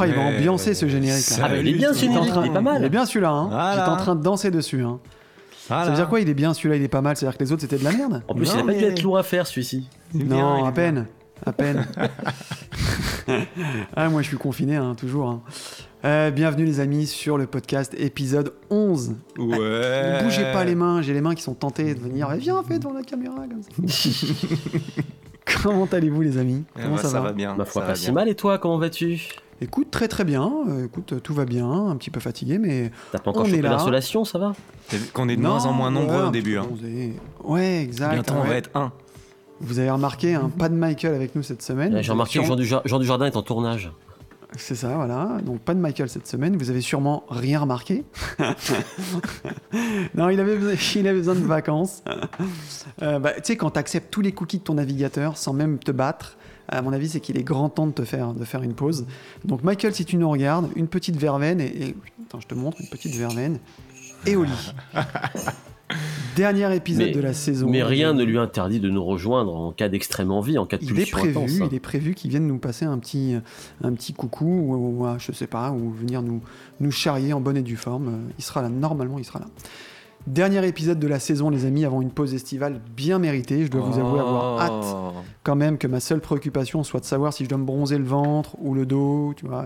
Ah, il va ambiancer ce générique. là. Ah, bah, il est bien ce générique, train- il est pas mal. Il est bien celui-là. Hein. Voilà. J'étais en train de danser dessus. Hein. Voilà. Ça veut dire quoi Il est bien celui-là, il est pas mal? C'est-à-dire que les autres c'était de la merde? En plus, Non, il a pas dû être lourd à faire celui-ci. Bien, Non, à peine. À peine. ah, moi je suis confiné, hein, toujours. Euh, bienvenue les amis sur le podcast épisode 11. bien. Ouais. Ne bougez pas les mains, j'ai les mains qui sont tentées de venir. Eh, viens, fais devant la caméra comme ça. Comment allez-vous les amis? Eh Comment ben, ça, va, bien. Ma foi, ça pas va si bien. mal. Et toi, comment vas-tu? Écoute, très très bien. Euh, écoute, tout va bien. Un petit peu fatigué, mais T'as pas encore On est là. l'insolation, ça va? C'est Qu'on est de moins en moins nombreux ouais, au début. Hein. Ouais, exact. Bientôt, on va être un. Vous avez remarqué, hein, pas de Michael avec nous cette semaine. J'ai remarqué que Jean Dujardin est en tournage. C'est ça, voilà. Donc pas de Michael cette semaine. Vous avez sûrement rien remarqué. non, il avait, besoin, il avait besoin de vacances. Euh, bah, tu sais, quand tu acceptes tous les cookies de ton navigateur sans même te battre, à mon avis, c'est qu'il est grand temps de te faire, de faire une pause. Donc Michael, si tu nous regardes, une petite verveine et, et- attends, je te montre une petite verveine et au lit. Dernier épisode Mais- de la saison. Mais rien ne lui interdit de nous rejoindre en cas d'extrême envie, en cas de Il est pulsion prévu, intense. il est prévu qu'il vienne nous passer un petit, un petit coucou ou, ou, ou, je sais pas, ou venir nous, nous charrier en bonne et due forme. Il sera là, normalement, il sera là. Dernier épisode de la saison, les amis, avant une pause estivale bien méritée. Je dois vous avouer avoir hâte Oh. quand même que ma seule préoccupation soit de savoir si je dois me bronzer le ventre ou le dos, tu vois.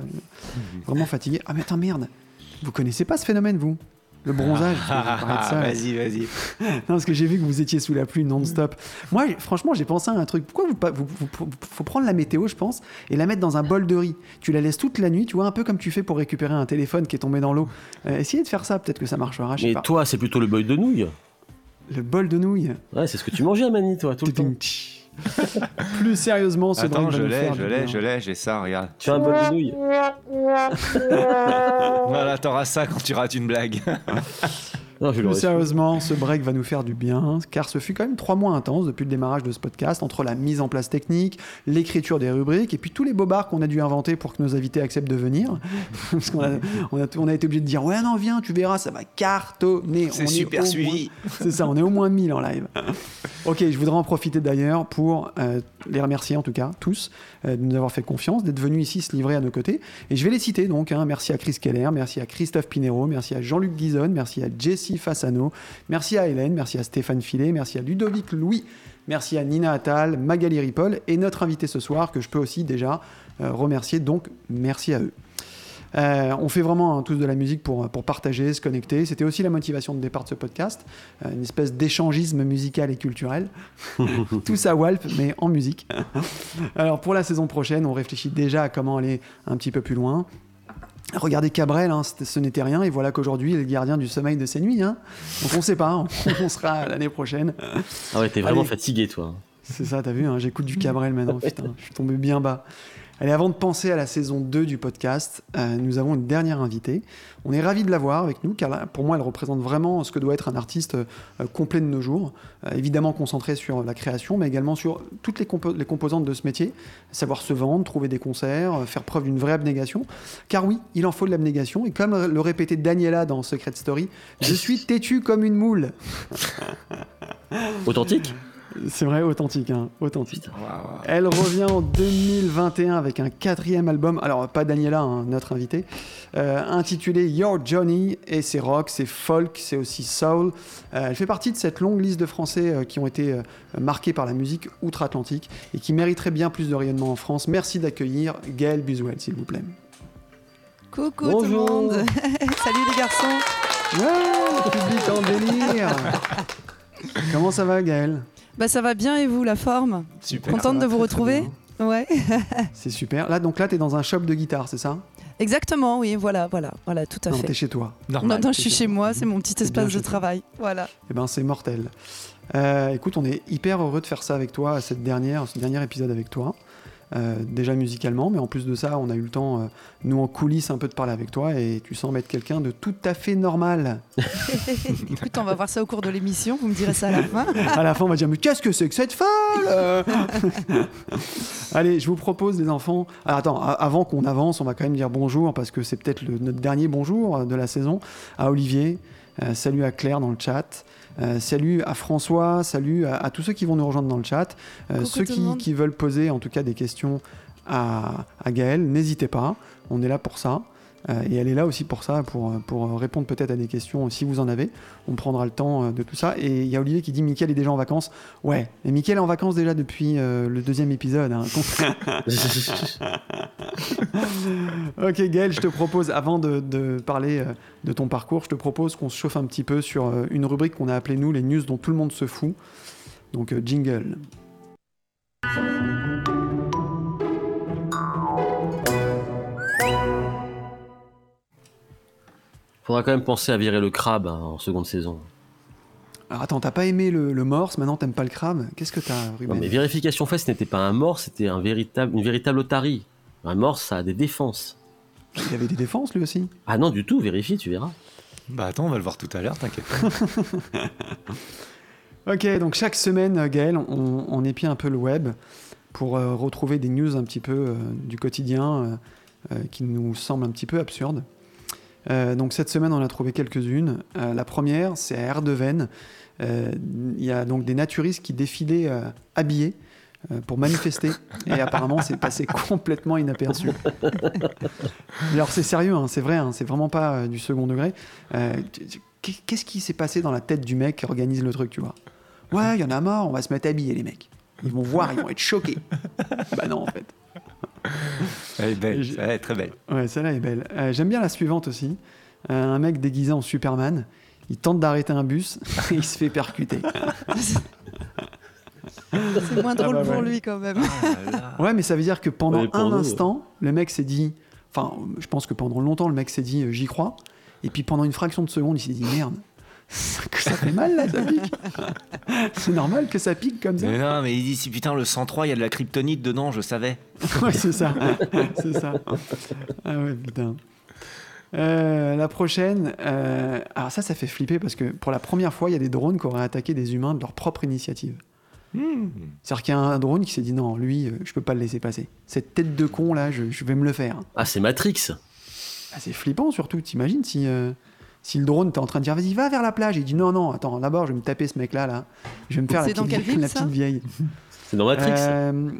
Vraiment fatigué. Ah mais attends, merde Vous connaissez pas ce phénomène, vous? Le bronzage ça. Vas-y, vas-y. Non, parce que j'ai vu que vous étiez sous la pluie non-stop. Moi, franchement, j'ai pensé à un truc. Pourquoi vous, pas- vous, vous- faut prendre la météo, je pense, et la mettre dans un bol de riz. Tu la laisses toute la nuit, tu vois, un peu comme tu fais pour récupérer un téléphone qui est tombé dans l'eau. Euh, essayez de faire ça, peut-être que ça marchera. Mais pas. toi, c'est plutôt le boy de nouilles. Le bol de nouilles. Ouais, c'est ce que tu mangeais à Mani, toi, tout le temps. Plus sérieusement, ce Attends, je l'ai, je l'ai, je l'ai, j'ai ça, regarde. Tu as un bol de nouilles. Voilà, t'auras ça quand tu rates une blague. Non, je Plus sérieusement, ce break va nous faire du bien, car ce fut quand même trois mois intenses depuis le démarrage de ce podcast, entre la mise en place technique, l'écriture des rubriques, et puis tous les bobards qu'on a dû inventer pour que nos invités acceptent de venir. Parce qu'on a, on a, on a été obligé de dire Ouais, non, viens, tu verras, ça va cartonner. On C'est est super suivi. C'est ça, on est au moins 1000 en live. ok, je voudrais en profiter d'ailleurs pour euh, les remercier, en tout cas, tous, euh, de nous avoir fait confiance, d'être venus ici se livrer à nos côtés. Et je vais les citer donc. hein. Merci à Chris Keller, merci à Christophe Pinero, merci à Jean-Luc Guizon, merci à Jessie Fassano, merci à Hélène, merci à Stéphane Filet, merci à Ludovic Louis, merci à Nina Attal, Magali Ripoll et notre invité ce soir que je peux aussi déjà euh, remercier. Donc merci à eux. Euh, on fait vraiment hein, tous de la musique pour, pour partager, se connecter. C'était aussi la motivation de départ de ce podcast, euh, une espèce d'échangisme musical et culturel. Tout ça Walp, mais en musique. Alors pour la saison prochaine, on réfléchit déjà à comment aller un petit peu plus loin. Regardez Cabrel, hein, ce n'était rien, et voilà qu'aujourd'hui, il est le gardien du sommeil de ses nuits. hein. Donc on sait pas, hein, on sera l'année prochaine. Ah ouais, t'es vraiment Allez. fatigué, toi. C'est ça, t'as vu, hein, j'écoute du Cabrel maintenant, putain, je suis tombé bien bas. Allez, avant de penser à la saison 2 du podcast, euh, nous avons une dernière invitée. On est ravis de la voir avec nous, car pour moi, elle représente vraiment ce que doit être un artiste euh, complet de nos jours. Euh, évidemment concentré sur la création, mais également sur toutes les, les composantes de ce métier. Savoir se vendre, trouver des concerts, faire preuve d'une vraie abnégation. Car oui, il en faut de l'abnégation. Et comme le répétait Daniela dans Secret Story, je suis têtu comme une moule. Authentique? C'est vrai, authentique, hein, authentique. Elle revient en 2021 avec un quatrième album, alors pas Daniela, hein, notre invité, euh, intitulé Your Johnny, et c'est rock, c'est folk, c'est aussi soul. Euh, elle fait partie de cette longue liste de Français euh, qui ont été euh, marqués par la musique outre-Atlantique et qui mériteraient bien plus de rayonnement en France. Merci d'accueillir Gaël Buswell, s'il vous plaît. Coucou Bonjour. tout le monde Salut les garçons Ouais, le public en délire Comment ça va Gaël? Bah ça va bien et vous, la forme? Super. Contente de vous très, très retrouver? bien. Ouais. C'est super. Là, donc là, t'es dans un shop de guitare, c'est ça? Exactement, oui, voilà, voilà, voilà, tout à Non, fait. t'es chez toi. Non, Normal. non, je suis chez moi, c'est mon petit espace de toi. travail. Voilà. Eh ben, c'est mortel. Euh, écoute, on est hyper heureux de faire ça avec toi, cette dernière, ce dernier épisode avec toi. Euh, déjà musicalement, mais en plus de ça, on a eu le temps, euh, nous en coulisses, un peu de parler avec toi, et tu sembles être quelqu'un de tout à fait normal. Écoute, on va voir ça au cours de l'émission. Vous me direz ça à la fin. à la fin, on va dire mais qu'est-ce que c'est que cette folle euh? Allez, je vous propose les enfants. Ah, attends, avant qu'on avance, on va quand même dire bonjour parce que c'est peut-être notre dernier bonjour de la saison à Olivier. euh, salut à Claire dans le chat. Euh, salut à François, salut à, à tous ceux qui vont nous rejoindre dans le chat. Euh, ceux qui veulent poser en tout cas des questions à, à Gaël, n'hésitez pas, on est là pour ça. Euh, et elle est là aussi pour ça, pour, pour répondre peut-être à des questions si vous en avez. On prendra le temps euh, de tout ça. Et il y a Olivier qui dit Mickaël est déjà en vacances. Ouais, et Mickaël est en vacances déjà depuis euh, le deuxième épisode. hein. ok, Gaël, je te propose, avant de, de parler euh, de ton parcours, je te propose qu'on se chauffe un petit peu sur euh, une rubrique qu'on a appelée nous les news dont tout le monde se fout. Donc, euh, jingle. Faudra quand même penser à virer le crabe hein, en seconde saison. Alors attends, t'as pas aimé le, le morse, maintenant t'aimes pas le crabe? Qu'est-ce que t'as, Non, mais vérification faite, ce n'était pas un mort, c'était un véritable, une véritable otarie. Un mort, ça a des défenses. Il avait des défenses lui aussi? Ah non, du tout, vérifie, tu verras. Bah attends, on va le voir tout à l'heure, t'inquiète pas. Ok, donc chaque semaine, euh, Gaël, on, on épie un peu le web pour euh, retrouver des news un petit peu euh, du quotidien euh, euh, qui nous semblent un petit peu absurdes. Euh, donc cette semaine, on a trouvé quelques-unes. Euh, la première, c'est à Erdeven. Euh, Il y a donc des naturistes qui défilaient habillés pour manifester. Et apparemment, c'est passé complètement inaperçu. Alors c'est sérieux, hein, c'est vrai, hein, c'est vraiment pas du second degré. Qu'est-ce qui s'est passé dans la tête du mec qui organise le truc, tu vois? Ouais, il y en a marre, on va se mettre habillés, les mecs. Ils vont voir, ils vont être choqués. bah non, en fait. Elle est belle, J'ai- elle est très belle. Ouais, celle-là est belle. Euh, J'aime bien la suivante aussi. Euh, un mec déguisé en Superman, il tente d'arrêter un bus et il se fait percuter. C'est moins drôle bah pour lui quand même. Ouais, mais ça veut dire que pendant Ouais, un nous, instant, le mec s'est dit. Enfin, je pense que pendant longtemps, le mec s'est dit euh, j'y crois. Et puis pendant une fraction de seconde, il s'est dit merde, ça fait mal là, ça pique. C'est normal que ça pique comme ça. Mais non, mais il dit si putain le 103, il y a de la kryptonite dedans, je savais. ouais, c'est ça. c'est ça. Ah ouais, putain. Euh, la prochaine, euh, alors ça, ça fait flipper parce que pour la première fois, il y a des drones qui auraient attaqué des humains de leur propre initiative. C'est-à-dire qu'il y a un drone qui s'est dit non, lui, euh, je peux pas le laisser passer. Cette tête de con là, je, je vais me le faire. Ah, c'est Matrix. Ah, c'est flippant surtout. T'imagines si, euh, si le drone t'es en train de dire vas-y, va vers la plage. Il dit non, non, attends, d'abord, je vais me taper ce mec là, là. Je vais me faire la petite, la petite vieille. C'est dans Matrix. Euh, Les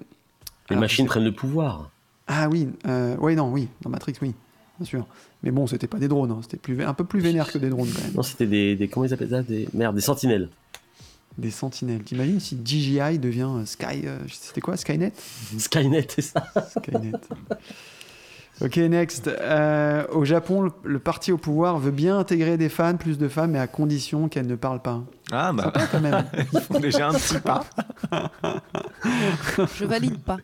alors, machines prennent le pouvoir. Ah oui, euh, ouais, non, oui, dans Matrix, oui, bien sûr. Mais bon, c'était pas des drones, hein, c'était plus, un peu plus vénère que des drones quand même. Non, c'était des, des. Comment ils appellent ça des, Merde, des sentinelles. Des sentinelles. T'imagines si DJI devient euh, Sky. euh, c'était quoi Skynet? Skynet, c'est ça. Skynet. Ok, next. Euh, au Japon, le, le parti au pouvoir veut bien intégrer des fans, plus de femmes, mais à condition qu'elles ne parlent pas. Ah bah, Sympa quand même. ils font déjà un petit pas. Je valide pas.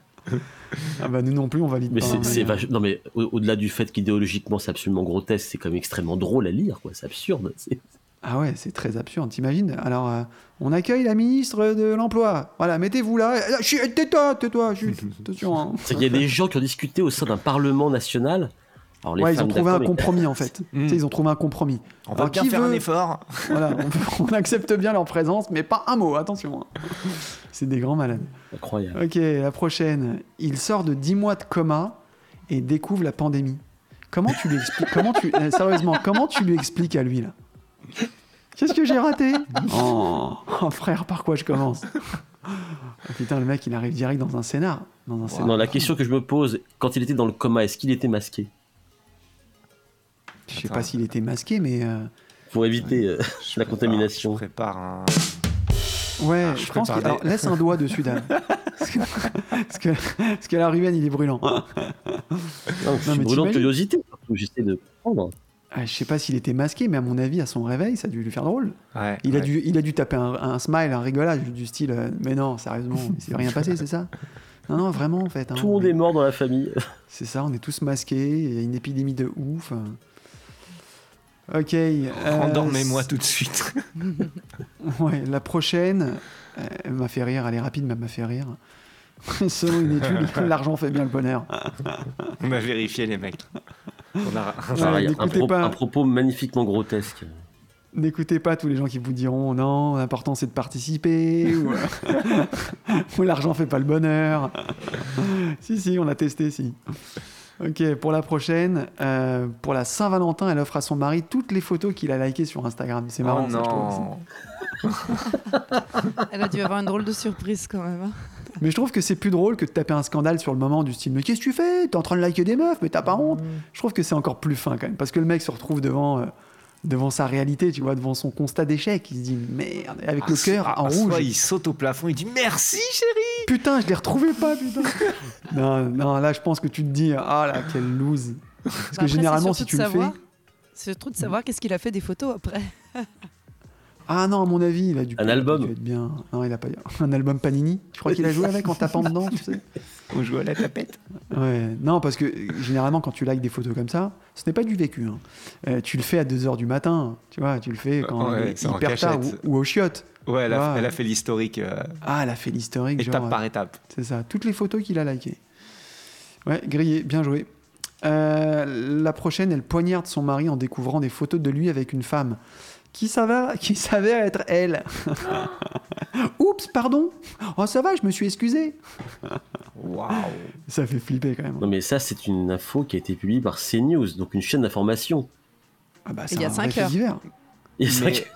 ah bah nous non plus, on valide Mais pas. c'est, hein, mais, vach- Non, mais au- au-delà du fait qu'idéologiquement c'est absolument grotesque, c'est quand même extrêmement drôle à lire, quoi. C'est absurde. Ah ouais, c'est très absurde, t'imagines? Alors, euh, on accueille la ministre de l'Emploi. Voilà, mettez-vous là. Euh, chut, Tais-toi, tais-toi, chut. Attention. hein. C'est qu'il y a des gens qui ont discuté au sein d'un parlement national. Alors, les Ouais, ils ont trouvé un compromis en fait. Mm. Tu sais, ils ont trouvé un compromis. On va Alors, bien qui faire un effort. Voilà, on, on accepte bien leur présence, mais pas un mot, attention. hein. C'est des grands malades. Incroyable. Ok, la prochaine. Il sort de 10 mois de coma et découvre la pandémie. Comment tu lui expliques comment tu, euh, Sérieusement, comment tu lui expliques à lui là? Qu'est-ce que j'ai raté oh. oh, frère, par quoi je commence Oh, Putain, le mec, il arrive direct dans un scénar. Dans un scénar. Non, la question que je me pose, quand il était dans le coma, est-ce qu'il était masqué? Je sais pas s'il était masqué, mais euh, Pour éviter euh, Je la prépare- contamination. Je prépare un. ouais, Ah, je, je pense que alors, des- laisse un doigt dessus Dan. parce que parce que, parce que la Ruben, il est brûlant. Non, je suis mais brûlant de curiosité, surtout, j'essaie de comprendre. Ah, je sais pas s'il était masqué, mais à mon avis, à son réveil, ça a dû lui faire drôle. Ouais, Il, a, dû, il a dû taper un, un smile, un rigolage du style euh, Mais non, sérieusement, il s'est rien passé, c'est ça? Non, non, vraiment, en fait. hein. Tout le monde est mort dans la famille. C'est ça, on est tous masqués, il y a une épidémie de ouf. Ok. euh, Endormez-moi tout de suite. Ouais, la prochaine, elle m'a fait rire, elle est rapide, mais elle m'a fait rire. Selon une étude, l'argent fait bien le bonheur. On a vérifié les mecs. On a- Pareil, un, n'écoutez pro- pas. un propos magnifiquement grotesque. N'écoutez pas tous les gens qui vous diront non, l'important c'est de participer, ou, ou l'argent fait pas le bonheur. si, si, on a testé, si. Ok, pour la prochaine, euh, pour la Saint-Valentin, elle offre à son mari toutes les photos qu'il a likées sur Instagram. C'est marrant, oh ça, je trouve. non. Elle a dû avoir une drôle de surprise quand même. Mais je trouve que c'est plus drôle que de taper un scandale sur le moment du style Mais qu'est-ce que tu fais? T'es en train de liker des meufs, mais t'as pas honte Je trouve que c'est encore plus fin quand même, parce que le mec se retrouve devant, euh, devant sa réalité, tu vois, devant son constat d'échec. Il se dit Merde, avec le Ah, cœur ah, en ah, rouge. soit il saute au plafond, il dit merci chérie. Putain, je les retrouvais pas, putain. non, non, là, je pense que tu te dis, ah là, quelle loose. Parce Bah que après, généralement, c'est si tu le de fais. savoir- C'est surtout de savoir qu'est-ce qu'il a fait des photos après. Ah non, à mon avis, il a dû. Un album. être bien. Non, il a pas. Un album Panini. Je crois qu'il a joué avec en tapant dedans, tu sais. On joue à la tapette. Ouais. Non, parce que généralement, quand tu likes des photos comme ça, ce n'est pas du vécu. hein. Euh, tu le fais à 2h du matin, tu vois, tu le fais quand Ouais, il est hyper tard ou, ou au chiottes. Ouais, elle a, Ouais. elle a fait l'historique euh, Ah, elle a fait l'historique, étape genre. euh, par étape. C'est ça, toutes les photos qu'il a likées. Ouais, grillé, bien joué. Euh, la prochaine, elle poignarde son mari en découvrant des photos de lui avec une femme qui s'avère, qui s'avère être elle. Oups, pardon. Oh, ça va, je me suis excusé. Waouh. Ça fait flipper quand même. Non mais ça c'est une info qui a été publiée par CNews, donc une chaîne d'information. Ah bah, Il y a un cinq vrai fait heures. divers. Il y a Mais- cinq-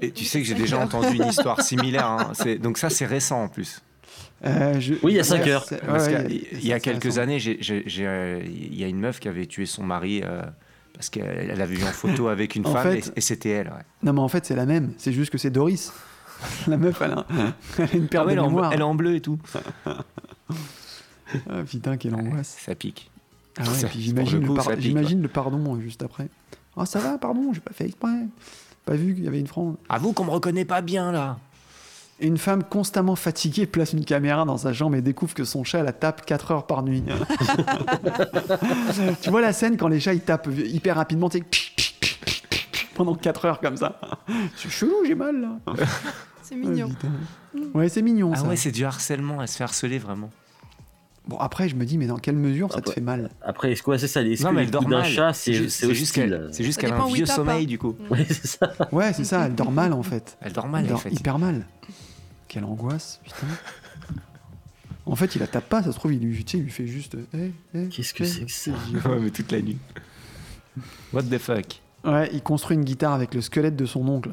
Et tu sais que j'ai déjà entendu une histoire similaire. hein. C'est- Donc ça, c'est récent en plus. Euh, je- Oui, il y a cinq Ouais, heures. c'est- ouais, Parce ouais, qu'il y a- il y a quelques années, euh, il y a une meuf qui avait tué son mari euh, parce qu'elle elle avait vu en photo avec une En femme fait- et, et c'était elle. ouais. Non, mais en fait, c'est la même. C'est juste que c'est Doris. La meuf, elle a, elle a une Ah ouais, elle, de est en, mémoire. elle est en bleu et tout. Ah, putain, quelle angoisse. Ça pique. Ah ouais, Ça- puis j'imagine le le, coup, par- ça pique, j'imagine le pardon euh, juste après. Ah, ça va, pardon, j'ai pas fait exprès. Pas vu qu'il y avait une frange. Avoue qu'on me reconnaît pas bien là. Une femme constamment fatiguée place une caméra dans sa chambre et découvre que son chat la tape 4 heures par nuit. tu vois la scène quand les chats ils tapent hyper rapidement, tu sais, pendant 4 heures comme ça. C'est chelou, j'ai mal là. C'est mignon. Ouais, c'est mignon Ah ça. ouais, c'est du harcèlement, elle se fait harceler vraiment. Bon, après, je me dis, mais dans quelle mesure ça te fait mal Après, est-ce que c'est ça Est-ce Non, que mais le elle coup dort d'un mal. chat, c'est ju- c'est juste qu'elle c'est juste qu'elle a un vieux tape, sommeil hein. du coup. Ouais, c'est ça. Ouais, c'est ça, elle dort mal en fait. Elle dort mal, elle elle dort fait. hyper mal. Quelle angoisse, putain. En fait, il la tape pas, ça se trouve, il lui, tu sais, il lui fait juste. eh, eh, Qu'est-ce que eh. c'est que ça Ouais, mais toute la nuit. What the fuck? Ouais, il construit une guitare avec le squelette de son oncle.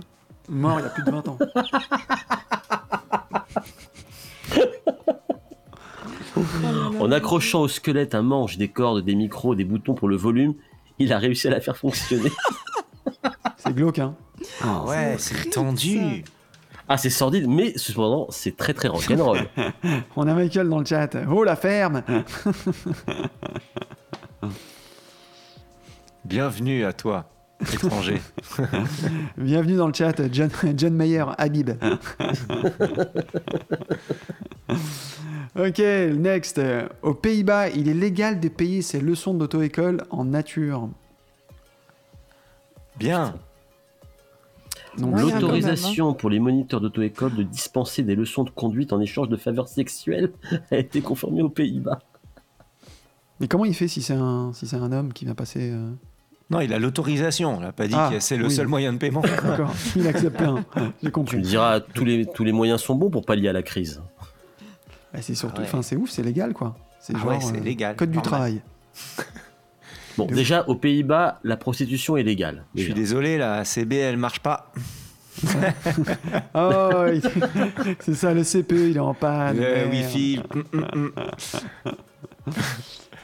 Mort il y a plus de 20 ans. En accrochant au squelette un manche, des cordes, des micros, des boutons pour le volume, il a réussi à la faire fonctionner. C'est glauque, hein. Ah ouais, c'est tendu. Ah, c'est sordide, mais cependant, c'est très très rock'n'roll. On a Michael dans le chat. Oh la ferme Bienvenue à toi, étranger. Bienvenue dans le chat, John, John Mayer, Habib. ok, next. Aux Pays-Bas, il est légal de payer ses leçons d'auto-école en nature. Bien. L'autorisation pour les moniteurs d'auto-école de dispenser des leçons de conduite en échange de faveurs sexuelles a été confirmée aux Pays-Bas. Mais comment il fait si c'est un, si c'est un homme qui vient passer euh, Non, il a l'autorisation. On n'a pas dit Ah, que c'est le oui. seul moyen de paiement. D'accord, il accepte bien. J'ai Tu me compris. diras, tous les, tous les moyens sont bons pour pallier à la crise. Bah, c'est surtout, Ah ouais. enfin, c'est ouf, c'est légal quoi. C'est Ah genre ouais, c'est euh, légal, Code du normal. travail. Bon, De déjà, aux Pays-Bas, la prostitution est légale. Je suis désolé, la CB, elle marche pas. Oh, il- c'est ça, le CPE, il est en panne. le merde. Wi-Fi.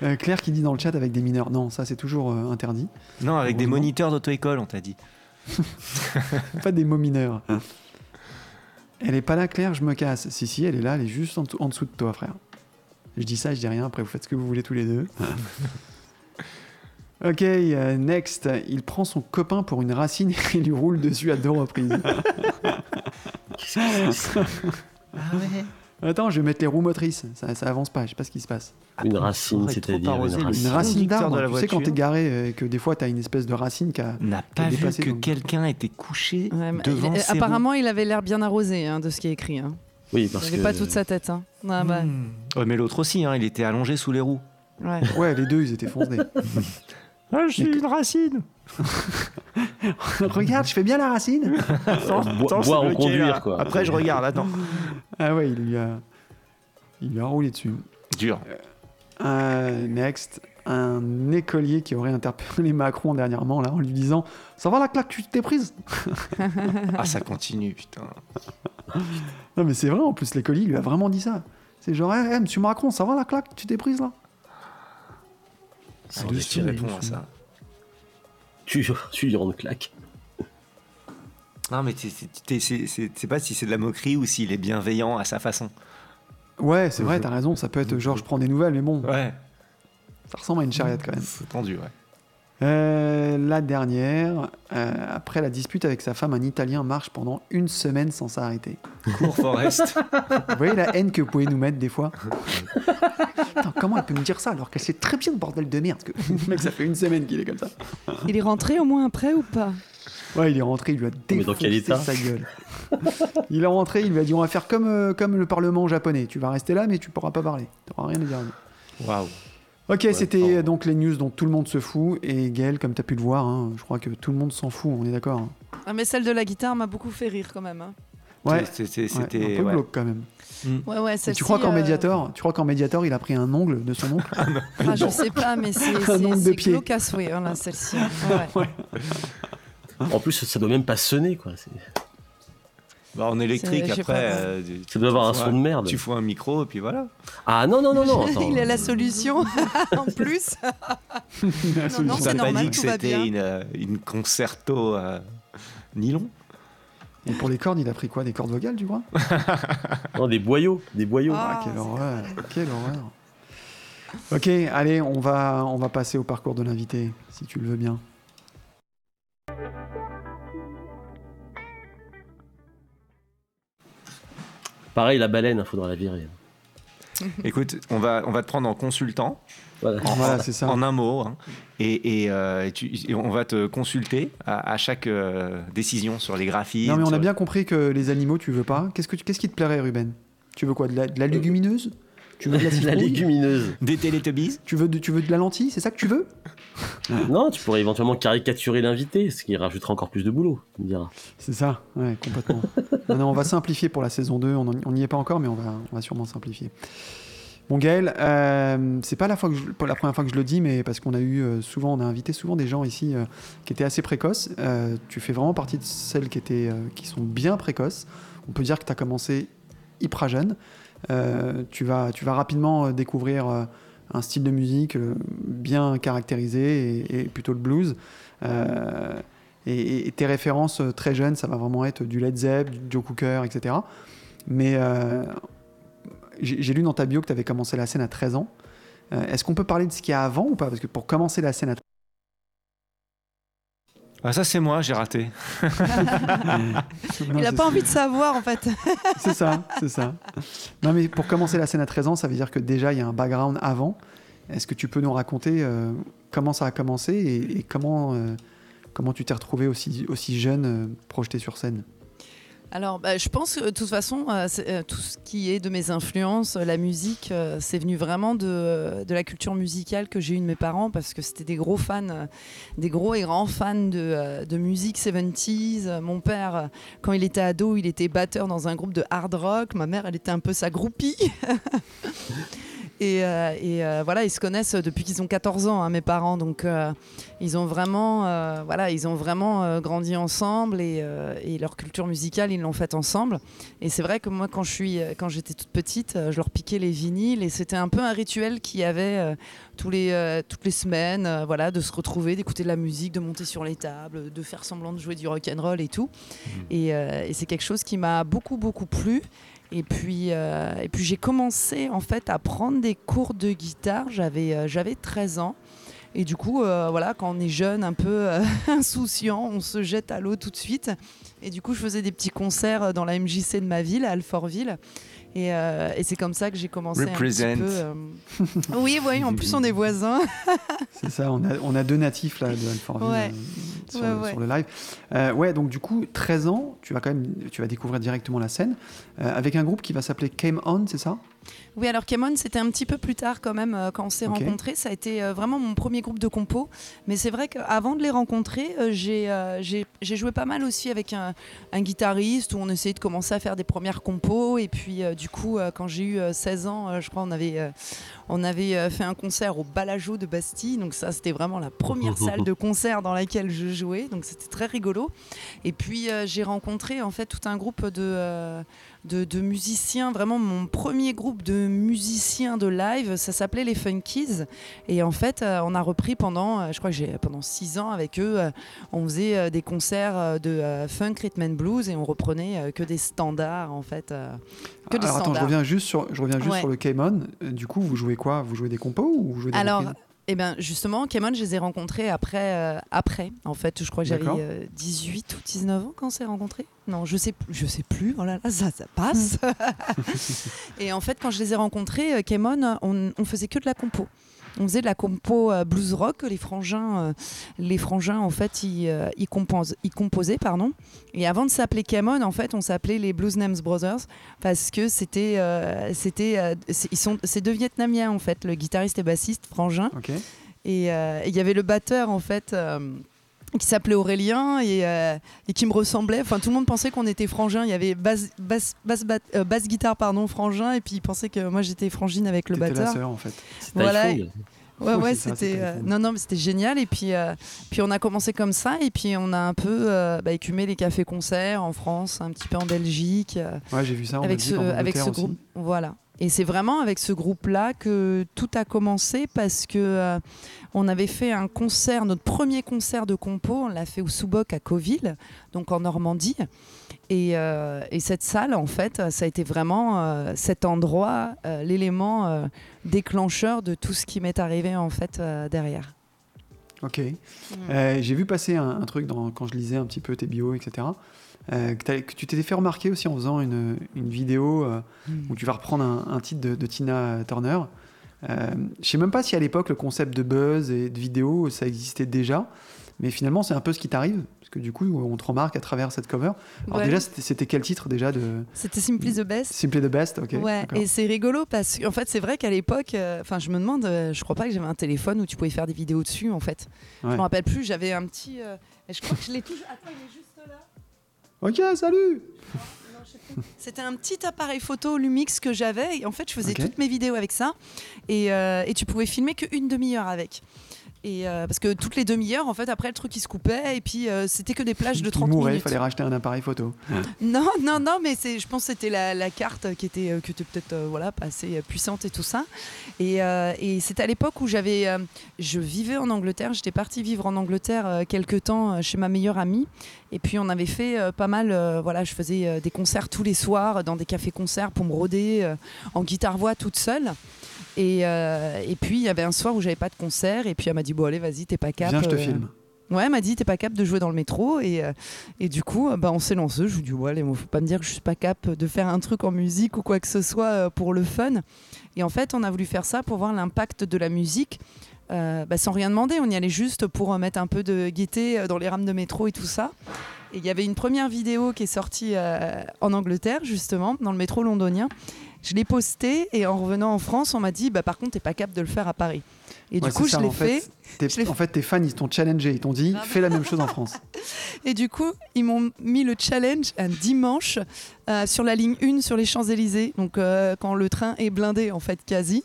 Euh, Claire qui dit dans le chat avec des mineurs. Non, ça c'est toujours euh, interdit. Non, avec des moniteurs d'auto-école, on t'a dit. Pas des mots mineurs. Elle est pas là, Claire, je me casse. Si, si, elle est là, elle est juste en, dessous- en dessous de toi, frère. Je dis ça, je dis rien, après vous faites ce que vous voulez tous les deux. ok, euh, next. Il prend son copain pour une racine et lui roule dessus à deux reprises. Qu'est-ce que c'est que ça? Ah ouais. Attends, je vais mettre les roues motrices. Ça, ça avance pas, je sais pas ce qui se passe. Une racine, c'est-à-dire une racine. Une racine d'arbre. Tu sais quand t'es garé euh, et que des fois t'as une espèce de racine qui a. N'a pas vu que donc. quelqu'un était couché Ouais, devant il- ses roues. apparemment, il avait l'air bien arrosé hein, de ce qui est écrit. hein. Oui, Il parce n'avait que. pas toute sa tête. Hein. Ah, bah, Hmm. Ouais, mais l'autre aussi, hein, il était allongé sous les roues. ouais. Ouais, les deux, ils étaient foncés. Ah, je suis une racine. Regarde, je fais bien la racine. Attends, c'est boire ou conduire, là. quoi. Après, je regarde, attends. Ah ouais, il lui a, il lui a roulé dessus. Dur. Euh, next, un écolier qui aurait interpellé Macron dernièrement là en lui disant ça va la claque tu t'es prise? Ah, ça continue, putain. non mais c'est vrai en plus l'écolier il lui a vraiment dit ça c'est genre Eh, eh, monsieur Macron ça va la claque tu t'es prise là? Sans Ah, Qu'est-ce qu'il déconner, répond à ça Tu, tu lui rends une claque. Non, mais c'est- c'est pas si c'est de la moquerie ou s'il est bienveillant à sa façon. ouais c'est vrai t'as raison ça peut être genre je prends des nouvelles mais bon Ouais. ça ressemble à une charrette quand même C'est tendu, ouais. Euh, la dernière euh, après la dispute avec sa femme un Italien marche pendant une semaine sans s'arrêter Cours Forest. vous voyez la haine que vous pouvez nous mettre des fois comment elle peut me dire ça alors qu'elle sait très bien le bordel de merde que le mec ça fait une semaine qu'il est comme ça Il est rentré au moins après ou pas? Ouais, il est rentré, il lui a quel défoncé sa gueule. il est rentré, il lui a dit on va faire comme, euh, comme le Parlement japonais. Tu vas rester là, mais tu pourras pas parler. Tu n'auras rien à dire. Waouh. Ok, c'était pardon. euh, donc les news dont tout le monde se fout. Et Gaël, comme tu as pu le voir, hein, je crois que tout le monde s'en fout, on est d'accord. hein. ah, Mais celle de la guitare m'a beaucoup fait rire quand même. hein. Ouais, C'est- c'est- ouais, C'était. un peu ouais. glauque quand même. Ouais, ouais, Et celle-ci, tu crois qu'en euh, Mediator, tu crois qu'en Mediator, il a pris un ongle de son oncle? Ah, Je sais pas, mais c'est Un c'est- nombre de c'est pieds. glauque à souhait, celle-ci. Ouais, ouais. En plus, ça doit même pas sonner, quoi. Bah, en électrique, après. pas, euh, tu- Ça doit avoir un son fous de merde. Tu fous un micro, et puis voilà. Ah non, non, non, non. attends. Il a la solution en plus. Non, non, c'est t'a normal, dit que c'était une, une concerto euh, nylon Et pour les cordes, il a pris quoi Des cordes vocales, tu crois? Non, des boyaux, des boyaux. Ah. Ah, quelle horreur Quelle horreur Ok, allez, on va, on va passer au parcours de l'invité, si tu le veux bien. Pareil, la baleine, il faudra la virer. Écoute, on va, on va te prendre en consultant, Voilà. en, Voilà, c'est ça. en un mot, hein. et, et, euh, tu- et on va te consulter à, à chaque euh, décision sur les graphismes. Non, mais on a bien compris que les animaux, tu veux pas. Qu'est-ce, que qu'est-ce qui te plairait, Ruben? Tu veux quoi de la, de la légumineuse? Tu veux de la légumineuse. Des Teletubbies tu veux, de, tu veux de la lentille C'est ça que tu veux? Non, tu pourrais éventuellement caricaturer l'invité, ce qui rajoutera encore plus de boulot, tu me diras. C'est ça, ouais, complètement. non, non, on va simplifier pour la saison 2. On n'y est pas encore, mais on va, on va sûrement simplifier. Bon, Gaël, euh, c'est pas la, fois que je- la première fois que je le dis, mais parce qu'on a eu euh, souvent, on a invité souvent des gens ici euh, qui étaient assez précoces. Euh, tu fais vraiment partie de celles qui, étaient, euh, qui sont bien précoces. On peut dire que tu as commencé hyper jeune. Euh, tu, vas, tu vas rapidement euh, découvrir euh, un style de musique bien caractérisé et, plutôt le blues. Et, tes références très jeunes, ça va vraiment être du Led Zepp, du Joe Cooker, etc. Mais j'ai lu dans ta bio que tu avais commencé la scène à 13 ans. Est-ce qu'on peut parler de ce qu'il y a avant ou pas? Parce que pour commencer la scène à Ah, ça, c'est moi, j'ai raté. Il a pas envie de savoir en fait. C'est ça, c'est ça. Non, mais pour commencer la scène à 13 ans, ça veut dire que déjà il y a un background avant. Est-ce que tu peux nous raconter euh, comment ça a commencé et, et comment, euh, comment tu t'es retrouvé aussi, aussi jeune euh, projeté sur scène? Alors, bah, je pense que de toute façon, euh, euh, tout ce qui est de mes influences, euh, la musique, euh, c'est venu vraiment de, de la culture musicale que j'ai eue de mes parents parce que c'était des gros fans, euh, des gros et grands fans de, euh, de musique 70s. Euh, Mon père, euh, quand il était ado, il était batteur dans un groupe de hard rock. Ma mère, elle était un peu sa groupie. Et, euh, et, euh, voilà, ils se connaissent depuis qu'ils ont 14 ans, hein, mes parents. Donc, euh, ils ont vraiment, voilà, ils ont vraiment grandi ensemble et, et leur culture musicale, ils l'ont faite ensemble. Et c'est vrai que moi, quand je suis, quand j'étais toute petite, je leur piquais les vinyles et c'était un peu un rituel qu'il y avait tous les, toutes les semaines, voilà, de se retrouver, d'écouter de la musique, de monter sur les tables, de faire semblant de jouer du rock and roll et tout. Et, euh, et c'est quelque chose qui m'a beaucoup, beaucoup plu. Et puis, euh, et puis j'ai commencé en fait à prendre des cours de guitare. J'avais, euh, j'avais 13 ans. Et du coup, euh, voilà, quand on est jeune, un peu insouciant, on se jette à l'eau tout de suite. Et du coup, je faisais des petits concerts dans la MJC de ma ville, à Alfortville. Et, euh, et c'est comme ça que j'ai commencé Represent. un petit peu. euh, Oui, oui, en plus on est voisins. C'est ça, on a, on a deux natifs là de Alfortville Ouais. euh, sur, Ouais, le, ouais. sur le live. Euh, ouais, donc du coup, 13 ans, tu vas quand même tu vas découvrir directement la scène euh, avec un groupe qui va s'appeler Came On, c'est ça? Oui, alors Camon, c'était un petit peu plus tard quand même euh, quand on s'est rencontrés. Ça a été euh, vraiment mon premier groupe de compo. Mais c'est vrai qu'avant de les rencontrer, euh, j'ai joué pas mal aussi avec un, un guitariste où on essayait de commencer à faire des premières compos. Et puis du coup, quand j'ai eu euh, 16 ans, je crois, on avait, on avait fait un concert au Balajo de Bastille. Donc ça, c'était vraiment la première salle de concert dans laquelle je jouais. Donc c'était très rigolo. Et puis j'ai rencontré en fait tout un groupe de... euh, de, de musiciens, vraiment mon premier groupe de musiciens de live, ça s'appelait les Funkies. Et en fait, euh, on a repris pendant, euh, je crois que j'ai pendant six ans avec eux, euh, on faisait euh, des concerts euh, de euh, funk, rhythm and blues et on reprenait euh, que des standards en fait. euh, que des Alors attends, je standards. reviens juste sur, je reviens juste Ouais. sur le Came On. Euh, Du coup, vous jouez quoi? Vous jouez des compos ou vous jouez des Alors, eh ben justement, Camon, je les ai rencontrés après, euh, après. En fait, je crois que j'avais D'accord. euh, 18 ou 19 ans quand on s'est rencontrés. Non, je sais, plus- je sais plus. Oh là là, ça, ça passe. et en fait, quand je les ai rencontrés, euh, Camon, on, on faisait que de la compo. On faisait de la compo euh, blues rock. Les frangins, euh, les frangins, en fait, ils, euh, ils, composent- ils composaient, pardon. Et avant de s'appeler Camon, en fait, on s'appelait les Blues Names Brothers parce que c'était, c'était, c'est- ils sont, c'est deux Vietnamiens en fait, le guitariste et bassiste frangin. Et il y avait le batteur en fait. Qui s'appelait Aurélien et, euh, et qui me ressemblait. Enfin, tout le monde pensait qu'on était frangin. Il y avait basse, basse, basse, bat- euh, basse guitare, pardon, frangin, et puis ils pensaient que moi j'étais frangine avec le T'étais la batteur. sœur en fait. C'était Voilà. Ouais, ouais, c'était. euh, non, non, mais c'était génial. Et puis, euh, puis on a commencé comme ça, et puis on a un peu euh, bah, écumé les cafés-concerts en France, un petit peu en Belgique. euh, Ouais, j'ai vu ça en avec Belgique, ce, en avec ce aussi. groupe. Voilà. Et c'est vraiment avec ce groupe-là que tout a commencé parce que euh, on avait fait un concert, notre premier concert de compo, on l'a fait au Souboc à Coville, donc en Normandie. Et, euh, et cette salle, en fait, ça a été vraiment euh, cet endroit, l'élément déclencheur de tout ce qui m'est arrivé en fait derrière. Ok. J'ai vu passer un, truc quand je lisais un petit peu tes bios, etc. euh, que, tu t'étais fait remarquer aussi en faisant une, une vidéo euh, où tu vas reprendre un, un titre de, de Tina Turner. Euh, je sais même pas si à l'époque le concept de buzz et de vidéo ça existait déjà, mais finalement c'est un peu ce qui t'arrive parce que du coup on te remarque à travers cette cover. Alors Ouais. déjà c'était quel titre déjà de C'était Simply the Best. Simply the Best, ok. Ouais, et c'est rigolo parce qu'en fait, c'est vrai qu'à l'époque, euh, enfin, je me demande, euh, je crois pas que j'avais un téléphone où tu pouvais faire des vidéos dessus, en fait. Je Ouais. me rappelle plus, j'avais un petit. euh, et je crois que je l'ai toujours. Attends, il est juste là. Ok, salut. C'était un petit appareil photo Lumix que j'avais. Et en fait, je faisais toutes mes vidéos avec ça. Et, euh, et tu pouvais filmer qu'une demi-heure avec. Et euh, parce que toutes les demi-heures, en fait, après le truc il se coupait et puis euh, c'était que des plages de Il 30 mourait, il minutes. fallait racheter un appareil photo. Non, non, non, mais c'est, je pense que c'était la, la carte qui était, euh, qui était peut-être voilà, pas assez puissante et tout ça. Et, et c'était à l'époque où j'avais, je vivais en Angleterre, j'étais partie vivre en Angleterre quelques temps chez ma meilleure amie. Et puis on avait fait pas mal, voilà, je faisais des concerts tous les soirs dans des cafés-concerts pour me rôder en guitare-voix toute seule. Et, euh, et puis il y avait un soir où j'avais pas de concert et puis elle m'a dit bon allez vas-y t'es pas cap. Viens, je te euh, filme. Ouais, elle m'a dit t'es pas cap de jouer dans le métro et, euh, et du coup bah, on s'est lancé. Je lui ai dit ouais, allez, faut pas me dire que je suis pas cap de faire un truc en musique ou quoi que ce soit pour le fun. Et en fait, on a voulu faire ça pour voir l'impact de la musique. bah, sans rien demander, on y allait juste pour mettre un peu de gaieté dans les rames de métro et tout ça. Et il y avait une première vidéo qui est sortie en Angleterre, justement, dans le métro londonien. Je l'ai postée et en revenant en France, on m'a dit bah, par contre, t'es pas cap de le faire à Paris. Et Ouais, du coup, je l'ai fait. En fait, tes fans, ils t'ont challengé. Ils t'ont dit, fais la même chose en France. Et du coup, ils m'ont mis le challenge un dimanche euh, sur la ligne 1 sur les Champs-Élysées, donc euh, quand le train est blindé en fait quasi.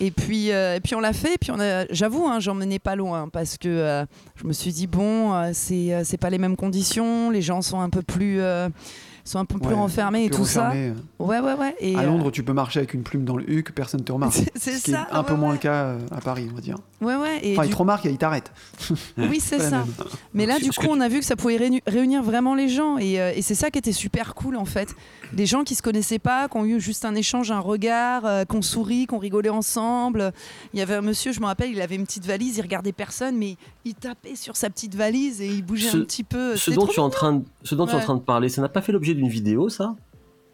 Et puis, euh, et puis on l'a fait, et puis j'avoue, hein, j'en menais pas loin parce que je me suis dit bon, c'est pas les mêmes conditions, les gens sont un peu plus sont un peu plus Ouais, renfermés et tout ça. refermé. Ouais, ouais, ouais. Et, À euh, Londres, tu peux marcher avec une plume dans le huc, personne te remarque. c'est c'est Ce qui ça. est un peu ouais, moins le cas euh, à Paris, on va dire. Ouais, ouais. Et Enfin, du ils te remarquent et ils t'arrêtent. Oui, c'est ça. même. Mais là, du coup, on a vu que ça pouvait réuni- réunir vraiment les gens. Et, euh, et c'est ça qui était super cool, en fait. Des gens qui se connaissaient pas, qui ont eu juste un échange, un regard, euh, qu'on sourit, qu'on rigolait ensemble. Il y avait un monsieur, je me rappelle, il avait une petite valise, il regardait personne, mais il tapait sur sa petite valise et il bougeait Ce- un petit peu. Ce dont, tu es en train de, ce dont tu es en train de parler, ça n'a pas fait l'objet d'une vidéo, ça?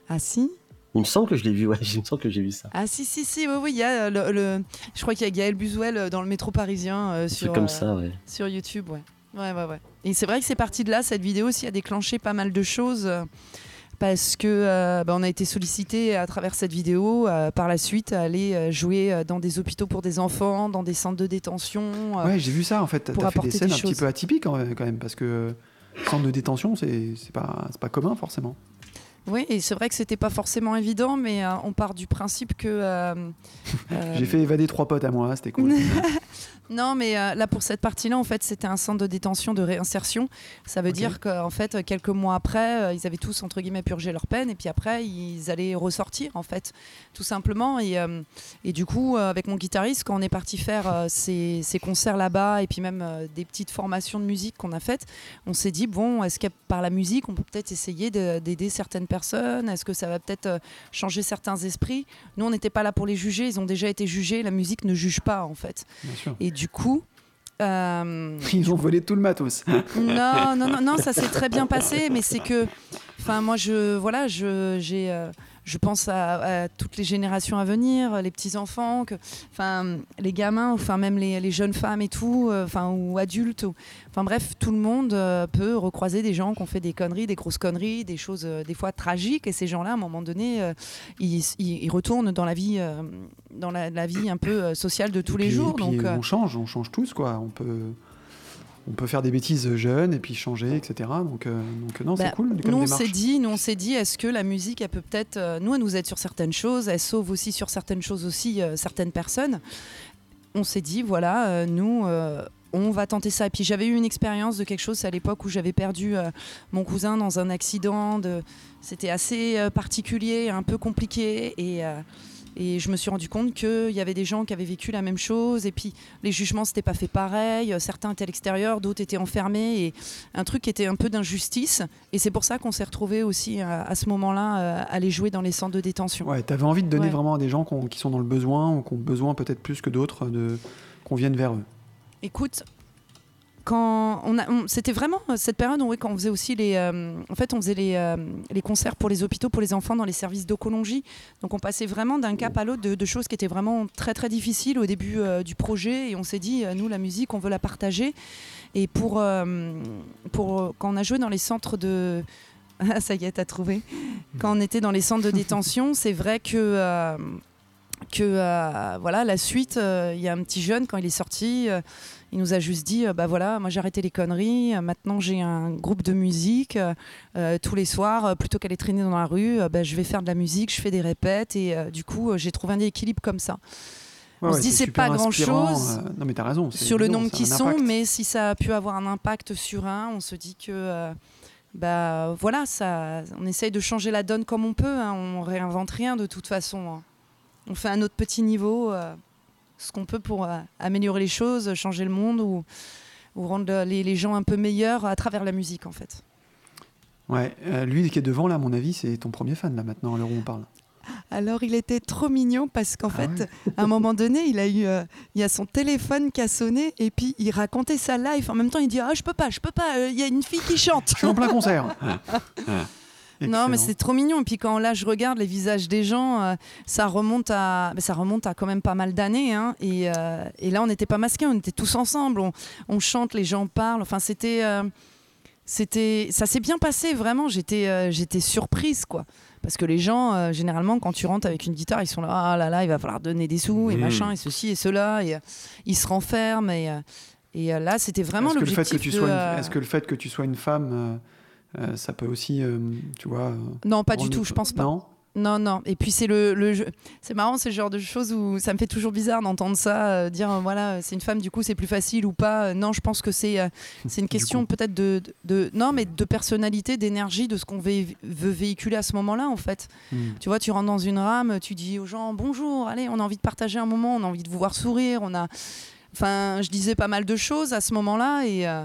Ah si? Il me semble que je l'ai vu, ouais, il me semble que j'ai vu ça. Ah si si si oui oui il y a euh, le, le- je crois qu'il y a Gaël Buzuel euh, dans le métro parisien euh, C'est sur comme euh, ça, ouais. sur YouTube ouais ouais ouais ouais et c'est vrai que c'est parti de là cette vidéo aussi a déclenché pas mal de choses euh, parce que euh, bah, on a été sollicité à travers cette vidéo euh, par la suite à aller jouer dans des hôpitaux pour des enfants dans des centres de détention euh, Ouais, j'ai vu ça en fait. pour T'as fait des scènes des un petit peu atypiques quand même, quand même, parce que centre de détention, c'est pas, pas commun forcément. Oui, et c'est vrai que c'était pas forcément évident, mais euh, on part du principe que. euh, euh, J'ai fait évader trois potes à moi, c'était cool. Non, mais euh, là, pour cette partie-là, en fait, c'était un centre de détention de réinsertion. Ça veut dire qu'en fait, quelques mois après, euh, ils avaient tous, entre guillemets, purgé leur peine, et puis après, ils allaient ressortir, en fait, tout simplement. Et, euh, et du coup, avec mon guitariste, quand on est parti faire ces, ces concerts là-bas, et puis même des petites formations de musique qu'on a faites, on s'est dit, bon, est-ce que par la musique, on peut peut-être essayer de- d'aider certaines personnes? Est-ce que ça va peut-être changer certains esprits? Nous, on n'était pas là pour les juger, ils ont déjà été jugés, la musique ne juge pas, en fait. Bien sûr. Et du coup, euh, Ils ont volé tout le matos. non, non, non, non, ça s'est très bien passé, mais c'est que, enfin, moi, je, voilà, je, j'ai, euh, je pense à, à toutes les générations à venir, les petits enfants, que, enfin, les gamins, enfin même les, les jeunes femmes et tout, euh, enfin ou adultes, enfin bref, tout le monde euh, peut recroiser des gens qui ont fait des conneries, des grosses conneries, des choses euh, des fois tragiques, et ces gens-là, à un moment donné, ils, ils- ils retournent dans la vie, dans la, la vie un peu sociale de tous les jours, et puis donc. on change, on change tous quoi. On peut, on peut faire des bêtises jeunes et puis changer, etc. Donc, euh, donc non, Bah, c'est cool comme nous on s'est dit, nous on s'est dit, est-ce que la musique, elle peut peut-être, euh, nous elle nous aide sur certaines choses, elle sauve aussi sur certaines choses aussi euh, certaines personnes. On s'est dit, voilà, nous. on va tenter ça. Et puis j'avais eu une expérience de quelque chose, à l'époque où j'avais perdu euh, mon cousin dans un accident. De... C'était assez euh, particulier, un peu compliqué. Et, euh, et je me suis rendu compte qu'il y avait des gens qui avaient vécu la même chose. Et puis les jugements, s'étaient pas fait pareil. Certains étaient à l'extérieur, d'autres étaient enfermés. Et un truc qui était un peu d'injustice. Et c'est pour ça qu'on s'est retrouvés aussi à, à ce moment-là euh, à aller jouer dans les centres de détention. Ouais, t'avais envie de donner Ouais. vraiment à des gens qui sont dans le besoin ou qui ont besoin peut-être plus que d'autres de qu'on vienne vers eux. Écoute, quand on a, on- c'était vraiment euh, cette période où oui, quand on faisait aussi les, euh, en fait, on faisait les, euh, les concerts pour les hôpitaux, pour les enfants dans les services d'oncologie. Donc on passait vraiment d'un cap à l'autre de, de choses qui étaient vraiment très très difficiles au début euh, du projet. Et on s'est dit, nous la musique, on veut la partager. Et pour, pour quand on a joué dans les centres de ah, ça y est, t'as trouvé. Quand on était dans les centres de détention, c'est vrai que que euh, voilà la suite. euh, Il y a un petit jeune quand il est sorti, euh, il nous a juste dit euh, bah voilà, moi j'ai arrêté les conneries. euh, maintenant j'ai un groupe de musique euh, tous les soirs. plutôt qu'aller traîner dans la rue, bah, je vais faire de la musique, je fais des répètes et du coup j'ai trouvé un équilibre comme ça. On se dit, c'est pas grand-chose euh, non mais raison. sur le nombre qui sont, impact. mais si ça a pu avoir un impact sur un, on se dit que euh, bah voilà, ça, on essaye de changer la donne comme on peut. hein, on réinvente rien de toute façon. hein. On fait un autre petit niveau, euh, ce qu'on peut pour euh, améliorer les choses, changer le monde ou, ou rendre les, les gens un peu meilleurs à travers la musique en fait. Ouais, euh, lui qui est devant là, à mon avis, c'est ton premier fan là maintenant, à l'heure où on parle. Alors il était trop mignon parce qu'en Ah fait, ouais à un moment donné, il a eu, euh, il y a son téléphone qui a sonné et puis il racontait sa live. En même temps, il dit ah je peux pas, je peux pas, euh, il y a une fille qui chante. Je suis en plein concert. Non, mais c'est trop mignon. Et puis quand là, je regarde les visages des gens, euh, ça remonte à, bah, ça remonte à quand même pas mal d'années. hein. et, euh, et là, on n'était pas masqués, on était tous ensemble. On, on chante, les gens parlent. Enfin, c'était, euh, c'était, ça s'est bien passé vraiment. J'étais, j'étais surprise, quoi. Parce que les gens, généralement, quand tu rentres avec une guitare, ils sont là, ah là là, il va falloir donner des sous et Mmh. machin et ceci et cela. Et ils se renferment. Et, et là, c'était vraiment l'objectif que tu de, sois une- est-ce que le fait que tu sois une femme, ça peut aussi, euh, tu vois. euh, Non, pas du tout. Je pense pas. Non. Non, non. Et puis c'est le, le jeu- c'est marrant, c'est le genre de choses où ça me fait toujours bizarre d'entendre ça, euh, dire euh, voilà, c'est une femme, du coup c'est plus facile ou pas. Euh, non, je pense que c'est euh, c'est une question peut-être de, de, non, mais de personnalité, d'énergie, de ce qu'on veut, veut véhiculer à ce moment-là en fait. Hmm. Tu vois, tu rentres dans une rame, tu dis aux gens bonjour, allez, on a envie de partager un moment, on a envie de vous voir sourire, on a, enfin, je disais pas mal de choses à ce moment-là et euh,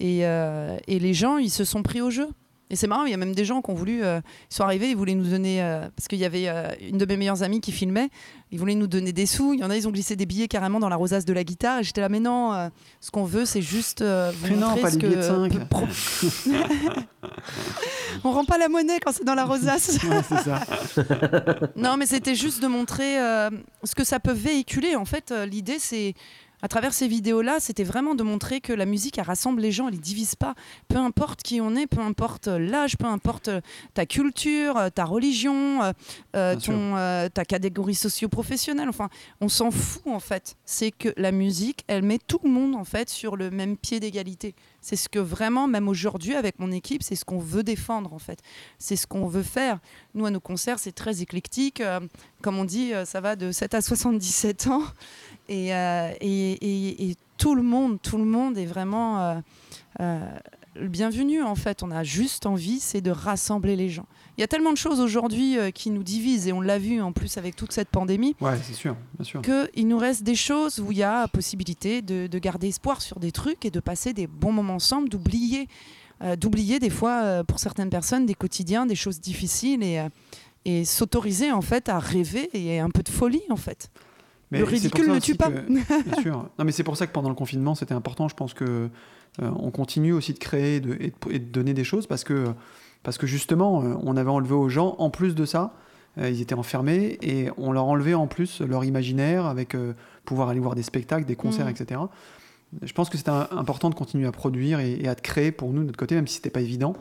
et, euh, et les gens ils se sont pris au jeu. Et c'est marrant, il y a même des gens qui ont voulu, euh, ils sont arrivés, ils voulaient nous donner, euh, parce qu'il y avait une de mes meilleures amies qui filmait, ils voulaient nous donner des sous. Il y en a, ils ont glissé des billets carrément dans la rosace de la guitare. Et j'étais là, mais non, ce qu'on veut, c'est juste vous non, pas ce de que pro- On rend pas la monnaie quand c'est dans la rosace. Ouais, c'est ça. non, mais c'était juste de montrer ce que ça peut véhiculer. En fait, l'idée, c'est à travers ces vidéos-là, c'était vraiment de montrer que la musique, elle rassemble les gens, elle les divise pas. Peu importe qui on est, peu importe l'âge, peu importe euh, ta culture, euh, ta religion, euh, ton, euh, ta catégorie socio-professionnelle. Enfin, on s'en fout en fait. C'est que la musique, elle met tout le monde en fait sur le même pied d'égalité. C'est ce que vraiment, même aujourd'hui avec mon équipe, c'est ce qu'on veut défendre en fait. C'est ce qu'on veut faire. Nous, à nos concerts, c'est très éclectique. Euh, comme on dit, euh, ça va de 7 à 77 ans. Et, euh, et, et- et tout le monde, tout le monde est vraiment euh, le bienvenu en fait. On a juste envie, c'est de rassembler les gens. Il y a tellement de choses aujourd'hui euh, qui nous divisent et on l'a vu en plus avec toute cette pandémie Ouais, c'est sûr, bien sûr. qu'il nous reste des choses où il y a possibilité de, de garder espoir sur des trucs et de passer des bons moments ensemble, d'oublier, euh, d'oublier des fois euh, pour certaines personnes des quotidiens, des choses difficiles et, et s'autoriser en fait à rêver et un peu de folie en fait. Mais Le ridicule ne tue pas. que- bien sûr. Non, mais c'est pour ça que pendant le confinement, c'était important. Je pense que on continue aussi de créer de- et, de, et de donner des choses parce que, parce que justement, euh, on avait enlevé aux gens, en plus de ça, euh, ils étaient enfermés et on leur enlevait en plus leur imaginaire avec euh, pouvoir aller voir des spectacles, des concerts, Mm. etc. Je pense que c'était un- important de continuer à produire et, et à te créer pour nous de notre côté, même si c'était pas évident.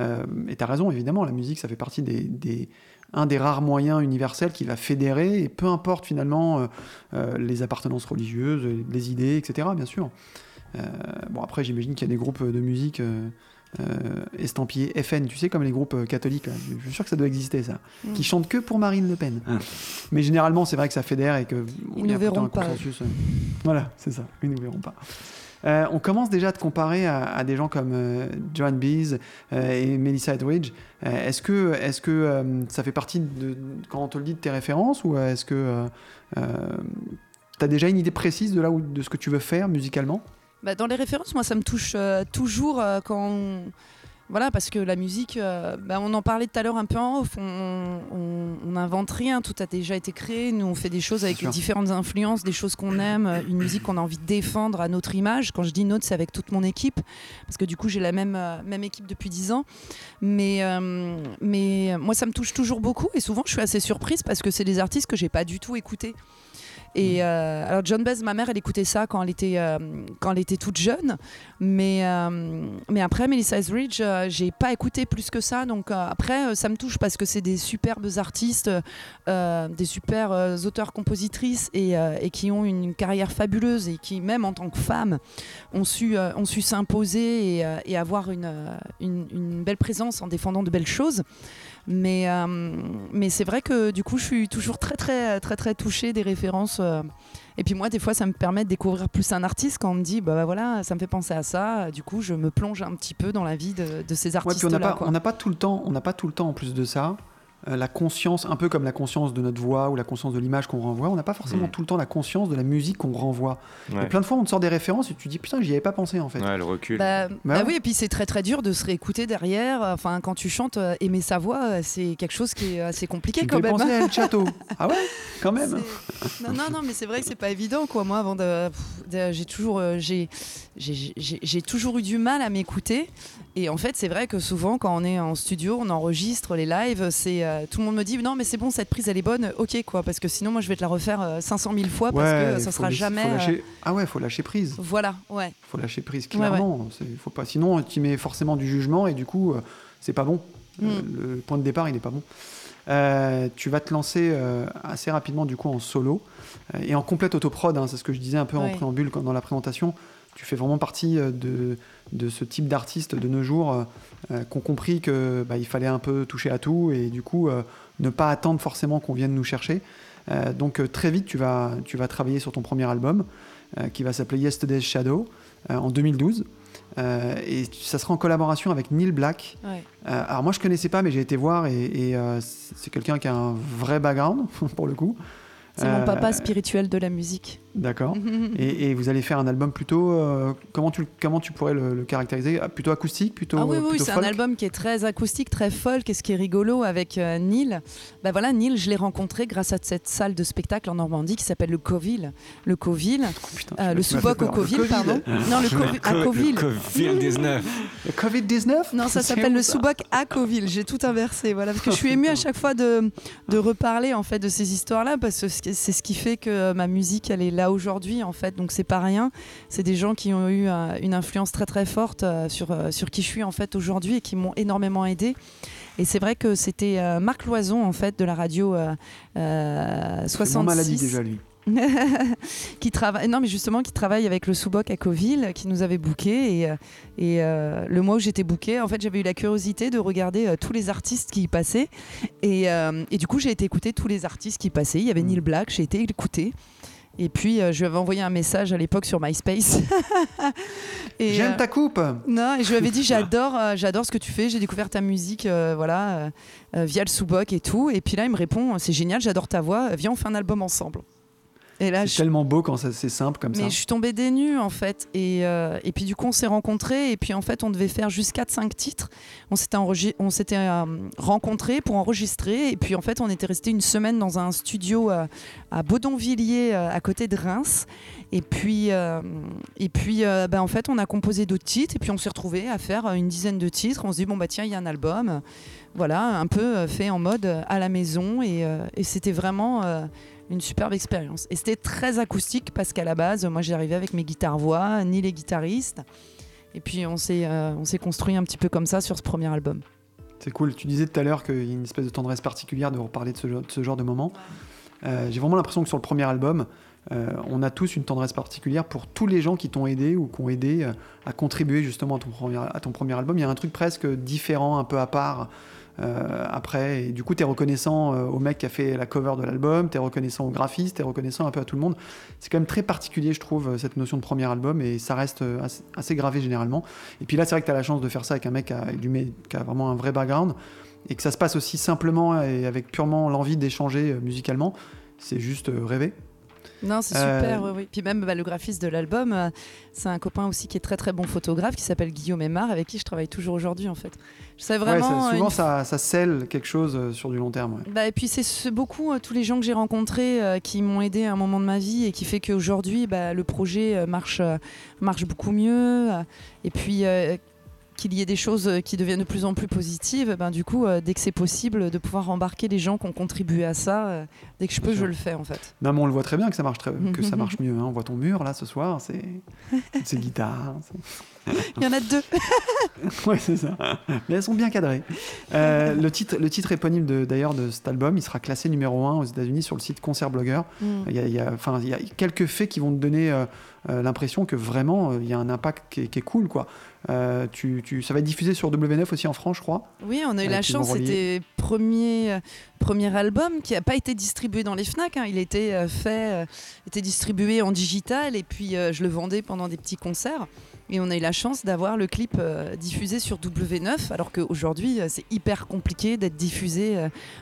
Euh, et tu as raison, évidemment, la musique, ça fait partie des, des- un des rares moyens universels qui va fédérer, et peu importe finalement euh, euh, les appartenances religieuses, les idées, etc., bien sûr. Euh, bon, après, j'imagine qu'il y a des groupes de musique euh, euh, estampillés FN, tu sais, comme les groupes catholiques, là. je suis sûr que ça doit exister, ça, Mm. qui chantent que pour Marine Le Pen. Mm. Mais généralement, c'est vrai que ça fédère et que il y a nous plutôt verront un pas. consensus. euh. Voilà, c'est ça, ils nous verront pas. Euh, on commence déjà à te comparer à, à des gens comme euh, Joan Bees euh, et Melissa Etheridge. Euh, est-ce que, est-ce que euh, ça fait partie de, quand on te le dit, de tes références ou est-ce que tu as déjà une idée précise de là où, de ce que tu veux faire musicalement? Bah, dans les références, moi, ça me touche euh, toujours euh, quand. on- Voilà, parce que la musique, euh, bah, on en parlait tout à l'heure un peu en off, on n'invente rien, tout a déjà été créé, nous on fait des choses avec différentes influences, des choses qu'on aime, une musique qu'on a envie de défendre à notre image. Quand je dis notre, c'est avec toute mon équipe, parce que du coup j'ai la même, euh, même équipe depuis 10 ans. Mais, euh, mais moi ça me touche toujours beaucoup et souvent je suis assez surprise parce que c'est des artistes que j'ai pas du tout écoutés. Et euh, alors John Baez, ma mère, elle écoutait ça quand elle était, euh, quand elle était toute jeune. Mais, euh, mais après, Melissa Etheridge, j'ai pas écouté plus que ça. Donc après, ça me touche parce que c'est des superbes artistes, des super auteurs-compositrices et, qui ont une carrière fabuleuse et qui, même en tant que femmes, ont su, ont su s'imposer et, avoir une, une belle présence en défendant de belles choses. Mais, euh, mais c'est vrai que du coup, je suis toujours très, très, très, très touchée des références. euh, et puis moi, des fois, ça me permet de découvrir plus un artiste quand on me dit, bah, bah, voilà, ça me fait penser à ça. Du coup, je me plonge un petit peu dans la vie de, de ces Ouais, artistes-là. on n'a pas, quoi. on n'a pas tout le temps, on n'a pas tout le temps en plus de ça. Euh, la conscience, un peu comme la conscience de notre voix ou la conscience de l'image qu'on renvoie, on n'a pas forcément Mm. tout le temps la conscience de la musique qu'on renvoie. Et plein de fois, on te sort des références et tu te dis putain, j'y avais pas pensé en fait. Ouais, le recul. Bah, Bah bah ouais. oui, et puis c'est très très dur de se réécouter derrière. Enfin, quand tu chantes, euh, aimer sa voix, euh, c'est quelque chose qui est assez compliqué Tu quand même. penser à El Chateau. ah ouais, quand même. Non, non, non, mais c'est vrai que c'est pas évident, quoi. Moi, avant de, j'ai toujours, j'ai toujours eu du mal à m'écouter. Et en fait, c'est vrai que souvent, quand on est en studio, on enregistre les lives, c'est euh, tout le monde me dit non, mais c'est bon, cette prise elle est bonne, ok, quoi, parce que sinon, moi, je vais te la refaire euh, 500 000 fois parce que euh, ça sera jamais. faut euh, lâcher- Ah ouais, faut lâcher prise. Voilà, ouais. Faut lâcher prise Ouais, ouais. clairement. Faut pas. Sinon, tu mets forcément du jugement et du coup, euh, c'est pas bon. Mm. Euh, le point de départ, il est pas bon. Euh, tu vas te lancer euh, assez rapidement du coup en solo euh, et en complète autoprod. hein, c'est ce que je disais un peu en préambule quand- dans la présentation. Tu fais vraiment partie euh, de, de ce type d'artistes de nos jours euh, euh, qui ont compris que bah, il fallait un peu toucher à tout et du coup euh, ne pas attendre forcément qu'on vienne nous chercher. Euh, donc très vite, tu vas, tu vas travailler sur ton premier album qui va s'appeler Yesterday's Shadow en 2012. Euh, et ça sera en collaboration avec Neil Black. ouais. Alors moi je connaissais pas, mais j'ai été voir et, et, c'est quelqu'un qui a un vrai background pour le coup. C'est mon papa spirituel de la musique. D'accord. Et, et vous allez faire un album plutôt. euh, comment, tu, comment tu pourrais le, le caractériser? Ah, Plutôt acoustique plutôt, Ah oui, oui, c'est un folk? album qui est très acoustique, très folk, et ce qui est rigolo avec euh, Neil, bah voilà, Neil, je l'ai rencontré grâce à cette salle de spectacle en Normandie qui s'appelle le Coville. Le Coville, Oh, putain, euh, le sous-boc au. Coville, Le pardon. Non, le Covi- à Coville. Covid-19. Le Covid-19 Non, ça s'appelle le ça? Sous-boc à Coville. J'ai tout inversé, voilà, parce que je suis émue à chaque fois de, de reparler en fait de ces histoires-là, parce que c'est ce qui fait que ma musique, elle est là aujourd'hui, en fait. Donc c'est pas rien. C'est des gens qui ont eu euh, une influence très très forte euh, sur euh, sur qui je suis en fait aujourd'hui et qui m'ont énormément aidé. Et c'est vrai que c'était Marc Loison en fait de la radio euh, euh, C'est 66 mon maladie déjà, lui. qui travaille non mais justement qui travaille avec le sous-boc à Coville qui nous avait booké et, et euh, le mois où j'étais booké en fait j'avais eu la curiosité de regarder euh, tous les artistes qui y passaient et, euh, et du coup j'ai été écouter tous les artistes qui y passaient il y avait Mm. Neil Black j'ai été écouter et puis euh, je lui avais envoyé un message à l'époque sur MySpace J'aime euh, ta coupe non, et je lui avais dit j'adore, euh, j'adore ce que tu fais. J'ai découvert ta musique, voilà, via le sous-boc et tout. Et puis là, il me répond c'est génial, j'adore ta voix. Viens, on fait un album ensemble. Et là, C'est je, tellement beau quand ça- c'est simple comme mais ça. je suis tombée des nues en fait. Et, euh, et puis du coup, on s'est rencontrés. Et puis en fait, on devait faire juste 4-5 titres. On s'était, enregi- on s'était euh, rencontrés pour enregistrer. Et puis en fait, on était resté une semaine dans un studio euh, à Baudonvilliers, euh, à côté de Reims. Et puis, et puis bah, en fait, on a composé d'autres titres. Et puis on s'est retrouvés à faire une dizaine de titres. On se dit, bon, bah tiens, il y a un album. Voilà, un peu fait en mode à la maison. Et, et c'était vraiment. Une superbe expérience. Et c'était très acoustique parce qu'à la base, moi j'arrivais avec mes guitares-voix, ni les guitaristes. Et puis on s'est euh, on s'est construit un petit peu comme ça sur ce premier album. C'est cool. Tu disais tout à l'heure qu'il y a une espèce de tendresse particulière de reparler de ce genre de, ce genre de moment. Euh, J'ai vraiment l'impression que sur le premier album, euh, on a tous une tendresse particulière pour tous les gens qui t'ont aidé ou qui ont aidé à contribuer justement à ton premier album. Il y a un truc presque différent, un peu à part. Euh, après, et du coup, tu es reconnaissant euh, au mec qui a fait la cover de l'album, tu es reconnaissant au graphiste, tu es reconnaissant un peu à tout le monde. C'est quand même très particulier, je trouve, euh, cette notion de premier album, et ça reste assez, gravé généralement. Et puis là, c'est vrai que tu as la chance de faire ça avec un mec qui a, qui a vraiment un vrai background, et que ça se passe aussi simplement et avec purement l'envie d'échanger musicalement. C'est juste rêver. Non, c'est Euh, super, oui, oui. Puis même bah, le graphiste de l'album, euh, c'est un copain aussi qui est très très bon photographe, qui s'appelle Guillaume Aymar, avec qui je travaille toujours aujourd'hui en fait. Je sais Ouais, vraiment. ça- euh, souvent, une ça, ça scelle quelque chose euh, sur du long terme. ouais. Bah, et puis c'est ce- beaucoup euh, tous les gens que j'ai rencontrés euh, qui m'ont aidé à un moment de ma vie et qui fait qu'aujourd'hui bah, le projet euh, marche, euh, marche beaucoup mieux. euh, et puis euh, qu'il y ait des choses euh, qui deviennent de plus en plus positives, ben, du coup, euh, dès que c'est possible, de pouvoir embarquer les gens qui ont contribué à ça, euh, dès que je peux, je le fais en fait. Non, mais on le voit très bien que ça marche, très, que ça marche mieux. hein. On voit ton mur là ce soir, c'est c'est- Il y en a deux. Ouais, c'est ça. Mais elles sont bien cadrées. Euh, le, titre, le titre éponyme de- d'ailleurs de, cet album, il sera classé numéro 1 aux États-Unis sur le site Concert Blogger. Mm. Il y a, il y a- enfin, il y a quelques faits qui vont te donner euh, l'impression que vraiment il y a un impact qui est, qui est cool. Quoi. Euh, tu, tu- ça va être diffusé sur W9 aussi en France, je crois. Oui, on a eu Euh, la chance, c'était premier, euh, premier album qui n'a pas été distribué dans les FNAC, hein. il a été fait, était distribué en digital et puis je le vendais pendant des petits concerts. Et on a eu la chance d'avoir le clip diffusé sur W9, alors qu'aujourd'hui c'est hyper compliqué d'être diffusé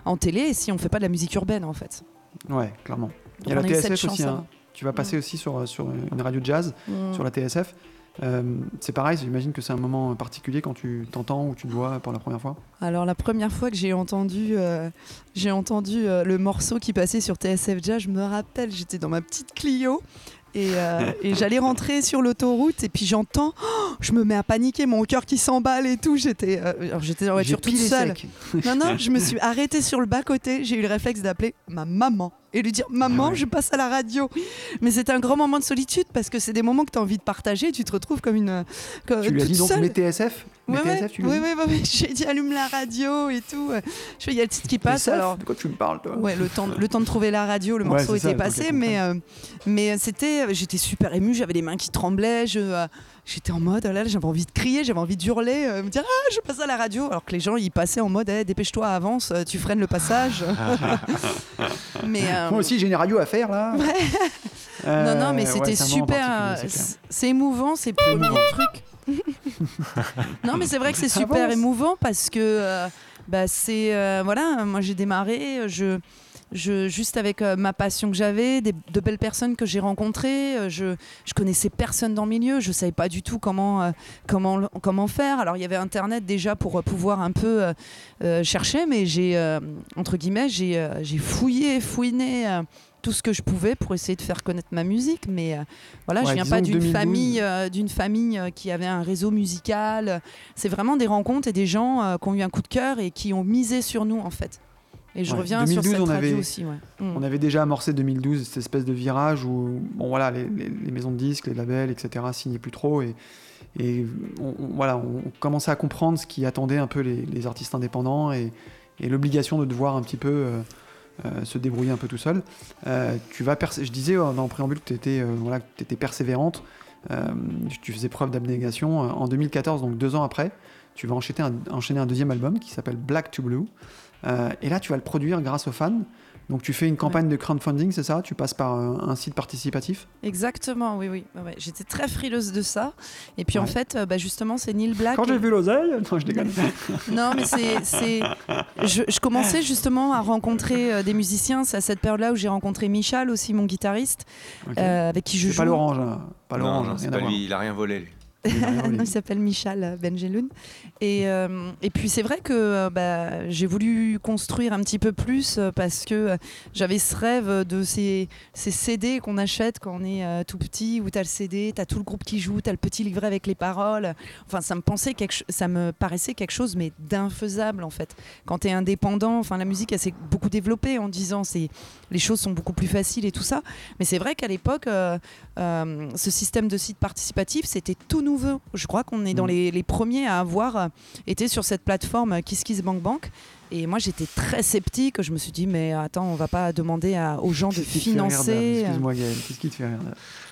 en télé si on ne fait pas de la musique urbaine en fait. Ouais, clairement. Il y a la TSF aussi. chance-là. hein. Tu vas passer aussi sur, sur une radio jazz, Mm. sur la TSF. Euh, c'est pareil, j'imagine que c'est un moment particulier quand tu t'entends ou tu te vois pour la première fois. Alors la première fois que j'ai entendu, euh, j'ai entendu euh, le morceau qui passait sur TSF Jazz, je me rappelle, j'étais dans ma petite Clio et, et j'allais rentrer sur l'autoroute et puis j'entends, oh, je me mets à paniquer, mon cœur qui s'emballe et tout. J'étais, j'étais dans la voiture toute seule. Non non, je me suis arrêtée sur le bas côté. J'ai eu le réflexe d'appeler ma maman et lui dire maman, ouais. je passe à la radio. Mais c'était un grand moment de solitude parce que c'est des moments que tu as envie de partager. et Tu te retrouves comme une, comme, Tu lui as dit donc seule. mes TSF Mes Ouais, ouais, TSF, tu lui as oui, oui, oui, j'ai dit allume la radio et tout. Je il y a le titre qui passe. TSF Alors, De quoi tu me parles, toi? Ouais, le temps, le temps de trouver la radio, le Ouais, morceau c'est ça, était temps passé, qu'elle mais, euh, mais c'était, j'étais super émue, j'avais les mains qui tremblaient, je, euh, j'étais en mode, là, j'avais envie de crier, j'avais envie d'hurler, euh, me dire, ah, je passe à la radio, alors que les gens, ils passaient en mode, Eh, dépêche-toi, avance, euh, tu freines le passage. mais, euh, Moi aussi, j'ai une radio à faire là. non, Euh, non, mais ouais, c'était super. euh, c'est clair. c'est- C'est émouvant, trucs. non, mais c'est vrai que c'est super émouvant parce que euh, bah, c'est. euh, voilà, moi j'ai démarré, je. Je, juste avec euh, ma passion que j'avais, des- de belles personnes que j'ai rencontrées. euh, je, je connaissais personne dans le milieu, je savais pas du tout comment, euh, comment, faire. Alors il y avait Internet déjà pour pouvoir un peu chercher, mais j'ai, entre guillemets, j'ai j'ai fouillé, fouiné. tout ce que je pouvais pour essayer de faire connaître ma musique, mais voilà, Ouais, je viens pas d'une 2012. famille, d'une famille qui avait un réseau musical. C'est vraiment des rencontres et des gens qui ont eu un coup de cœur et qui ont misé sur nous en fait. Et je Ouais, reviens 2012, sur cette on radio avait- aussi. Ouais. Mm. On avait déjà amorcé 2012 cette espèce de virage où bon voilà les, les- les maisons de disques, les labels, etc. signaient plus trop et, et on, on- voilà on commençait à comprendre ce qui attendait un peu les, les artistes indépendants et, et l'obligation de devoir un petit peu euh, euh, se débrouiller un peu tout seul. Euh, tu vas je disais dans le préambule que tu étais voilà persévérante, tu faisais preuve d'abnégation. En 2014 donc deux ans après, tu vas enchaîner un, enchaîner un deuxième album qui s'appelle Black to Blue. Euh, et là, tu vas le produire grâce aux fans. Donc, tu fais une campagne de crowdfunding, c'est ça? Tu passes par euh, un site participatif? Exactement, oui, oui. Ouais. J'étais très frileuse de ça. Et puis en fait, euh, bah, justement, c'est Neil Black. Quand j'ai et- vu l'oseille, non, je déconne. Non, mais c'est. c'est- Je, je commençais justement à rencontrer euh, des musiciens. C'est à cette période-là où j'ai rencontré Michal aussi, mon guitariste, Ok. euh, avec qui je joue. pas l'orange, hein. pas l'orange, non, hein, rien pas lui, il a rien volé. lui. Non, il s'appelle Michal Benjeloun. Et, euh, et puis c'est vrai que euh, bah, j'ai voulu construire un petit peu plus euh, parce que j'avais ce rêve de ces, ces CD qu'on achète quand on est euh, tout petit, où tu as le CD, tu as tout le groupe qui joue, tu as le petit livret avec les paroles. Enfin, ça me, pensait quelque, ça me paraissait quelque chose, mais d'infaisable en fait. Quand tu es indépendant, enfin, la musique, elle s'est beaucoup développée en 10 ans. C'est, les choses sont beaucoup plus faciles et tout ça. Mais c'est vrai qu'à l'époque, euh, ce système de site participatif, c'était tout nouveau. Je crois qu'on est dans Mm. les, les premiers à avoir euh, été sur cette plateforme KissKissBankBank. Et moi, j'étais très sceptique. Je me suis dit, mais attends, on va pas demander à- aux gens de financer. euh. Excuse-moi, Gaël, qu'est-ce qui te fait rire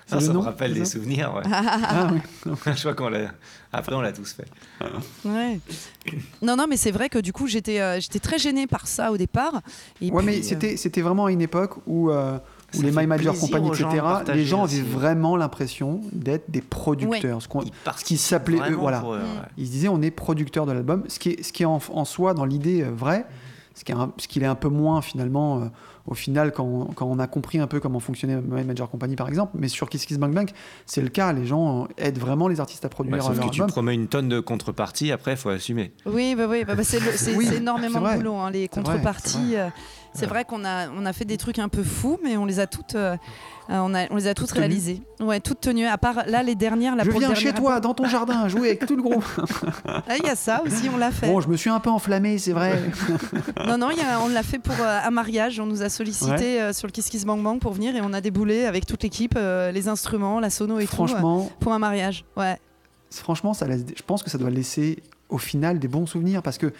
ça me rappelle des souvenirs. ouais. Ah oui. Je crois qu'on l'a. Après, on l'a tous fait. Ouais. Non, non, mais c'est vrai que du coup, j'étais euh, j'étais très gênée par ça au départ. Et Ouais, puis, mais euh, c'était c'était vraiment à une époque où, euh, Ça les My Major Company, etc., les gens aussi. avaient vraiment l'impression d'être des producteurs. Ce qu'on- Ils partent ce qui s'appelait eux, voilà. eux, ouais. Ils se disaient on est producteur de l'album, ce qui est, ce qui est en, en soi dans l'idée euh, vrai, ce qui est un- ce qu'il est un peu moins finalement euh, au final quand on, quand on a compris un peu comment fonctionnait My Major Company par exemple, mais sur Kiss Kiss Bang c'est le cas, les gens euh, aident vraiment les artistes à produire Ouais, sauf leur que tu album. promets une tonne de contrepartie, après, il faut assumer. Oui, bah, oui, bah, bah, c'est le- c'est Oui, c'est énormément de boulot. hein, les C'est vrai, contreparties, euh, c'est Ouais. vrai, qu'on a, on a fait des trucs un peu fous, mais on les a toutes, euh, euh, on a, on les a toutes réalisées. Ouais, toutes tenues. À part là, les dernières. Là, Je viens chez toi, dans ton jardin, jouer avec tout le groupe. Ah, Il y a ça aussi, on l'a fait. Bon, je me suis un peu enflammé, c'est vrai. Non, non, il y a- on l'a fait pour euh, un mariage. On nous a sollicité euh, sur le Kiss Kiss Bang Bang pour venir et on a déboulé avec toute l'équipe, les instruments, la sono et tout, franchement, euh, pour un mariage. Ouais. franchement, ça laisse, je pense que ça doit laisser au final des bons souvenirs parce que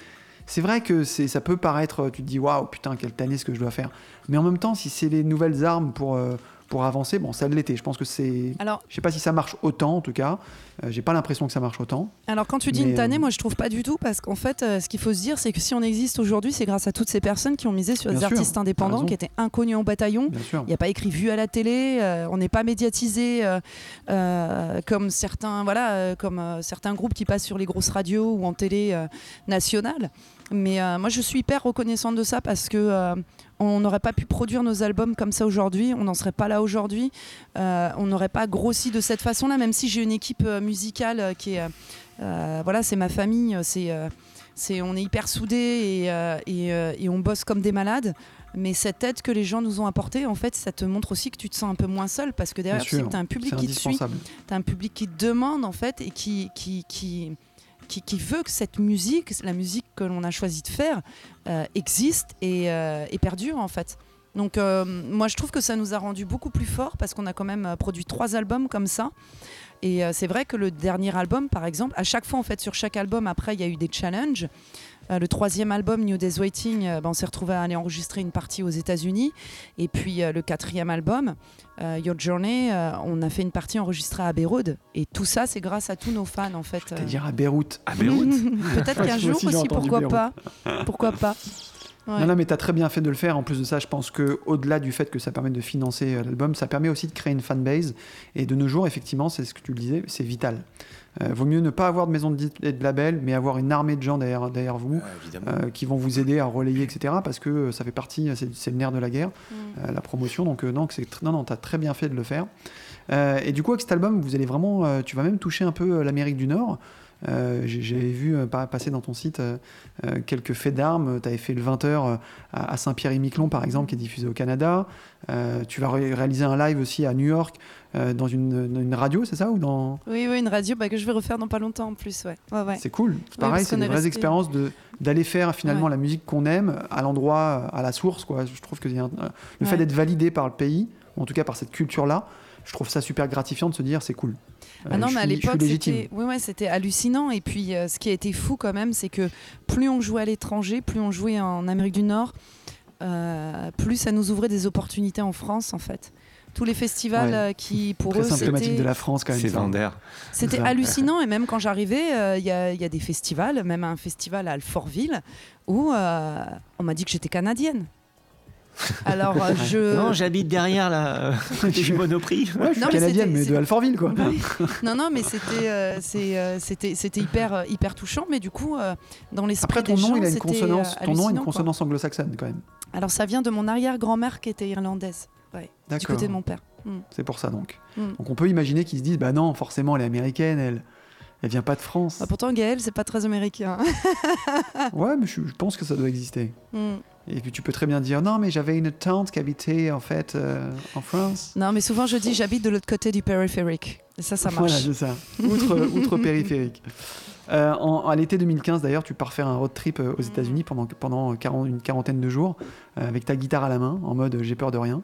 c'est vrai que ça peut paraître, tu te dis waouh, putain, quelle tannée ce que je dois faire. Mais en même temps, si c'est les nouvelles armes pour, euh, pour avancer, bon, ça l'était. Je pense que c'est. Alors, Je sais pas si ça marche autant en tout cas. Euh, j'ai pas l'impression que ça marche autant. Alors quand tu dis Mais, une tannée, euh, moi je trouve pas du tout parce qu'en fait euh, ce qu'il faut se dire c'est que si on existe aujourd'hui c'est grâce à toutes ces personnes qui ont misé sur Bien des sûr, artistes indépendants qui étaient inconnus en bataillon. Il n'y a pas écrit vu à la télé, euh, on n'est pas médiatisé comme certains voilà comme certains groupes qui passent sur les grosses radios ou en télé nationale. Mais euh, moi je suis hyper reconnaissante de ça parce que euh, on n'aurait pas pu produire nos albums comme ça aujourd'hui, on n'en serait pas là aujourd'hui, Euh, on n'aurait pas grossi de cette façon-là, même si j'ai une équipe musicale qui est, voilà, c'est ma famille, c'est, c'est, on est hyper soudés et, et, et on bosse comme des malades. Mais cette aide que les gens nous ont apportée, en fait, ça te montre aussi que tu te sens un peu moins seul parce que derrière, tu sais sûr, que tu as un public qui te suit, tu as un public qui te demande en fait et qui, qui, qui, qui, veut que cette musique, la musique que l'on a choisi de faire, euh, existe et, euh, et perdure en fait. Donc euh, moi je trouve que ça nous a rendu beaucoup plus forts parce qu'on a quand même produit trois albums comme ça. Et c'est vrai que le dernier album par exemple, à chaque fois en fait sur chaque album après il y a eu des challenges. Euh, le troisième album, New Days Waiting, euh, ben, on s'est retrouvé à aller enregistrer une partie aux États-Unis. Et puis euh, le quatrième album, euh, Your Journey, euh, on a fait une partie enregistrée à Beyrouth. Et tout ça, c'est grâce à tous nos fans en fait. C'est-à-dire à Beyrouth. À Beyrouth. Peut-être qu'un jour aussi, pourquoi Beyrouth. pas Pourquoi pas Ouais. Non, non, mais tu as très bien fait de le faire. En plus de ça, je pense que au-delà du fait que ça permet de financer l'album, ça permet aussi de créer une fanbase. Et de nos jours, effectivement, c'est ce que tu le disais, c'est vital. Euh, vaut mieux ne pas avoir de maison de de label, mais avoir une armée de gens derrière, derrière vous euh, qui vont vous aider à relayer, etc. Parce que euh, ça fait partie, c'est c'est le nerf de la guerre, Mm. euh, la promotion. Donc, euh, non, que c'est tr- non, non, tu as très bien fait de le faire. Euh, et du coup, avec cet album, vous allez vraiment, euh, tu vas même toucher un peu l'Amérique du Nord. Euh, J'avais vu euh, pa- passer dans ton site euh, quelques faits d'armes. Tu avais fait le 20h à, Saint-Pierre-et-Miquelon, par exemple, qui est diffusé au Canada. Tu vas ré- réaliser un live aussi à New York, euh, dans une, une radio, c'est ça ou dans... Oui, oui, une radio bah, que je vais refaire dans pas longtemps en plus. Ouais. Ouais, ouais. C'est cool. C'est pareil, c'est qu'on des est vraies resté- expériences de d'aller faire finalement Ouais. la musique qu'on aime à l'endroit, à la source. Quoi. Je trouve que il y a un- le fait d'être validé par le pays, en tout cas par cette culture-là, je trouve ça super gratifiant de se dire c'est cool. Ah Euh, non, je mais à suis- l'époque, c'était oui, ouais, c'était hallucinant. Et puis, euh, ce qui a été fou quand même, c'est que plus on jouait à l'étranger, plus on jouait en Amérique du Nord, euh, plus ça nous ouvrait des opportunités en France, en fait. Tous les festivals Ouais. qui, pour Très eux, symptomatique c'était de la France quand même. C'est c'était hallucinant. Et même quand j'arrivais, euh, il y, a, il y a des festivals, même un festival à Alfortville, où euh, on m'a dit que j'étais canadienne. Alors, euh, je. Non, j'habite derrière là, du Monoprix. Ouais, je suis Non, mais canadienne, c'était- mais, de Alfortville, quoi. Oui. non, non, mais c'était, euh, euh, c'était, c'était hyper, hyper touchant. Mais du coup, euh, dans l'esprit Après, ton des nom, gens, il a une consonance. ton nom a une consonance anglo-saxonne quand même. Alors, ça vient de mon arrière-grand-mère qui était irlandaise. Ouais, du côté de mon père. Mm. C'est pour ça donc. Mm. Donc on peut imaginer qu'ils se disent bah non, forcément, elle est américaine, elle. Elle vient pas de France. Bah, pourtant, Gaël, c'est pas très américain. Ouais, mais je, je pense que ça doit exister. Mm. Et puis tu peux très bien dire non, mais j'avais une tante qui habitait en fait euh, en France. Non, mais souvent, je dis j'habite de l'autre côté du périphérique. Et ça, ça Voilà, marche. c'est ça. Outre, outre périphérique. Euh, en, à l'été 2015, d'ailleurs, tu pars faire un road trip euh, aux États-Unis pendant, pendant 40 une quarantaine de jours euh, avec ta guitare à la main, en mode j'ai peur de rien.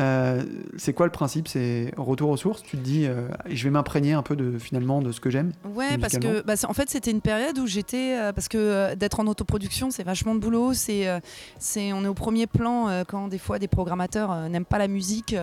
Euh, c'est quoi le principe? C'est retour aux sources? Tu te dis, je vais m'imprégner un peu de finalement de ce que j'aime. Ouais, parce que bah, en fait c'était une période où j'étais parce que d'être en autoproduction c'est vachement de boulot, c'est c'est on est au premier plan quand des fois des programmateurs n'aiment pas la musique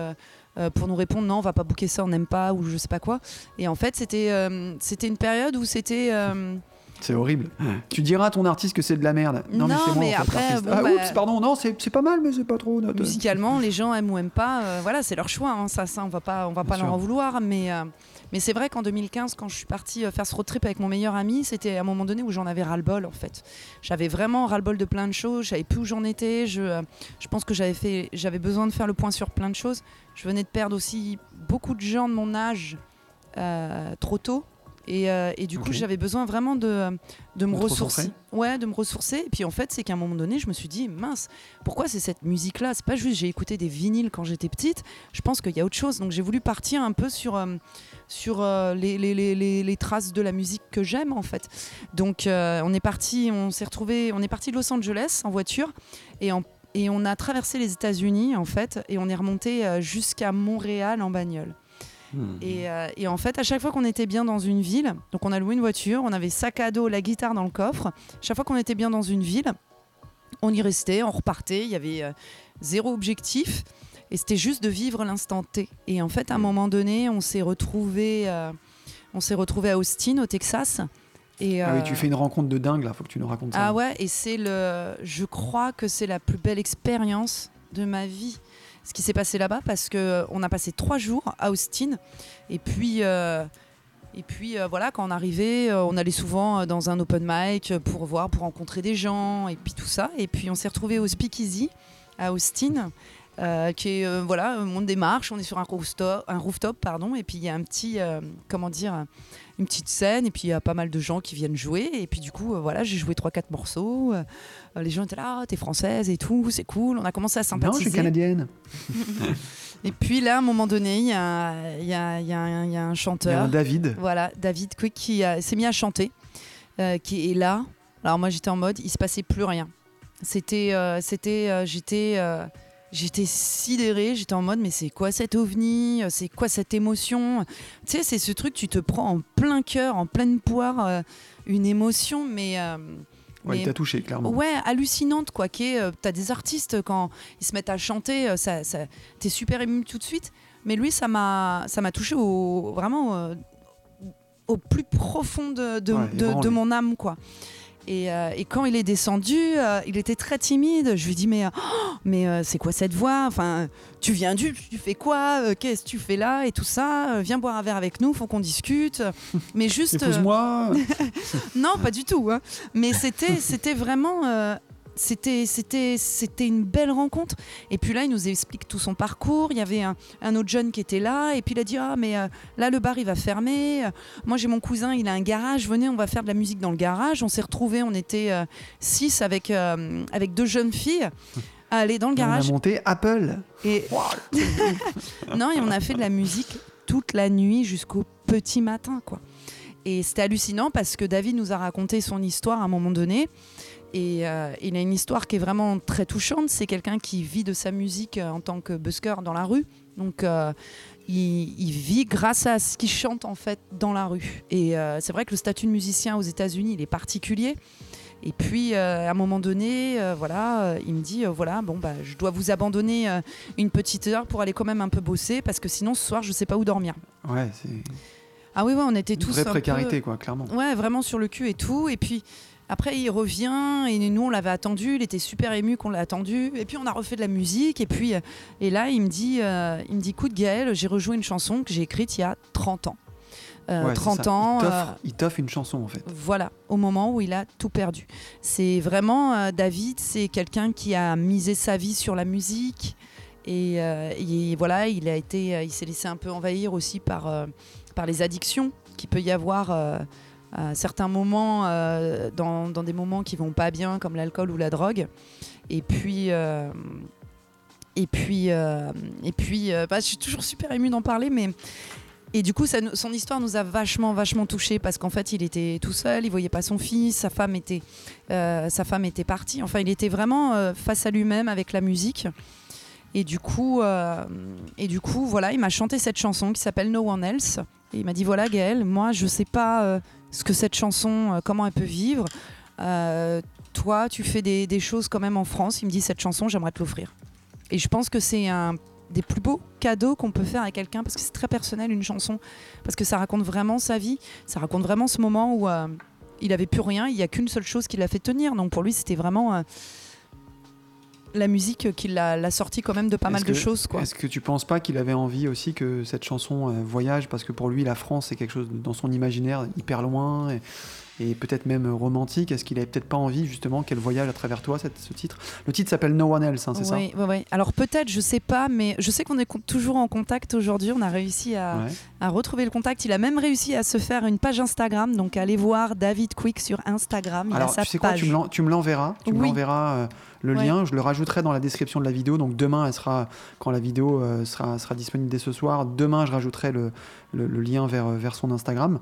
euh, pour nous répondre non on va pas booker ça on n'aime pas ou je sais pas quoi et en fait c'était euh, c'était une période où c'était euh, C'est horrible. Tu diras à ton artiste que c'est de la merde. Non, c'est moi, mais en fait, après, bon, ah, bah- oups, pardon, non, c'est c'est pas mal, mais c'est pas trop. notre- musicalement les gens aiment ou aiment pas euh, voilà c'est leur choix hein, ça ça on va pas on va Bien pas sûr. leur en vouloir mais euh, mais c'est vrai qu'en 2015 quand je suis partie euh, faire ce road trip avec mon meilleur ami c'était à un moment donné où j'en avais ras le bol en fait. J'avais vraiment ras le bol de plein de choses je savais plus où j'en étais je euh, je pense que j'avais fait j'avais besoin de faire le point sur plein de choses. Je venais de perdre aussi beaucoup de gens de mon âge euh, trop tôt et, euh, et du coup j'avais besoin vraiment de, de me De ressourcer. ouais de me ressourcer. Et puis en fait c'est qu'à un moment donné je me suis dit mince pourquoi c'est cette musique là c'est pas juste j'ai écouté des vinyles quand j'étais petite. Je pense qu'il y a autre chose. Donc j'ai voulu partir un peu sur euh, sur euh, les, les, les, les- les traces de la musique que j'aime en fait. Donc on est parti on s'est retrouvé on est parti de Los Angeles en voiture. Et en et on a traversé les États-Unis en fait. Et on est remonté jusqu'à Montréal en bagnole Hmm. et, euh, et en fait, à chaque fois qu'on était bien dans une ville, donc on a loué une voiture, on avait sac à dos, la guitare dans le coffre. Chaque fois qu'on était bien dans une ville, on y restait, on repartait. Il y avait euh, zéro objectif et c'était juste de vivre l'instant T. Et en fait, à un moment donné, on s'est retrouvé, on s'est retrouvé à Austin, au Texas. Et, Ah oui, euh, tu fais une rencontre de dingue là, faut que tu nous racontes ça. ah ouais, et c'est le. Je crois que c'est la plus belle expérience de ma vie. Ce qui s'est passé là-bas, parce que euh, on a passé trois jours à Austin, et puis. euh, et puis euh, voilà, quand on arrivait, on allait souvent dans un open mic pour voir, pour rencontrer des gens, et puis tout ça. Et puis on s'est retrouvé au Speakeasy à Austin, euh, qui est euh, voilà, on marches, on est sur un rooftop, un rooftop pardon, et puis il y a un petit, euh, comment dire, une petite scène, et puis il y a pas mal de gens qui viennent jouer, et puis du coup, voilà, j'ai joué trois quatre morceaux. les gens étaient là, Ah, t'es française et tout, c'est cool. On a commencé à non, je sympathiser. suis canadienne. Et puis là, à un moment donné, il y a, il y a- il y a un- il y a un Il y a un chanteur, David. voilà, David Quick, qui s'est mis à chanter, qui est là. Alors moi, j'étais en mode, il se passait plus rien. C'était, c'était, j'étais, j'étais sidérée. J'étais en mode, mais c'est quoi cet ovni C'est quoi cette émotion? Tu sais, c'est ce truc, tu te prends en plein cœur, en pleine poire, euh, une émotion, mais. euh, Ouais, il mais- t'a touché, clairement. Ouais, hallucinante quoi. Qui euh, t'as des artistes quand ils se mettent à chanter, euh, ça, ça, t'es super ému tout de suite. Mais lui, ça m'a, ça m'a touché au vraiment euh, au plus profond de, de, Ouais, de- ébranlé. de mon âme quoi. Et, euh, et quand il est descendu, euh, il était très timide. Je lui dis mais, oh, mais euh, c'est quoi cette voix? Enfin, tu viens du, tu fais quoi? Qu'est-ce que tu fais là? Et tout ça Viens boire un verre avec nous, faut qu'on discute. Mais juste, Épouse-moi. non, pas du tout. hein. Mais c'était, c'était vraiment, c'était, c'était, c'était une belle rencontre. Et puis là, il nous explique tout son parcours. Il y avait un, un autre jeune qui était là, et puis il a dit ah mais euh, là le bar il va fermer. Euh, Moi j'ai mon cousin, il a un garage. Venez, on va faire de la musique dans le garage. On s'est retrouvés, on était euh, six avec euh, avec deux jeunes filles. à aller dans le On a garage monté Apple. et non et on a fait de la musique toute la nuit jusqu'au petit matin quoi. Et c'était hallucinant parce que David nous a raconté son histoire à un moment donné. Et euh, il a une histoire qui est vraiment très touchante. C'est quelqu'un qui vit de sa musique euh, en tant que busker dans la rue. Donc euh, il, il vit grâce à ce qu'il chante en fait dans la rue. Et euh, c'est vrai que le statut de musicien aux États-Unis, il est particulier. Et puis euh, à un moment donné, euh, voilà, euh, il me dit voilà, bon bah je dois vous abandonner une petite heure pour aller quand même un peu bosser parce que sinon ce soir je sais pas où dormir. Ouais, c'est une Ah oui ouais, on était tous vraie un peu- précarité, quoi, clairement. Ouais, vraiment sur le cul et tout. Et puis après, il revient et nous, on l'avait attendu. Il était super ému qu'on l'a attendu. Et puis, on a refait de la musique. Et puis, euh, et là, il me dit, euh, il me dit, écoute, Gaël, j'ai rejoué une chanson que j'ai écrite il y a 30 ans. Euh, Ouais, c'est 30 ça. ans. Il t'offre- euh, Il t'offre une chanson, en fait. voilà, au moment où il a tout perdu. C'est vraiment euh, David, c'est quelqu'un qui a misé sa vie sur la musique et, et voilà, il a été, il s'est laissé un peu envahir aussi par par les addictions qu'il peut y avoir. Certains moments, euh, dans, des moments qui vont pas bien, comme l'alcool ou la drogue. Et puis, euh, et puis, euh, et puis, bah, je suis toujours super émue d'en parler, mais et du coup, son histoire nous a vachement, vachement touchés parce qu'en fait, il était tout seul, il voyait pas son fils, sa femme était, sa femme était partie. Enfin, il était vraiment face à lui-même avec la musique. Et du coup, et du coup, voilà, il m'a chanté cette chanson qui s'appelle No One Else. Et il m'a dit voilà, Gaël, moi, je sais pas ce que cette chanson, euh, comment elle peut vivre. Euh, toi, tu fais des, choses quand même en France. Il me dit cette chanson, j'aimerais te l'offrir. Et je pense que c'est un des plus beaux cadeaux qu'on peut faire à quelqu'un parce que c'est très personnel une chanson parce que ça raconte vraiment sa vie ça raconte vraiment ce moment où euh, il avait plus rien il y a qu'une seule chose qui l'a fait tenir donc pour lui c'était vraiment la musique qui l'a l'a sorti quand même de pas mal de choses quoi. Est-ce que tu penses pas qu'il avait envie aussi que cette chanson euh, voyage? Parce que pour lui, la France, c'est quelque chose dans son imaginaire hyper loin et, et peut-être même romantique. Est-ce qu'il avait peut-être pas envie justement qu'elle voyage à travers toi, cette- ce titre? Le titre s'appelle No One Else, hein, c'est Oui, oui, oui. Alors peut-être, je sais pas, mais je sais qu'on est toujours en contact aujourd'hui. On a réussi à, ça Ouais. à retrouver le contact. Il a même réussi à se faire une page Instagram. Donc allez voir David Quick sur Instagram. Il a Alors, sa tu sais page. tu me l'en- tu me l'enverras. Tu me l'enverras euh, le Ouais. lien. Je le rajouterai dans la description de la vidéo. Donc, demain, elle sera, quand la vidéo euh, sera, sera disponible dès ce soir, demain, je rajouterai le, le- le lien vers, euh, vers son Instagram.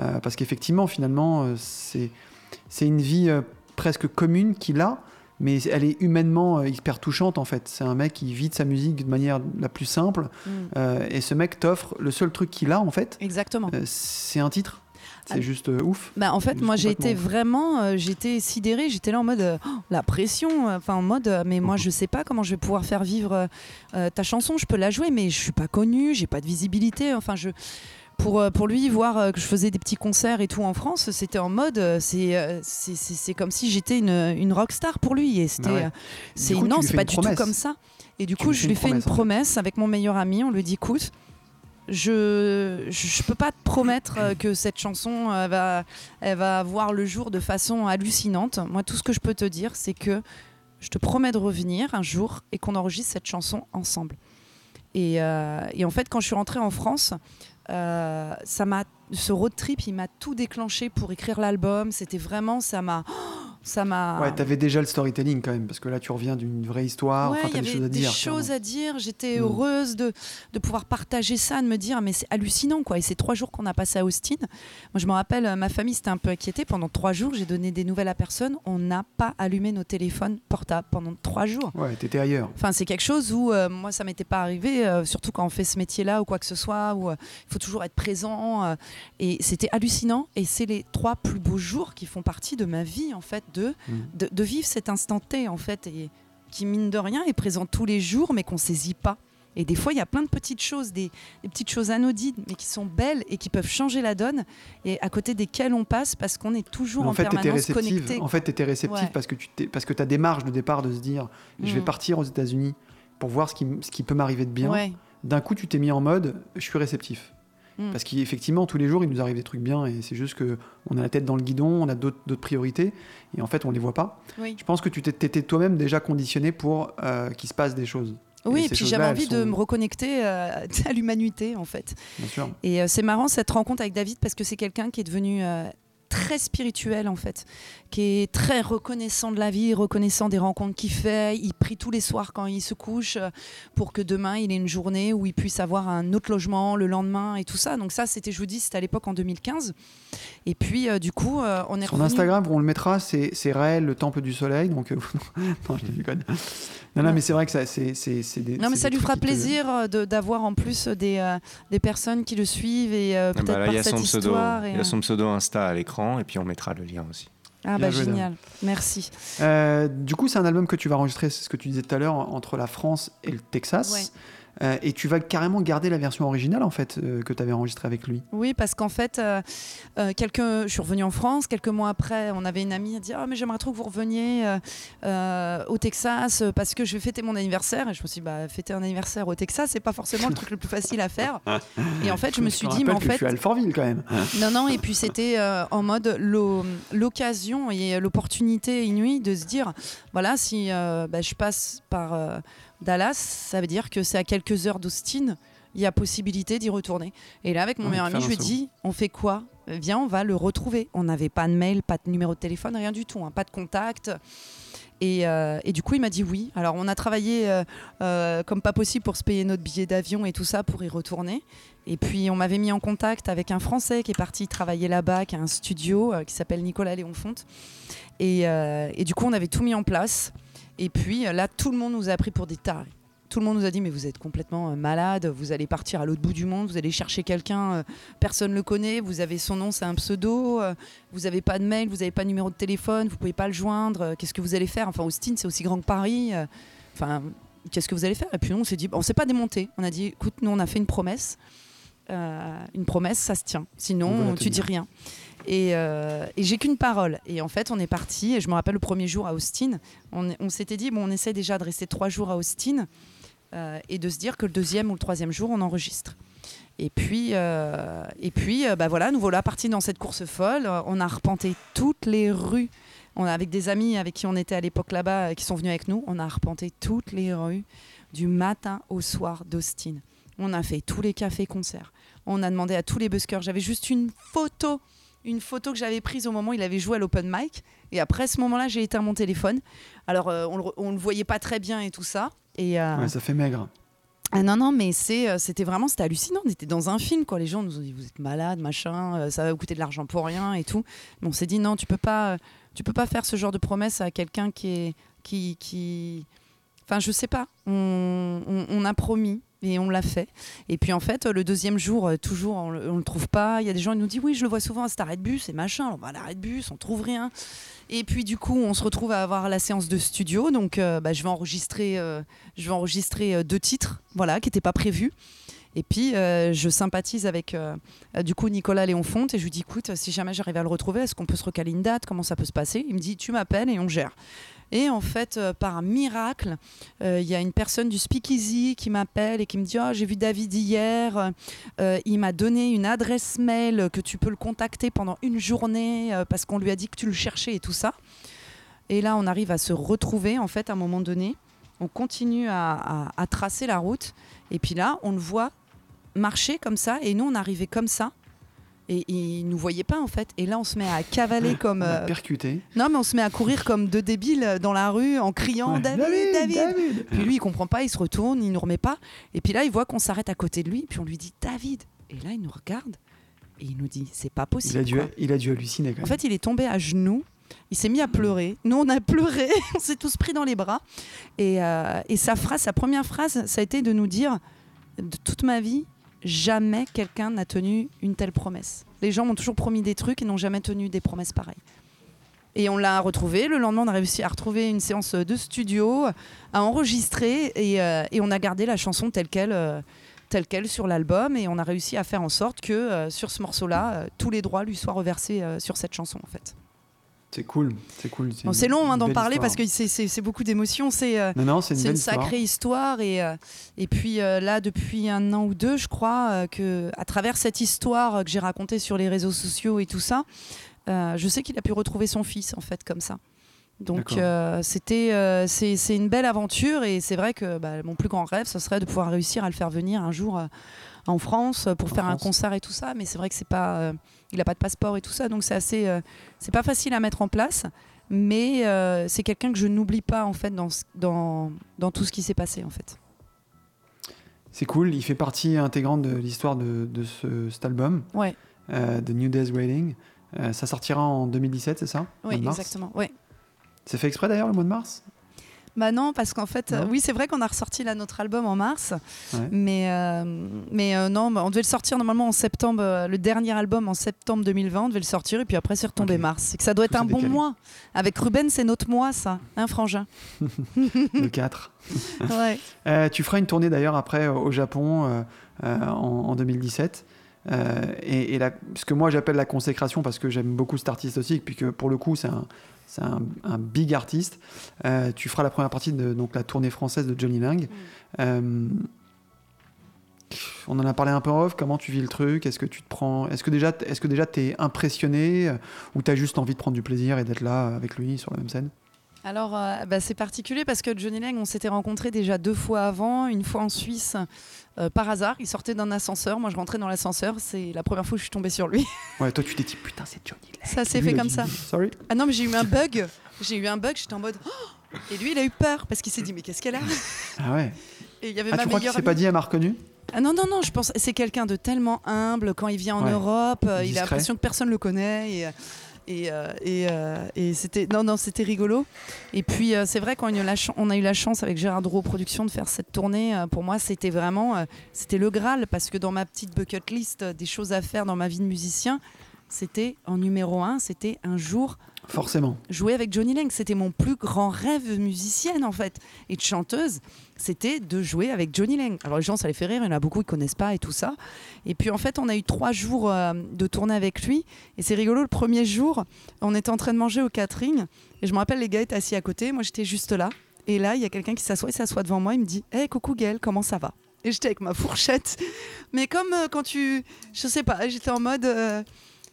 Euh, parce qu'effectivement, finalement, c'est une vie euh, presque commune qu'il a. Mais elle est humainement euh, hyper touchante en fait. C'est un mec qui vit de sa musique de manière la plus simple. Mm. Euh, et ce mec t'offre le seul truc qu'il a en fait, Exactement. euh, c'est un titre? C'est Ah. juste euh, ouf. Bah, en fait, moi, j'ai été vraiment, j'étais sidérée. J'étais là en mode Oh, la pression, enfin en mode, mais moi, je sais pas comment je vais pouvoir faire vivre ta chanson. Je peux la jouer, mais je suis pas connue, j'ai pas de visibilité. Enfin, je pour, euh, pour lui voir euh, que je faisais des petits concerts et tout en France, c'était en mode, euh, c'est comme si j'étais une, une rockstar pour lui. Et c'était, Bah ouais. c'est non, c'est pas du promesse. tout comme ça. Et du Tu coup, je lui fais une promesse, avec mon meilleur ami. On lui dit, écoute, je, je peux pas te promettre que cette chanson va, elle va voir le jour de façon hallucinante. Moi, tout ce que je peux te dire, c'est que je te promets de revenir un jour et qu'on enregistre cette chanson ensemble. Et, euh, et en fait, quand je suis rentrée en France, euh, ça m'a, ce road trip, il m'a tout déclenché pour écrire l'album. C'était vraiment, ça m'a, ça m'a. Ouais, t'avais déjà le storytelling quand même, parce que là tu reviens d'une vraie histoire, Ouais, enfin il y t'as des avait choses à des dire. choses à dire. J'étais Mm. heureuse de, de pouvoir partager ça, de me dire, mais c'est hallucinant, quoi. Et ces trois jours qu'on a passé à Austin, moi je me rappelle, ma famille s'était un peu inquiétée. Pendant trois jours, j'ai donné des nouvelles à personne. On n'a pas allumé nos téléphones portables pendant trois jours. Ouais, t'étais ailleurs. Enfin, c'est quelque chose où euh, moi, ça m'était pas arrivé, euh, surtout quand on fait ce métier-là ou quoi que ce soit, où euh, il faut toujours être présent. et c'était hallucinant. Et c'est les trois plus beaux jours qui font partie de ma vie, en fait, de, Mm. de, de vivre cet instant T, en fait, et qui, mine de rien, est présent tous les jours, mais qu'on saisit pas. Et des fois, il y a plein de petites choses, des, des petites choses anodines, mais qui sont belles et qui peuvent changer la donne, et à côté desquelles on passe parce qu'on est toujours Mais en, en fait, tu étais permanence connecté. En fait, t'étais réceptive Ouais. parce que tu parce que ta démarche de départ de se dire je vais Mm. partir aux États-Unis pour voir ce qui, ce qui peut m'arriver de bien. Ouais. D'un coup, tu t'es mis en mode je suis réceptif. Mm. Parce qu'effectivement, tous les jours, il nous arrive des trucs bien et c'est juste que on a la tête dans le guidon, on a d'autres priorités et en fait, on les voit pas. Oui. Je pense que tu t'étais toi-même déjà conditionné pour euh, qu'il se passe des choses. Oui, Et puis j'avais envie de me reconnecter euh, à l'humanité, en fait. Bien sûr. Et euh, c'est marrant cette rencontre avec David parce que c'est quelqu'un qui est devenu euh, très spirituel en fait, qui est très reconnaissant de la vie, reconnaissant des rencontres qu'il fait. Il prie tous les soirs quand il se couche euh, pour que demain il ait une journée où il puisse avoir un autre logement le lendemain et tout ça. Donc ça, c'était je vous dis, c'était à l'époque en 2015. Et puis euh, du coup, euh, on est Son revenu- Instagram, on le mettra, c'est c'est Raël, le temple du soleil. Donc, euh, non, je. Non, non, mais c'est vrai que ça, c'est c'est- c'est des. Non, mais c'est ça des lui fera te- plaisir de- d'avoir en plus des, euh, des personnes qui le suivent et euh, Ah peut-être bah là, par il y a cette histoire. et, il y a son pseudo Insta à l'écran et puis on mettra le lien aussi. Ah Bien bah joué, génial, merci. Euh, du coup, c'est un album que tu vas enregistrer, c'est ce que tu disais tout à l'heure, entre la France et le Texas. Ouais. Euh, et tu vas carrément garder la version originale, en fait, euh, que tu avais enregistrée avec lui. Oui, parce qu'en fait, euh, quelques... je suis revenue en France. Quelques mois après, on avait une amie qui a dit Ah, mais j'aimerais trop que vous reveniez au Texas parce que je vais fêter mon anniversaire. Et je me suis dit bah, Fêter un anniversaire au Texas, c'est pas forcément le truc le plus facile à faire. Et en fait, je me suis dit Mais en que Je fait, suis à Alfortville, quand même. non, non, et puis c'était en mode l'o- l'occasion et l'opportunité inouïe de se dire voilà, si bah, je passe par Dallas, ça veut dire que c'est à quelques heures d'Austin, il y a possibilité d'y retourner. Et là, avec mon Ouais, meilleur ami, je lui dit on fait quoi? Viens, on va le retrouver. On n'avait pas de mail, pas de numéro de téléphone, rien du tout, hein, pas de contact. Et, euh, et du coup, il m'a dit oui. Alors, on a travaillé euh, euh, comme pas possible pour se payer notre billet d'avion et tout ça pour y retourner. Et puis, on m'avait mis en contact avec un Français qui est parti travailler là-bas, qui a un studio euh, qui s'appelle Nicolas Léonfonte. Et, euh, et du coup, on avait tout mis en place. Et puis, euh, là, tout le monde nous a pris pour des tarés. Tout le monde nous a dit mais vous êtes complètement euh, malade, vous allez partir à l'autre bout du monde, vous allez chercher quelqu'un, euh, personne le connaît, vous avez son nom, c'est un pseudo, vous n'avez pas de mail, vous n'avez pas de numéro de téléphone, vous pouvez pas le joindre, qu'est-ce que vous allez faire? Enfin, Austin, c'est aussi grand que Paris. Enfin, qu'est-ce que vous allez faire? Et puis nous, on s'est dit, on s'est pas démonté. On a dit, écoute, nous, on a fait une promesse. Euh, une promesse, ça se tient. Sinon, tu dis rien. Et, euh, et j'ai qu'une parole. Et en fait, on est parti. Et je me rappelle le premier jour à Austin, on, s'était dit, bon, on essaie déjà de rester trois jours à Austin euh, et de se dire que le deuxième ou le troisième jour, on enregistre. Et puis, euh, et puis euh, bah voilà, nous voilà partis dans cette course folle. On a arpenté toutes les rues. Avec des amis avec qui on était à l'époque là-bas, qui sont venus avec nous, on a arpenté toutes les rues du matin au soir d'Austin. On a fait tous les cafés-concerts. On a demandé à tous les buskers. J'avais juste une photo, une photo que j'avais prise au moment où il avait joué à l'open mic. Et après ce moment-là, j'ai éteint mon téléphone. Alors, euh, on, le, on le voyait pas très bien et tout ça. Et, euh, Ouais, ça fait maigre. ah non, non, mais euh, c'était vraiment c'était hallucinant. On était dans un film, quoi. Les gens nous ont dit Vous êtes malade, machin, ça va vous coûter de l'argent pour rien et tout. Mais on s'est dit Non, tu peux pas, tu peux pas faire ce genre de promesse à quelqu'un qui est. Qui, qui... Enfin, je sais pas. On, on- on a promis et on l'a fait. Et puis en fait, le deuxième jour, euh, toujours, on, on le trouve pas. Il y a des gens qui nous disent Oui, je le vois souvent à cet arrêt de bus et machin. On va à l'arrêt de bus, on trouve rien. Et puis du coup, on se retrouve à avoir la séance de studio. Donc, euh, bah, je vais enregistrer. euh, je vais enregistrer deux titres, voilà, qui n'étaient pas prévus. Et puis, je sympathise avec euh, du coup Nicolas Léonfonte et je lui dis, écoute, si jamais j'arrive à le retrouver, est-ce qu'on peut se recaler une date? Comment ça peut se passer? Il me dit, tu m'appelles et on gère. Et en fait, euh, par miracle, euh, il y a une personne du Speakeasy qui m'appelle et qui me dit, oh, j'ai vu David hier, euh, il m'a donné une adresse mail que tu peux le contacter pendant une journée parce qu'on lui a dit que tu le cherchais et tout ça. Et là, on arrive à se retrouver en fait à un moment donné. On continue à, à- à tracer la route. Et puis là, on le voit marcher comme ça. Et nous, on arrivait comme ça. Et il nous voyait pas en fait. Et là, on se met à cavaler comme. Euh, percuté. Non, mais on se met à courir comme deux débiles euh, dans la rue en criant Ouais. David, David, David Puis lui, il comprend pas, il se retourne, il nous remet pas. Et puis là, il voit qu'on s'arrête à côté de lui. Puis on lui dit David. Et là, il nous regarde et il nous dit C'est pas Il possible. a, dû, quoi. il a dû halluciner quand En fait, il est tombé à genoux. Il s'est mis à pleurer. Nous, on a pleuré. on s'est tous pris dans les bras. Et, euh, et sa phrase, sa première phrase, ça a été de nous dire de toute ma vie, jamais quelqu'un n'a tenu une telle promesse. Les gens m'ont toujours promis des trucs et n'ont jamais tenu des promesses pareilles. Et on l'a retrouvé. Le lendemain, on a réussi à retrouver une séance de studio, à enregistrer et, euh, on a gardé la chanson telle qu'elle. euh, telle qu'elle sur l'album et on a réussi à faire en sorte que euh, sur ce morceau-là, tous les droits lui soient reversés sur cette chanson en fait. C'est cool, c'est cool. Bon, C'est long hein, d'en parler histoire. parce que c'est- beaucoup d'émotions. C'est euh, une sacrée histoire et, euh, et puis euh, là depuis un an ou deux je crois que à travers cette histoire que j'ai racontée sur les réseaux sociaux et tout ça je sais qu'il a pu retrouver son fils en fait comme ça donc c'était c'est une belle aventure et c'est vrai que bah, mon plus grand rêve ce serait de pouvoir réussir à le faire venir un jour en France euh, pour En faire un concert et tout ça mais c'est vrai que c'est pas euh, il a pas de passeport et tout ça donc c'est assez euh, c'est pas facile à mettre en place mais c'est quelqu'un que je n'oublie pas en fait dans, dans, dans tout ce qui s'est passé en fait. C'est cool, il fait partie intégrante de l'histoire de, de ce, cet album, Ouais, de New Day's Waiting. Ça sortira en 2017, c'est ça? Oui, exactement. Ouais. C'est fait exprès d'ailleurs le mois de mars? Bah non, parce qu'en fait, euh, oui, c'est vrai qu'on a ressorti là notre album en mars, Ouais. mais, euh, mais euh, non, bah, on devait le sortir normalement en septembre, euh, le dernier album en septembre 2020, on devait le sortir et puis après c'est retombé mars. C'est que ça doit être un bon décalé. mois. Avec Ruben, c'est notre mois ça, hein, Frangin? Le 4. Ouais. Tu feras une tournée d'ailleurs après au Japon en, en 2017. Euh, et, et la- ce que moi j'appelle la consécration, parce que j'aime beaucoup cet artiste aussi, et puis que pour le coup c'est un, c'est un, un big artiste. Euh, tu feras la première partie de donc, la tournée française de Johnny Lang. Euh, on en a parlé un peu en off. Comment tu vis le truc? Est-ce que tu te prends Est-ce que déjà, est-ce que déjà t'es impressionné euh, ou t'as juste envie de prendre du plaisir et d'être là avec lui sur la même scène? Alors, euh, bah, c'est particulier parce que Johnny Lang, on s'était rencontrés déjà deux fois avant, une fois en Suisse euh, par hasard. Il sortait d'un ascenseur. Moi, je rentrais dans l'ascenseur. C'est la première fois que je suis tombée sur lui. Ouais, toi tu t'es dit putain c'est Johnny Lang. Ça s'est fait comme ça. Sorry. Ah non, mais j'ai eu un bug. J'ai eu un bug. J'étais en mode. Oh et lui, il a eu peur parce qu'il s'est dit mais qu'est-ce qu'elle a? Ah ouais. Et il y avait Ah, ma tu crois qu'il s'est pas dit elle m'a reconnu? Ah non non non, je pense c'est quelqu'un de tellement humble quand il vient en Ouais. Europe. euh, il a l'impression que personne le connaît et. Et, euh, euh, et c'était non non c'était rigolo. Et puis euh, c'est vrai qu'on a, eu la chan- on a eu la chance avec Gérard Drouot Productions de faire cette tournée. Pour moi c'était vraiment c'était le graal parce que dans ma petite bucket list des choses à faire dans ma vie de musicien c'était en numéro un c'était un jour Forcément. jouer avec Johnny Lang. C'était mon plus grand rêve musicienne en fait et de chanteuse. C'était de jouer avec Johnny Lang. Alors les gens, ça les fait rire, il y en a beaucoup qui connaissent pas et tout ça. Et puis en fait, on a eu trois jours euh, de tournée avec lui et c'est rigolo. Le premier jour, on était en train de manger au catering et je me rappelle les gars étaient assis à côté, moi j'étais juste là. Et là, il y a quelqu'un qui s'assoit, il s'assoit devant moi, il me dit Hey, coucou Gaël, comment ça va? Et j'étais avec ma fourchette. Mais comme euh, quand tu. Je sais pas, j'étais en mode. euh,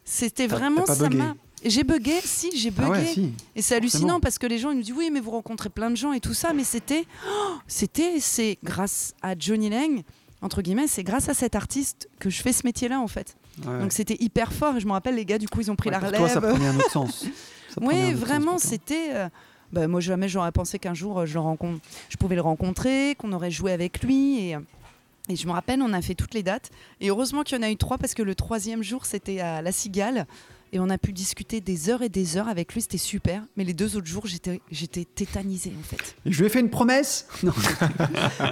C'était vraiment ça bugué m'a. J'ai bugué, si, j'ai bugué. Ah ouais, si. Et c'est hallucinant parce que les gens ils nous disent oui mais vous rencontrez plein de gens et tout ça mais c'était oh, c'était c'est grâce à Johnny Lang entre guillemets c'est grâce à cet artiste que je fais ce métier là en fait Ouais. donc c'était hyper fort et je me rappelle les gars du coup ils ont pris Ouais, la relève toi, ça prenait un autre sens. Oui vraiment c'était euh, bah, moi jamais j'aurais pensé qu'un jour euh, je le rencontre je pouvais le rencontrer qu'on aurait joué avec lui et euh, et je me rappelle, on a fait toutes les dates. Et heureusement qu'il y en a eu trois parce que le troisième jour, c'était à La Cigale. Et on a pu discuter des heures et des heures avec lui. C'était super. Mais les deux autres jours, j'étais j'étais tétanisée en fait. Et je lui ai fait une promesse Non.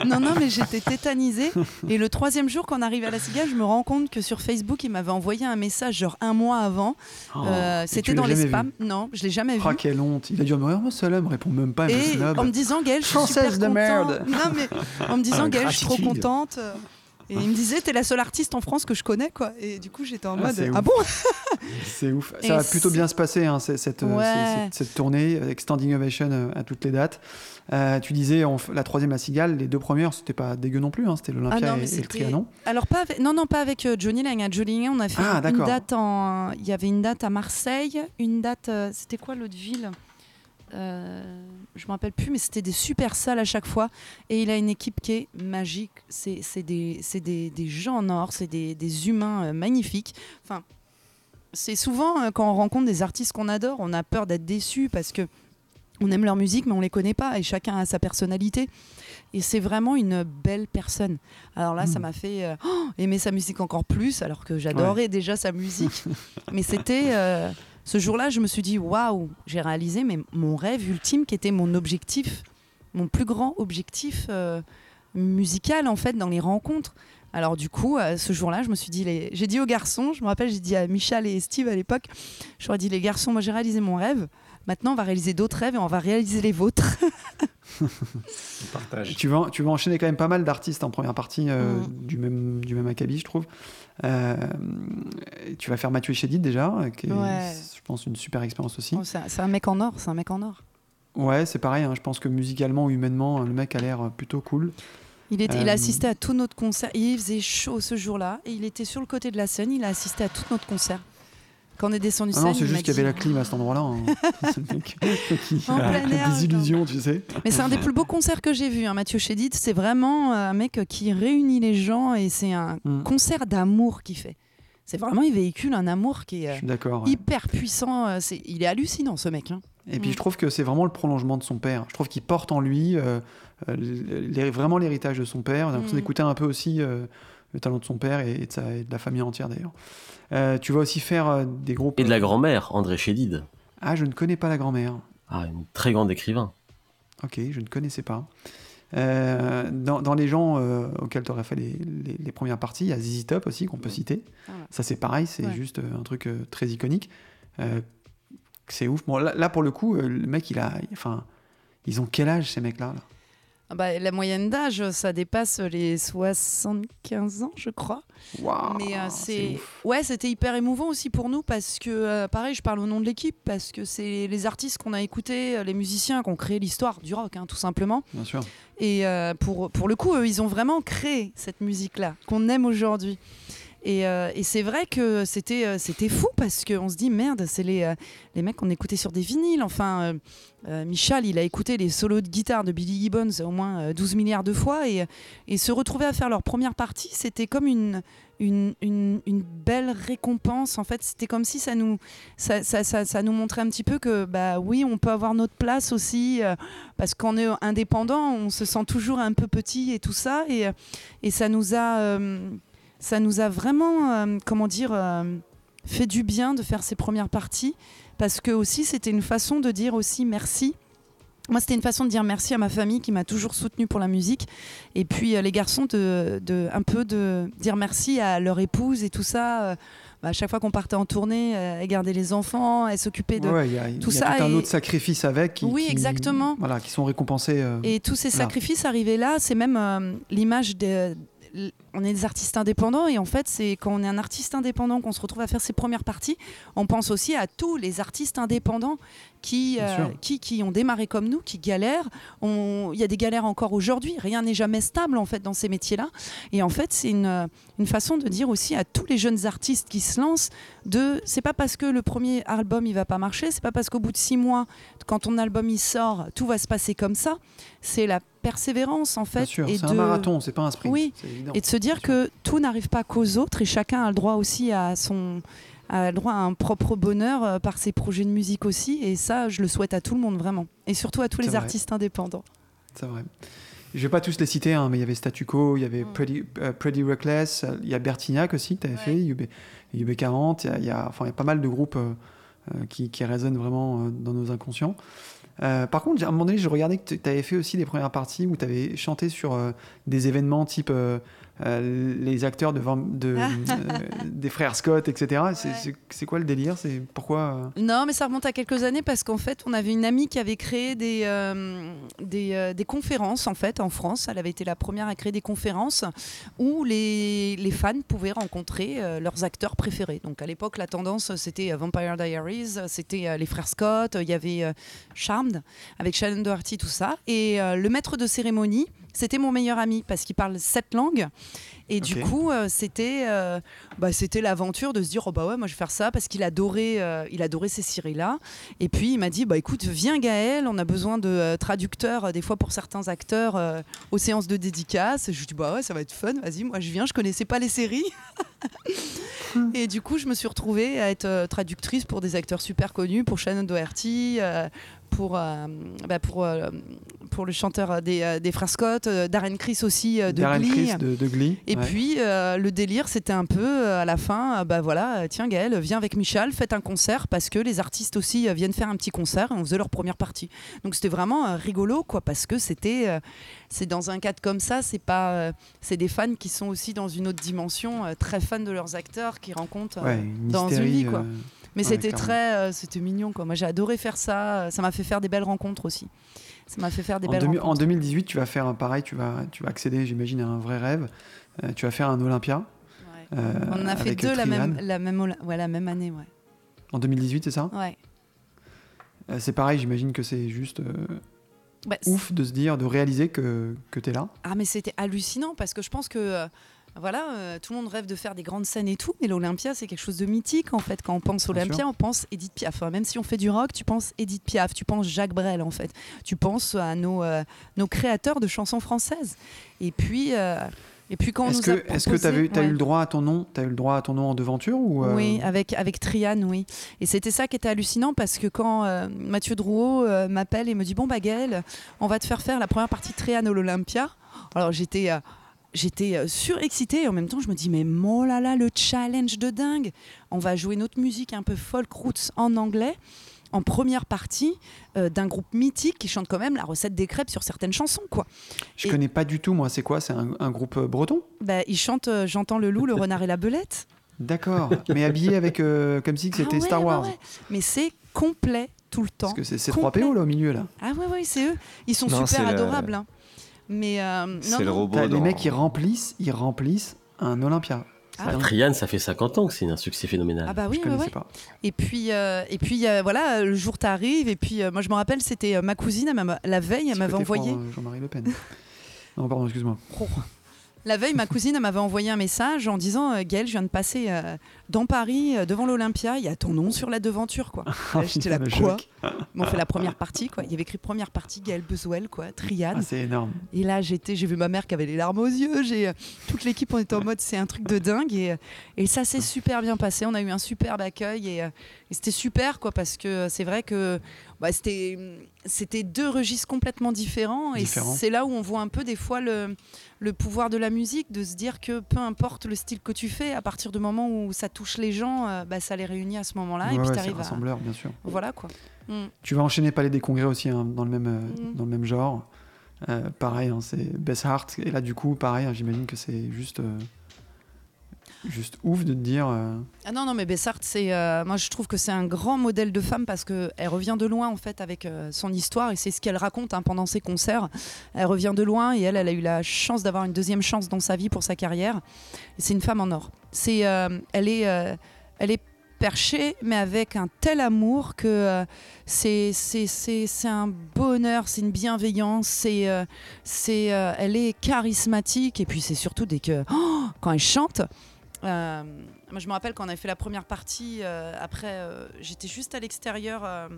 Non, non, mais j'étais tétanisée. Et le troisième jour, quand on arrive à La Cigale, je me rends compte que sur Facebook, il m'avait envoyé un message genre un mois avant. Oh, Euh, c'était dans les spams. Non, je l'ai jamais vu. Ah, quelle honte. Il a dû me dire, oh, celle-là me répond même pas, me Et en me disant, Gaëlle, je suis super de merde. Non, mais en me disant, Ah, Gaëlle, je suis trop contente. Et il me disait, t'es la seule artiste en France que je connais, quoi. Et du coup, j'étais en Ah, mode, ah bon? C'est ouf. Et Ça va plutôt bien se passer, hein, cette, euh, Ouais. cette, cette tournée avec Standing Ovation euh, à toutes les dates. Euh, tu disais, on la troisième, la Cigale, les deux premières, c'était pas dégueu non plus, hein, c'était l'Olympia Ah et, et le Trianon. Alors pas avec- non non pas avec Johnny Lang. À Johnny Lang, on a fait Ah, une date en. Il y avait une date à Marseille, une date. c'était quoi l'autre ville? Euh, Je me rappelle plus, mais c'était des super salles à chaque fois. Et il a une équipe qui est magique. C'est des, c'est des, des gens en or, c'est des, des humains euh, magnifiques. Enfin, c'est souvent euh, quand on rencontre des artistes qu'on adore, on a peur d'être déçu parce que on aime leur musique, mais on les connaît pas et chacun a sa personnalité. Et c'est vraiment une belle personne. Alors là, ça Mm. m'a fait euh, oh, aimer sa musique encore plus, alors que j'adorais déjà sa musique. mais c'était ce jour-là, je me suis dit waouh, j'ai réalisé mais mon rêve ultime, qui était mon objectif, mon plus grand objectif euh, musical en fait dans les rencontres. Alors du coup, euh, ce jour-là, je me suis dit, les... j'ai dit aux garçons, je me rappelle, j'ai dit à Michel et Steve à l'époque, j'aurais dit les garçons, moi j'ai réalisé mon rêve. Maintenant, on va réaliser d'autres rêves et on va réaliser les vôtres. Partage. Tu vas, tu vas enchaîner quand même pas mal d'artistes en première partie euh, Mm. du, même, du même acabit, je trouve. Euh, tu vas faire Mathieu Chédid déjà, euh, qui est, Ouais. je pense, une super expérience aussi. Oh, c'est un- mec en or, c'est un mec en or. Ouais, c'est pareil, hein, je pense que musicalement ou humainement, le mec a l'air plutôt cool. Il, était, il a Euh, assisté à tous notre concerts. Il faisait chaud ce jour-là et il était sur le côté de la scène. Il a assisté à tout notre concert. Quand on est descendu Ah non, c'est juste qu'il y avait la clim à cet endroit-là. hein. En plein air, des illusions, tu sais. Mais c'est un des plus beaux concerts que j'ai vu. Hein. Mathieu Chédid, c'est vraiment euh, un mec qui réunit les gens et c'est un Mm. concert d'amour qu'il fait. C'est vraiment, il véhicule un amour qui est euh, ouais. hyper puissant. euh, Il est hallucinant, ce mec. hein. Et puis Mm. je trouve que c'est vraiment le prolongement de son père. Je trouve qu'il porte en lui euh, vraiment l'héritage de son père. J'ai l'impression Mm. d'écouter un peu aussi euh, le talent de son père et, et de, sa- et de la famille entière d'ailleurs. Euh, tu vas aussi faire euh, des groupes. Et de la euh, grand-mère, André Chédid. Ah, je ne connais pas la grand-mère. Ah, une très grande écrivain. Ok, je ne connaissais pas. Euh, dans, dans les gens euh, auxquels tu aurais fait les, les- les premières parties, il y a ZZ Top aussi qu'on peut citer. Ah ouais. Ça c'est pareil, c'est Ouais. juste un truc euh, très iconique. Euh, c'est ouf. Bon, là, là, pour le coup, le mec il a, enfin, ils ont quel âge ces mecs-là là? Bah, la moyenne d'âge, ça dépasse les 75 ans, je crois. Waouh, Mais euh, c'est ouais, c'était hyper émouvant aussi pour nous parce que euh, pareil, je parle au nom de l'équipe parce que c'est les artistes qu'on a écoutés, euh, les musiciens qui ont créé l'histoire du rock, hein, tout simplement. bien sûr. Et euh, pour pour le coup, eux, ils ont vraiment créé cette musique-là qu'on aime aujourd'hui. Et, euh, et c'est vrai que c'était euh, c'était fou parce qu'on se dit merde, c'est les, euh, les mecs qu'on écoutait sur des vinyles. Enfin, Michal, il a écouté les solos de guitare de Billy Gibbons au moins euh, 12 milliards de fois et, se retrouver à faire leur première partie, c'était comme une, une, une, belle récompense. En fait, c'était comme si ça nous, ça, ça, ça, nous montrait un petit peu que bah oui, on peut avoir notre place aussi parce qu'on est indépendant, on se sent toujours un peu petit et tout ça et, et ça nous a ça nous a vraiment, euh, comment dire, euh, fait du bien de faire ces premières parties, parce que aussi c'était une façon de dire aussi merci. Moi, c'était une façon de dire merci à ma famille qui m'a toujours soutenue pour la musique, et puis euh, les garçons de, de un peu de dire merci à leur épouse et tout ça. euh, bah, à chaque fois qu'on partait en tournée, euh, elle gardait les enfants, elle s'occupait de. Ouais, y a, il y a tout un et- autre sacrifice avec. Qui, Oui, qui- exactement. Voilà, qui sont récompensés. Et tous ces Voilà. sacrifices arrivés là, c'est même l'image de. On est des artistes indépendants et en fait, c'est quand on est un artiste indépendant qu'on se retrouve à faire ses premières parties, on pense aussi à tous les artistes indépendants qui, euh, qui, qui ont démarré comme nous, qui galèrent. Il y a des galères encore aujourd'hui. Rien n'est jamais stable en fait dans ces métiers-là. Et en fait, c'est une, une façon de dire aussi à tous les jeunes artistes qui se lancent de c'est pas parce que le premier album il va pas marcher, c'est pas parce qu'au bout de six mois, quand ton album il sort, tout va se passer comme ça. C'est la persévérance en fait. sûr, et c'est de... un marathon, c'est pas un sprint. Oui. Et de se dire que tout n'arrive pas qu'aux autres et chacun a le droit aussi à son a le droit à un propre bonheur euh, par ses projets de musique aussi et ça je le souhaite à tout le monde vraiment et surtout à tous les vrai. artistes indépendants. C'est vrai. Je vais pas tous les citer, hein, mais il y avait Statu Quo, il y avait Mm. Pretty, euh, Pretty Reckless, il y a Bertignac aussi tu avais Ouais. fait, UB, UB40, il y a, il y a- enfin, il y a pas mal de groupes euh, euh, qui, qui résonnent vraiment euh, dans nos inconscients. Euh, par contre, à un moment donné, je regardais que tu avais fait aussi des premières parties où tu avais chanté sur euh, des événements type euh, les acteurs de, de, euh, des frères Scott, etc. C'est- Ouais. C'est c'est quoi le délire? C'est pourquoi euh, Non, mais ça remonte à quelques années parce qu'en fait, on avait une amie qui avait créé des, des, des conférences en fait en France. Elle avait été la première à créer des conférences où les, les fans pouvaient rencontrer leurs acteurs préférés. Donc à l'époque, la tendance c'était Vampire Diaries, c'était les frères Scott, il y avait Charmed avec Shannon Doherty, tout ça. Et le maître de cérémonie, c'était mon meilleur ami parce qu'il parle sept langues. Et du coup, euh, c'était euh, bah, c'était l'aventure de se dire oh bah ouais moi je vais faire ça parce qu'il adorait euh, il adorait ces séries là et puis il m'a dit bah écoute viens Gaël on a besoin de euh, traducteurs euh, des fois pour certains acteurs euh, aux séances de dédicaces. Je lui dis bah ouais ça va être fun vas-y moi je viens je connaissais pas les séries. Et du coup je me suis retrouvée à être euh, traductrice pour des acteurs super connus pour Shannon Doherty euh, pour, euh, bah, pour, euh, pour le chanteur euh, des, euh, des Frères Scott, euh, Darren Criss aussi de Darren Glee. Criss de, de Glee. Et ouais. puis le délire, c'était un peu à la fin, bah voilà, tiens Gaël, viens avec Michel, faites un concert parce que les artistes aussi viennent faire un petit concert et on faisait leur première partie. Donc c'était vraiment rigolo quoi, parce que c'était, c'est dans un cadre comme ça, c'est pas, c'est des fans qui sont aussi dans une autre dimension, très fans de leurs acteurs, qui rencontrent. Ouais, une dans une vie, quoi. euh, mais ouais, c'était très, euh, c'était mignon quoi. Moi j'ai adoré faire ça, ça m'a fait faire des belles rencontres aussi. Ça m'a fait faire des en, belles en 2018, tu vas faire un pareil, tu vas, tu vas accéder, j'imagine, à un vrai rêve. Euh, tu vas faire un Olympia. Ouais. euh, On en a fait deux la même, la même, ouais, la même année, ouais. En 2018, c'est ça? Ouais. Euh, C'est pareil, j'imagine que c'est juste Bah, ouf de se dire, de réaliser que, que tu es là. Ah mais c'était hallucinant parce que je pense que voilà, euh, tout le monde rêve de faire des grandes scènes et tout, mais l'Olympia c'est quelque chose de mythique en fait. Quand on pense Olympia, on pense Edith Piaf. Enfin, même si on fait du rock, tu penses Edith Piaf, tu penses Jacques Brel en fait. Tu penses à nos, euh, nos créateurs de chansons françaises. Et puis, euh, et puis quand on Est-ce que est-ce que tu as, eu le droit à ton nom Tu as eu le droit à ton nom en devanture ou Oui, avec, avec Triane, oui. Et c'était ça qui était hallucinant parce que quand Mathieu Drouot m'appelle et me dit Bon, bah on va te faire faire la première partie de Triane à l'Olympia. Alors j'étais. J'étais euh, surexcitée et en même temps je me dis mais oh là là le challenge de dingue on va jouer notre musique un peu folk roots en anglais en première partie euh, d'un groupe mythique qui chante quand même la recette des crêpes sur certaines chansons quoi. Je Et- connais pas du tout, moi. C'est quoi? C'est un, un groupe euh, breton? Bah, ils chantent euh, J'entends le loup, le renard et la belette. D'accord. Mais habillé avec euh, comme si Ah c'était ouais, Star Wars. ouais. Mais c'est complet tout le temps. Parce que c'est ces Complet. 3PO là au milieu là. Ah ouais, ouais, c'est eux. Ils sont Non, super le- adorables. hein. Mais euh, C'est le robot. T'as les dans- mecs qui remplissent, ils remplissent un Olympia. Ah, Ça, Trian, ça fait 50 ans que c'est un succès phénoménal. Ah bah je oui, ouais, connaissais ouais. pas. Et puis, euh, et puis euh, voilà, le jour t'arrive. Et puis, euh, moi, je me rappelle, c'était ma cousine, la veille, elle m'avait envoyé. euh, Jean-Marie Le Pen. non, pardon, excuse-moi. Oh. La veille, ma cousine elle m'avait envoyé un message en disant Gaëlle, je viens de passer euh, dans Paris, euh, devant l'Olympia, il y a ton nom sur la devanture. quoi. Là, J'étais là, quoi On fait la première partie, quoi. Il y avait écrit première partie, Gaëlle Bezuel, quoi, Triade. Ah, c'est énorme. Et là, j'étais, j'ai vu ma mère qui avait les larmes aux yeux. J'ai euh, toute l'équipe, on était en mode, c'est un truc de dingue. Et, euh, et ça s'est super bien passé. On a eu un superbe accueil et, euh, et c'était super, quoi, parce que euh, c'est vrai que bah, c'était, c'était deux registres complètement différents. Et c'est là où on voit un peu des fois le, le pouvoir de la musique, de se dire que peu importe le style que tu fais, à partir du moment où ça touche les gens, euh, bah, ça les réunit à ce moment-là. Ouais, et puis ouais, t'arrives à, rassembleur, bien sûr. voilà quoi. Mm. Tu vas enchaîner Palais des Congrès aussi hein, dans, le même, euh, Mhm. dans le même genre. Euh, pareil, hein, c'est Bess Hart. Et là, du coup, pareil, hein, j'imagine que c'est juste, juste ouf de te dire. euh, Ah non, non, mais Bessart, c'est, euh, moi je trouve que c'est un grand modèle de femme parce qu'elle revient de loin en fait avec euh, son histoire et c'est ce qu'elle raconte hein, pendant ses concerts. Elle revient de loin et elle, elle a eu la chance d'avoir une deuxième chance dans sa vie pour sa carrière. C'est une femme en or. C'est, elle, est, elle est perchée mais avec un tel amour que c'est, c'est, un bonheur, c'est une bienveillance, c'est, c'est, elle est charismatique et puis c'est surtout dès que oh, quand elle chante. Euh, moi, je me rappelle quand on avait fait la première partie. euh, après, euh, j'étais juste à l'extérieur,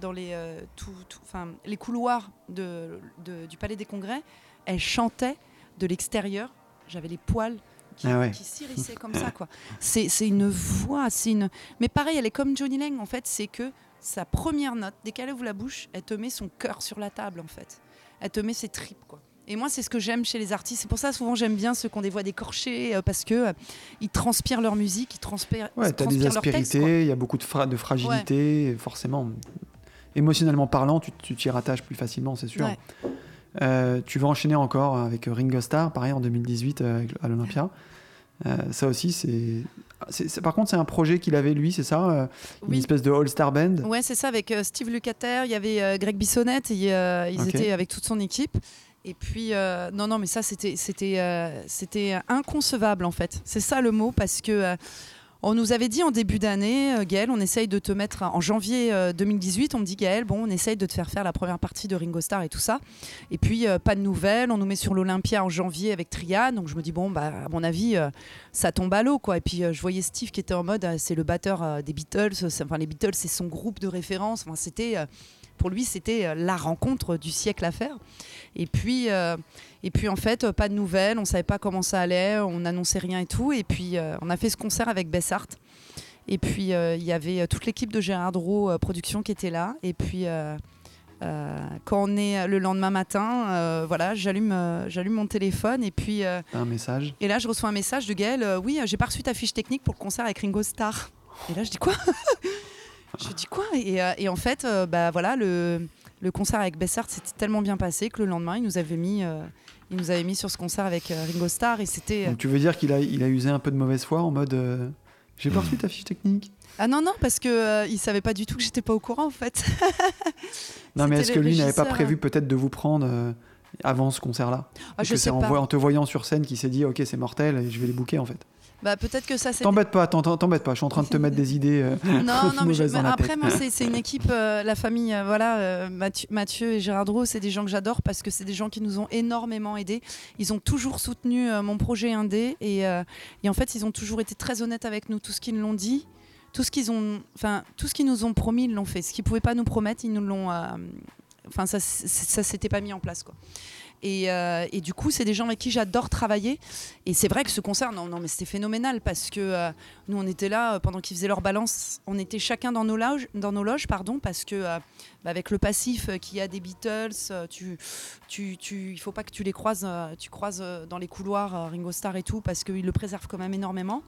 dans les, tout- tout- enfin, les couloirs de, de- du Palais des Congrès. Elle chantait de l'extérieur. J'avais les poils qui, Ah ouais. qui s'hérissaient comme ça. quoi. C'est une voix. Une... Mais pareil, elle est comme Johnny Lang, en fait. C'est que sa première note, dès qu'elle ouvre la bouche, elle te met son cœur sur la table, en fait. Elle te met ses tripes, quoi. Et moi, c'est ce que j'aime chez les artistes. C'est pour ça, souvent, j'aime bien ceux qui ont des voix décorchées, euh, parce que euh, ils transpirent leur musique, ils transpirent, Ouais, t'as des aspérités, il y a beaucoup de, fra- de fragilité, forcément. Émotionnellement parlant, tu t'y rattaches plus facilement, c'est sûr. Ouais. Euh, tu vas enchaîner encore avec Ringo Starr, pareil en 2018 euh, avec- à l'Olympia. Ça aussi, c'est. Par contre, c'est un projet qu'il avait lui, c'est ça euh, Une espèce de All-Star Band? Ouais, c'est ça, avec euh, Steve Lukather, il y avait euh, Greg Bissonnette, et, ils étaient avec toute son équipe. Et puis, euh, non, non, mais ça, euh, c'était inconcevable, en fait. C'est ça le mot, parce que euh, on nous avait dit en début d'année, Gaël, on essaye de te mettre, en janvier euh, 2018, on me dit, Gaël, bon, on essaye de te faire faire la première partie de Ringo Starr et tout ça. Et puis, pas de nouvelles, on nous met sur l'Olympia en janvier avec Triad, donc je me dis, bon, bah, à mon avis, ça tombe à l'eau, quoi. Et puis, je voyais Steve qui était en mode, c'est le batteur des Beatles, enfin, les Beatles, c'est son groupe de référence, enfin, c'était... pour lui, c'était euh, la rencontre du siècle à faire. Et puis, euh, et puis en fait, euh, pas de nouvelles, on savait pas comment ça allait, on n'annonçait rien et tout. Et puis, euh, on a fait ce concert avec Bessart. Et puis, il y avait toute l'équipe de Gérard Roux euh, Production qui était là. Et puis, euh, quand on est le lendemain matin, euh, voilà, j'allume, euh, j'allume mon téléphone et puis un message. et là je reçois un message de Gaël. oui, j'ai pas reçu ta fiche technique pour le concert avec Ringo Starr. Et là je dis quoi? Je dis quoi et, euh, et en fait, euh, bah voilà, le, le concert avec Bessart s'était tellement bien passé que le lendemain, il nous avait mis, euh, il nous avait mis sur ce concert avec euh, Ringo Starr et c'était. euh, Donc tu veux dire qu'il a, il a usé un peu de mauvaise foi en mode euh, j'ai pas reçu ta fiche technique? Ah non non parce que euh, il savait pas du tout que j'étais pas au courant en fait. Non mais est-ce que lui n'avait pas prévu hein. peut-être de vous prendre euh, avant ce concert-là? Ah, je que sais c'est en, pas. voy- en te voyant sur scène qu'il s'est dit ok c'est mortel et je vais les bouquer en fait. Bah peut-être que ça c'est. T'embête pas, t'embête pas, je suis en train de te mettre des idées. euh, Non, non, mais, je- après, moi, c'est une équipe, euh, la famille, euh, voilà, euh, Mathieu, Mathieu et Gérard Dro, c'est des gens que j'adore parce que c'est des gens qui nous ont énormément aidés. Ils ont toujours soutenu mon projet indé et, et en fait, ils ont toujours été très honnêtes avec nous. Tout ce qu'ils nous l'ont dit, tout ce qu'ils ont, enfin, tout ce qu'ils nous ont promis, ils l'ont fait. Ce qu'ils pouvaient pas nous promettre, ils nous l'ont, enfin, ça, c- ça s'était pas mis en place, quoi. Et, euh, et du coup, c'est des gens avec qui j'adore travailler. Et c'est vrai que ce concert, non, mais c'était phénoménal parce que euh, nous, on était là euh, pendant qu'ils faisaient leur balance. On était chacun dans nos loges, dans nos loges pardon, parce que bah, avec le passif qu'il y a des Beatles, tu, tu, il faut pas que tu les croises, tu croises dans les couloirs Ringo Starr et tout, parce qu'ils le préservent quand même énormément.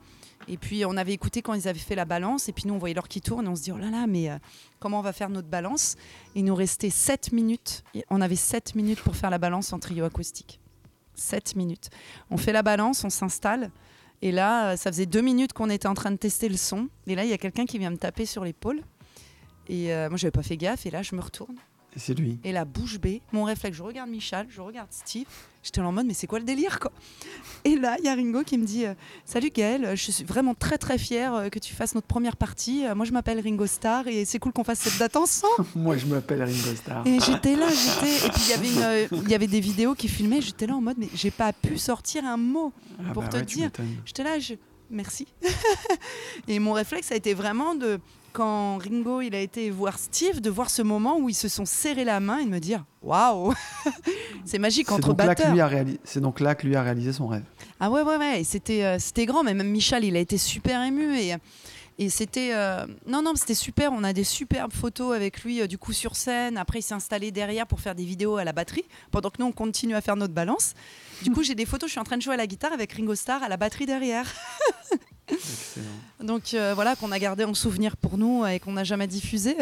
Et puis on avait écouté quand ils avaient fait la balance, et puis nous on voyait l'heure qui tourne, et on se dit oh là là, mais euh, comment on va faire notre balance? Il nous restait 7 minutes. Et On avait 7 minutes pour faire la balance en trio acoustique. 7 minutes. On fait la balance, on s'installe. Et là, euh, ça faisait deux minutes qu'on était en train de tester le son. Et là, il y a quelqu'un qui vient me taper sur l'épaule. Et euh, moi, j'avais pas fait gaffe. Et là, je me retourne. Et c'est lui. Et la bouche bée, mon réflexe, je regarde Michel, je regarde Steve. J'étais là en mode, mais c'est quoi le délire, quoi? Et là, il y a Ringo qui me dit euh, Salut Gaël, je suis vraiment très très fière euh, que tu fasses notre première partie. Euh, Moi, je m'appelle Ringo Starr et c'est cool qu'on fasse cette date ensemble. Moi je m'appelle Ringo Starr. Et j'étais là, j'étais. Et puis il y avait une, euh, y avait des vidéos qui filmaient. J'étais là en mode, mais j'ai pas pu sortir un mot. Ah pour bah te ouais, dire. J'étais là, je... merci. et mon réflexe a été vraiment de, quand Ringo il a été voir Steve, de voir ce moment où ils se sont serrés la main et de me dire, waouh, c'est magique entre batteurs. c'est donc là que lui a réalisé son rêve. Ah ouais, ouais, ouais. C'était, euh, c'était grand, mais même Michel, il a été super ému et. Et c'était euh, non non c'était super. On a des superbes photos avec lui euh, du coup sur scène. Après il s'est installé derrière pour faire des vidéos à la batterie pendant que nous on continue à faire notre balance. Du coup j'ai des photos. Je suis en train de jouer à la guitare avec Ringo Starr à la batterie derrière. Excellent. donc euh, voilà qu'on a gardé en souvenir pour nous et qu'on n'a jamais diffusé.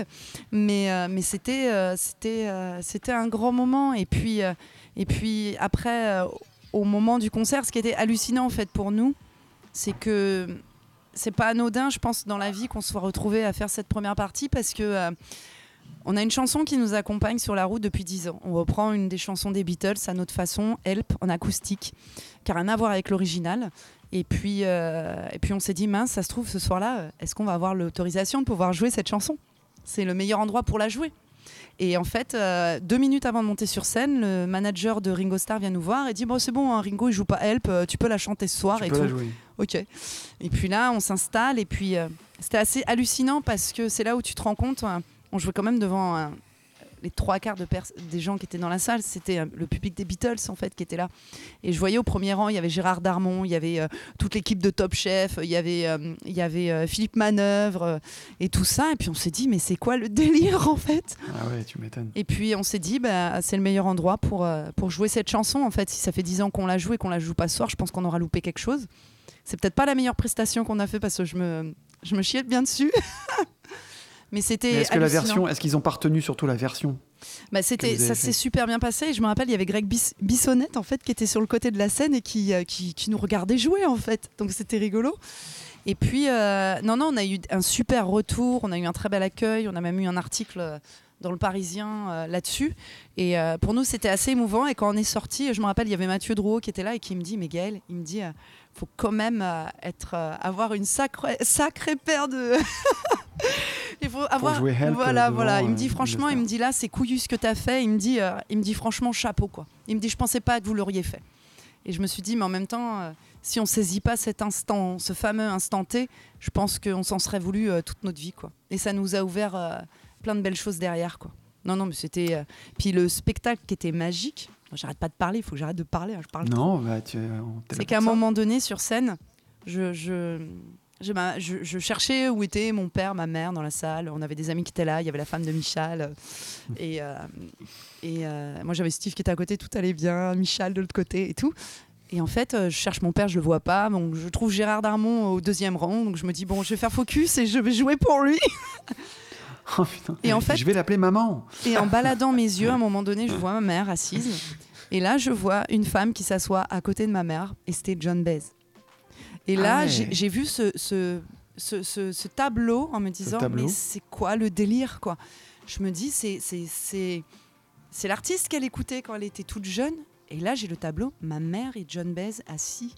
Mais euh, mais c'était c'était c'était un grand moment. Et puis et puis après au moment du concert ce qui était hallucinant en fait pour nous c'est que c'est pas anodin je pense dans la vie qu'on se soit retrouvé à faire cette première partie parce que euh, on a une chanson qui nous accompagne sur la route depuis 10 ans. On reprend une des chansons des Beatles à notre façon, Help, en acoustique, qui n'a rien à voir avec l'original. Et puis, euh, et puis on s'est dit, mince, ça se trouve ce soir-là, euh, est-ce qu'on va avoir l'autorisation de pouvoir jouer cette chanson? C'est le meilleur endroit pour la jouer. Et en fait, euh, deux minutes avant de monter sur scène, le manager de Ringo Starr vient nous voir et dit bon c'est bon, hein, Ringo il joue pas Help, euh, tu peux la chanter ce soir Tu et peux tout. la jouer. Ok. Et puis là, on s'installe et puis euh, c'était assez hallucinant parce que c'est là où tu te rends compte, euh, on jouait quand même devant euh, les trois quarts de des gens qui étaient dans la salle, c'était euh, le public des Beatles en fait qui était là. Et je voyais au premier rang, il y avait Gérard Darmon, il y avait euh, toute l'équipe de Top Chef, il y avait, euh, il y avait Philippe Manœuvre et tout ça. Et puis on s'est dit mais c'est quoi le délire en fait? Ah ouais, tu m'étonnes. et puis on s'est dit, bah, c'est le meilleur endroit pour, pour jouer cette chanson. En fait, si ça fait 10 ans qu'on la joue et qu'on la joue pas ce soir, je pense qu'on aura loupé quelque chose. C'est peut-être pas la meilleure prestation qu'on a fait parce que je me, je me chiais bien dessus. Mais c'était. Est-ce que la version, est-ce qu'ils ont pas retenu surtout la version Bah, c'était, ça s'est super bien passé. Et je me rappelle, il y avait Greg Bis- Bissonnette en fait qui était sur le côté de la scène et qui, euh, qui, qui nous regardait jouer en fait. Donc c'était rigolo. Et puis, euh, non, non, on a eu un super retour, on a eu un très bel accueil, on a même eu un article euh, dans le Parisien euh, là-dessus. Et euh, pour nous, c'était assez émouvant. Et quand on est sorti, je me rappelle, il y avait Mathieu Drouot qui était là et qui me dit, mais Gaël, il me dit, euh, faut quand même euh, être, avoir une sacrée, sacrée paire de... il faut avoir... jouer Help, voilà, voilà. Il me dit, franchement, il me dit, là, c'est couillu ce que tu as fait. Il me dit, il me dit, franchement, chapeau, quoi. Il me dit, je pensais pas que vous l'auriez fait. Et je me suis dit, mais en même temps, si on saisit pas cet instant, ce fameux instant T, je pense qu'on s'en serait voulu toute notre vie, quoi. Et ça nous a ouvert plein de belles choses derrière, quoi. Non, non, mais c'était. euh, Puis le spectacle qui était magique. J'arrête pas de parler, il faut que j'arrête de parler. hein, je parle. Non, bah tu. là C'est qu'à un ça. moment donné, sur scène, je, je, je, je- je cherchais où était mon père, ma mère dans la salle. On avait des amis qui étaient là. Il y avait la femme de Michal. euh, Et, euh, et euh, moi, j'avais Steve qui était à côté. Tout allait bien. Michal de l'autre côté et tout. Et en fait, euh, je cherche mon père, je le vois pas. Donc, je trouve Gérard Darmon au deuxième rang. Donc, je me dis, bon, je vais faire focus et je vais jouer pour lui. Oh, putain. Et en fait- je vais l'appeler maman. Et en baladant mes yeux, à un moment donné, je vois ma mère assise. Et là, je vois une femme qui s'assoit à côté de ma mère. Et c'était John Baez. Et là, Ah ouais. j'ai vu ce, ce, ce, ce- ce tableau en me disant, mais c'est quoi le délire quoi? Je me dis, c'est l'artiste qu'elle écoutait quand elle était toute jeune. Et là, j'ai le tableau, ma mère et John Baez assis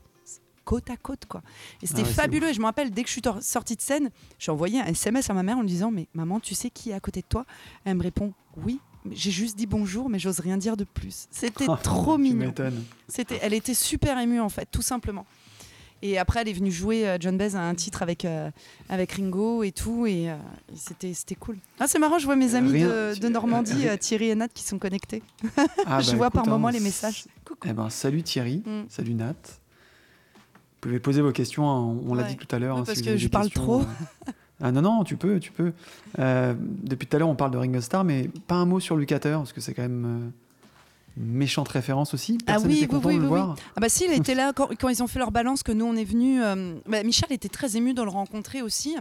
côte à côte quoi. Et c'était Ah ouais, fabuleux. Et je me rappelle dès que je suis sortie de scène, j'ai envoyé un SMS à ma mère en lui disant mais maman, tu sais qui est à côté de toi? Elle me répond oui. J'ai juste dit bonjour, mais j'ose rien dire de plus. C'était Ah, trop mignon. C'était, elle était super émue en fait, tout simplement. Et après, elle est venue jouer euh, John Baez à un titre avec, euh, avec Ringo et tout, et, euh, et c'était, c'était cool. Ah, c'est marrant, je vois mes amis Rien- de, de Normandie, Thierry et Nat, qui sont connectés. Ah, je bah, vois écoute, par hein, moment les c'est- messages. Coucou. Eh ben, salut Thierry, Mm. salut Nat. Pouvez poser vos questions, hein, on l'a dit tout à l'heure. Oui, hein, parce si que je parle trop. euh. Ah non, non, tu peux, tu peux. Euh, depuis tout à l'heure, on parle de Ringo Starr, mais pas un mot sur Lucas Turr, parce que c'est quand même euh, méchante référence aussi. Ah Personne oui, n'était oui, content oui, de le oui, voir. Ah bah si, il était là quand, quand ils ont fait leur balance, que nous on est venus. euh, bah, Michel était très ému de le rencontrer aussi.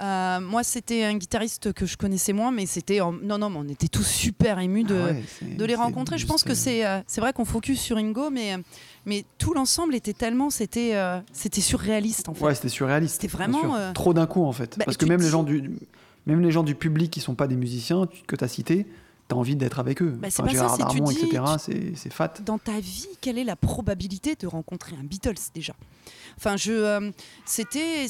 Euh, moi, c'était un guitariste que je connaissais moins, mais c'était en- non, non, mais on était tous super émus de, Ah ouais, c'est- de les rencontrer. Je pense que euh, c'est euh, c'est vrai qu'on focus sur Ingo, mais, mais tout l'ensemble était tellement, c'était c'était surréaliste en fait. Ouais, c'était surréaliste. C'était vraiment, Trop d'un coup, en fait. bah, Parce que même les, gens du, même les gens du public qui sont pas des musiciens que tu as cités, tu as envie d'être avec eux. Bah, c'est Enfin, pas ça, tu Darmon, dis- etc., c'est- fat. Dans ta vie, quelle est la probabilité de rencontrer un Beatles déjà? Enfin, je, euh, c'était,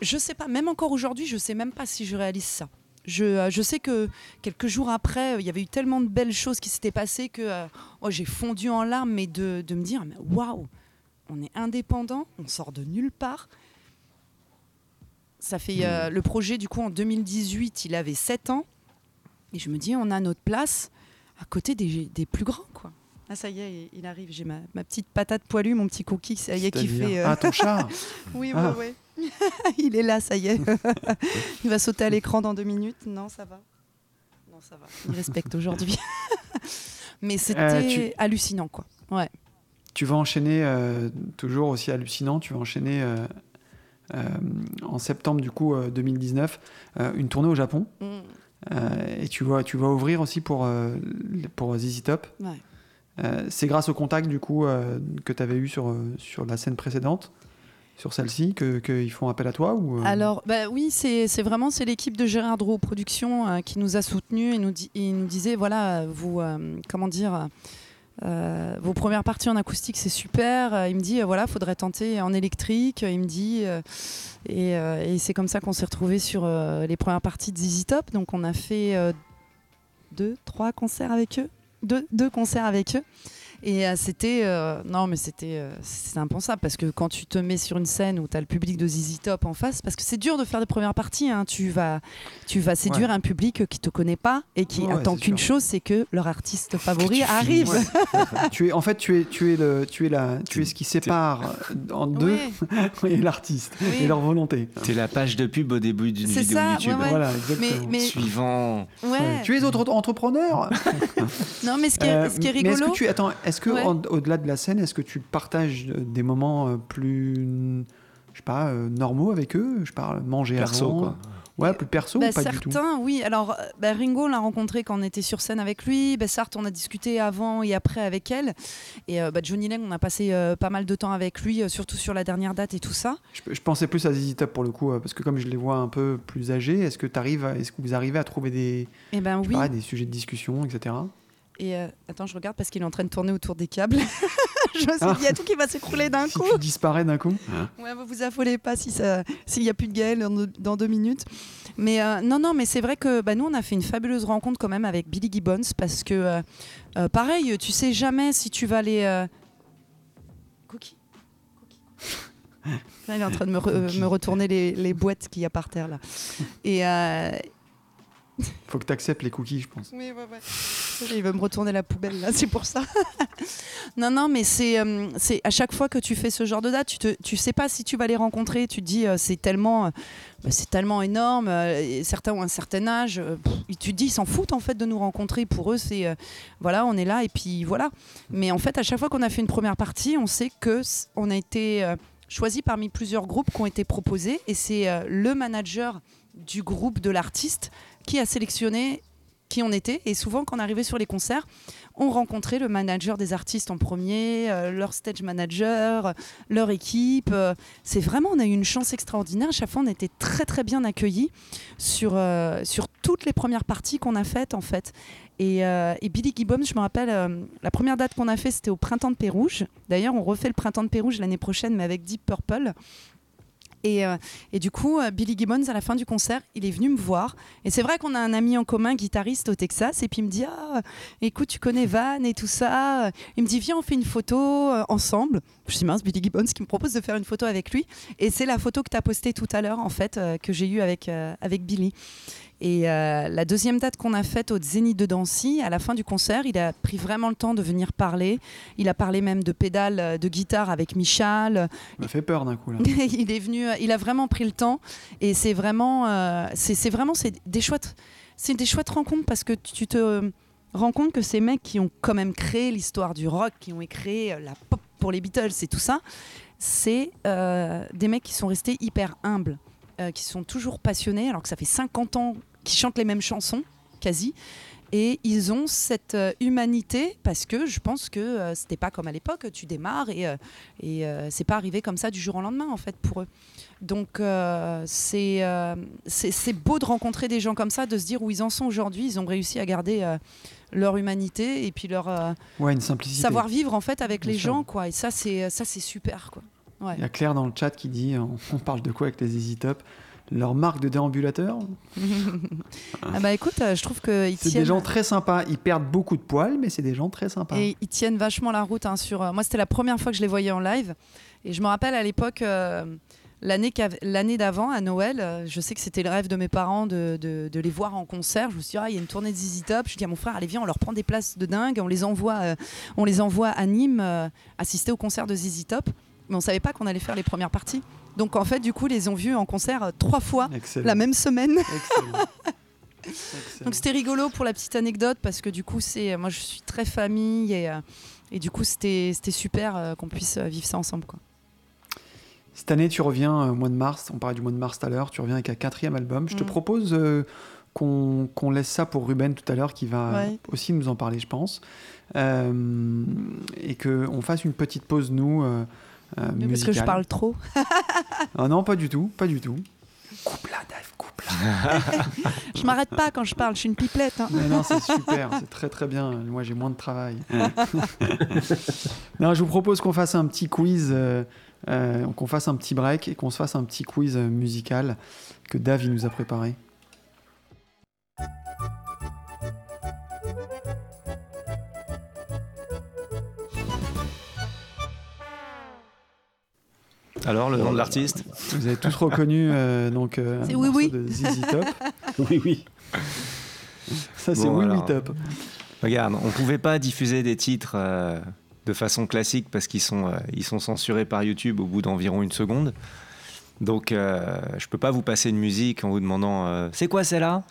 je sais pas. Même encore aujourd'hui, je sais même pas si je réalise ça. Je, euh, je sais que quelques jours après, euh, il y avait eu tellement de belles choses qui s'étaient passées que euh, oh, j'ai fondu en larmes, mais de, de me dire, waouh, on est indépendant, on sort de nulle part. Ça fait euh, le projet, du coup, en 2018, il avait 7 ans. Et je me dis, on a notre place à côté des, des plus grands, quoi. Ah, ça y est, il arrive. J'ai ma, ma petite patate poilue, mon petit cookie, ça y est, qui fait. euh, Ah, ton chat oui, Ah. oui, oui. il est là, ça y est. il va sauter à l'écran dans deux minutes. Non, ça va. Non, ça va. Il respecte aujourd'hui. Mais c'était Euh, tu- hallucinant, quoi. Ouais. Tu vas enchaîner, euh, toujours aussi hallucinant, tu vas enchaîner en septembre du coup euh, 2019 euh, une tournée au Japon. Mm. Euh, et tu vas, tu vas ouvrir aussi pour, euh, pour ZZ Top. Ouais. Euh, c'est grâce au contact du coup que tu avais eu sur, sur la scène précédente, sur celle-ci, que- qu'ils font appel à toi ou, euh, Alors, bah oui, c'est c'est vraiment c'est l'équipe de Gérard Dro Productions euh, qui nous a soutenus et nous, di- nous disait voilà, vous, euh, comment dire, euh, vos premières parties en acoustique c'est super. Euh, Il me dit euh, voilà, faudrait tenter en électrique. Il me dit euh, et, euh, c'est comme ça qu'on s'est retrouvés sur euh, les premières parties de ZZ Top. Donc on a fait euh, deux, trois concerts avec eux, deux concerts avec eux. Et euh, c'était euh, non mais c'était euh, c'était impensable parce que quand tu te mets sur une scène où tu as le public de ZZ Top en face parce que c'est dur de faire des premières parties hein, tu vas tu vas séduire un public qui te connaît pas et qui Ouais, attend c'est qu'une chose c'est que leur artiste favori arrive. tu es en fait tu es tu es le tu es la tu es ce qui sépare en deux Ouais. et l'artiste Oui. et leur volonté. T'es la page de pub au début d'une C'est vidéo ça, YouTube. ouais, ouais. Voilà, exactement. mais- Suivant. Ouais. Ouais. Tu es autre entrepreneur. Non mais ce qui est, ce qui est mais est-ce rigolo que tu attends Est-ce que Ouais. au-delà de la scène, est-ce que tu partages euh, des moments euh, plus, je sais pas, euh, normaux avec eux? Je parle manger Perso, avant. quoi. Ouais, plus perso Bah, ou pas du tout? certains, oui. Alors, bah, Ringo, on l'a rencontré quand on était sur scène avec lui. Bah, Sartre, on a discuté avant et après avec elle. Et euh, bah, Johnny Lang, on a passé euh, pas mal de temps avec lui, euh, surtout sur la dernière date et tout ça. je, je pensais plus à ZZ Top pour le coup, euh, parce que comme je les vois un peu plus âgés, est-ce que, t'arrives à- est-ce que vous arrivez à trouver des, Et ben oui. pas, des sujets de discussion, etc. Et euh, attends, je regarde parce qu'il est en train de tourner autour des câbles. je me suis Ah. dit, il y a tout qui va s'écrouler d'un Si coup. tu disparais d'un coup Ouais, vous vous affolez pas si s'il n'y a plus de Gaël dans, deux- dans deux minutes. Mais euh, non, non, mais c'est vrai que bah, nous, on a fait une fabuleuse rencontre quand même avec Billy Gibbons parce que, euh, euh, pareil, tu sais jamais si tu vas aller. euh, Cookie Cookie. Là, il est en train de me, re- me retourner les, les boîtes qu'il y a par terre là. Et. Faut que tu acceptes les cookies, je pense. Oui. Il veut me retourner la poubelle, c'est pour ça. non, non, mais c'est euh, c'est à chaque fois que tu fais ce genre de date, tu, te, tu sais pas si tu vas les rencontrer. Tu te dis, euh, c'est tellement, euh, bah, c'est tellement énorme. certains ont un certain âge. tu te dis, ils s'en foutent en fait de nous rencontrer. Pour eux, c'est voilà, on est là et puis voilà. Mais en fait, à chaque fois qu'on a fait une première partie, on sait que on a été choisi parmi plusieurs groupes qui ont été proposés et c'est le manager du groupe de l'artiste qui a sélectionné qui on était. Et souvent, quand on arrivait sur les concerts, on rencontrait le manager des artistes en premier, euh, leur stage manager, euh, leur équipe. euh. c'est vraiment, on a eu une chance extraordinaire. Chaque fois, on était très très bien accueillis sur, sur toutes les premières parties qu'on a faites en fait. Et, et Billy Gibbons, je me rappelle, la première date qu'on a fait, c'était au printemps de Pérouge. D'ailleurs, on refait le printemps de Pérouge l'année prochaine, mais avec Deep Purple. Et, euh, et du coup, euh, Billy Gibbons, à la fin du concert, il est venu me voir. Et c'est vrai qu'on a un ami en commun, guitariste au Texas, et puis il me dit Ah, écoute, tu connais Van et tout ça. Il me dit Viens, on fait une photo euh, ensemble. Je suis mince, Billy Gibbons qui me propose de faire une photo avec lui. Et c'est la photo que tu as postée tout à l'heure, en fait, que j'ai eue avec, avec Billy. Et euh, la deuxième date qu'on a faite au Zénith de Dancy, à la fin du concert, il a pris vraiment le temps de venir parler. Il a parlé même de pédales euh, de guitare avec Michal. Ça m'a fait peur d'un coup là. il est venu, euh, il a vraiment pris le temps et c'est vraiment, euh, c'est vraiment c'est des chouettes, c'est des chouettes rencontres parce que tu te rends compte que ces mecs qui ont quand même créé l'histoire du rock, qui ont créé la pop pour les Beatles et tout ça, c'est euh, des mecs qui sont restés hyper humbles, euh, qui sont toujours passionnés alors que ça fait 50 ans qu'ils chantent les mêmes chansons quasi. Et ils ont cette euh, humanité parce que je pense que euh, c'était pas comme à l'époque, tu démarres et, euh, et c'est pas arrivé comme ça du jour au lendemain en fait pour eux. Donc euh, c'est euh, beau de rencontrer des gens comme ça, de se dire où ils en sont aujourd'hui. Ils ont réussi à garder euh, leur humanité et puis leur Ouais, une simplicité. savoir-vivre en fait avec Bien les sûr. gens quoi. Et ça c'est ça c'est super quoi. Ouais. Il y a Claire dans le chat qui dit on on parle de quoi avec les Easy Top? Leur marque de déambulateur ah bah écoute, euh, je trouve que C'est tiennent des gens très sympas. Ils perdent beaucoup de poils, mais c'est des gens très sympas. Et ils tiennent vachement la route. hein, sur, euh, moi, c'était la première fois que je les voyais en live. Et je me rappelle à l'époque, euh, l'année d'avant, à Noël, euh, je sais que c'était le rêve de mes parents de, de- de les voir en concert. Je me suis dit, ah, il y a une tournée de ZZ Top. Je dis à mon frère, allez, viens, on leur prend des places de dingue. On les envoie, euh, on les envoie à Nîmes euh, assister au concert de ZZ Top. Mais on savait pas qu'on allait faire les premières parties. Donc en fait, du coup, les ont vus en concert euh, trois fois Excellent. la même semaine. Excellent. Excellent. Donc c'était rigolo pour la petite anecdote parce que du coup c'est moi je suis très famille et, euh, et du coup c'était c'était super euh, qu'on puisse euh, vivre ça ensemble quoi. Cette année, tu reviens euh, au mois de mars. On parlait du mois de mars tout à l'heure. Tu reviens avec un quatrième album. Je te Mm. propose euh, qu'on laisse ça pour Ruben tout à l'heure, qui va Ouais. aussi nous en parler, je pense. Euh, et qu'on fasse une petite pause, nous, euh, euh, Parce que je parle trop. Ah non, pas du tout. Pas du tout. Coupe-la, Dave, coupe-la. Je m'arrête pas quand je parle, je suis une pipelette. hein. Mais non, c'est super, c'est très très bien. Moi, j'ai moins de travail. non, je vous propose qu'on fasse un petit quiz, euh, euh, qu'on fasse un petit break et qu'on se fasse un petit quiz musical que Dave il nous a préparé. Alors, le nom de l'artiste Vous avez tous reconnu euh, donc euh, un Oui morceau Oui. de ZZ Top. Oui, oui. Ça c'est Bon, Oui Oui alors. Top. Regarde, on pouvait pas diffuser des titres euh, de façon classique parce qu'ils sont, euh, ils sont censurés par YouTube au bout d'environ une seconde. Donc, euh, je peux pas vous passer une musique en vous demandant euh, c'est quoi celle-là?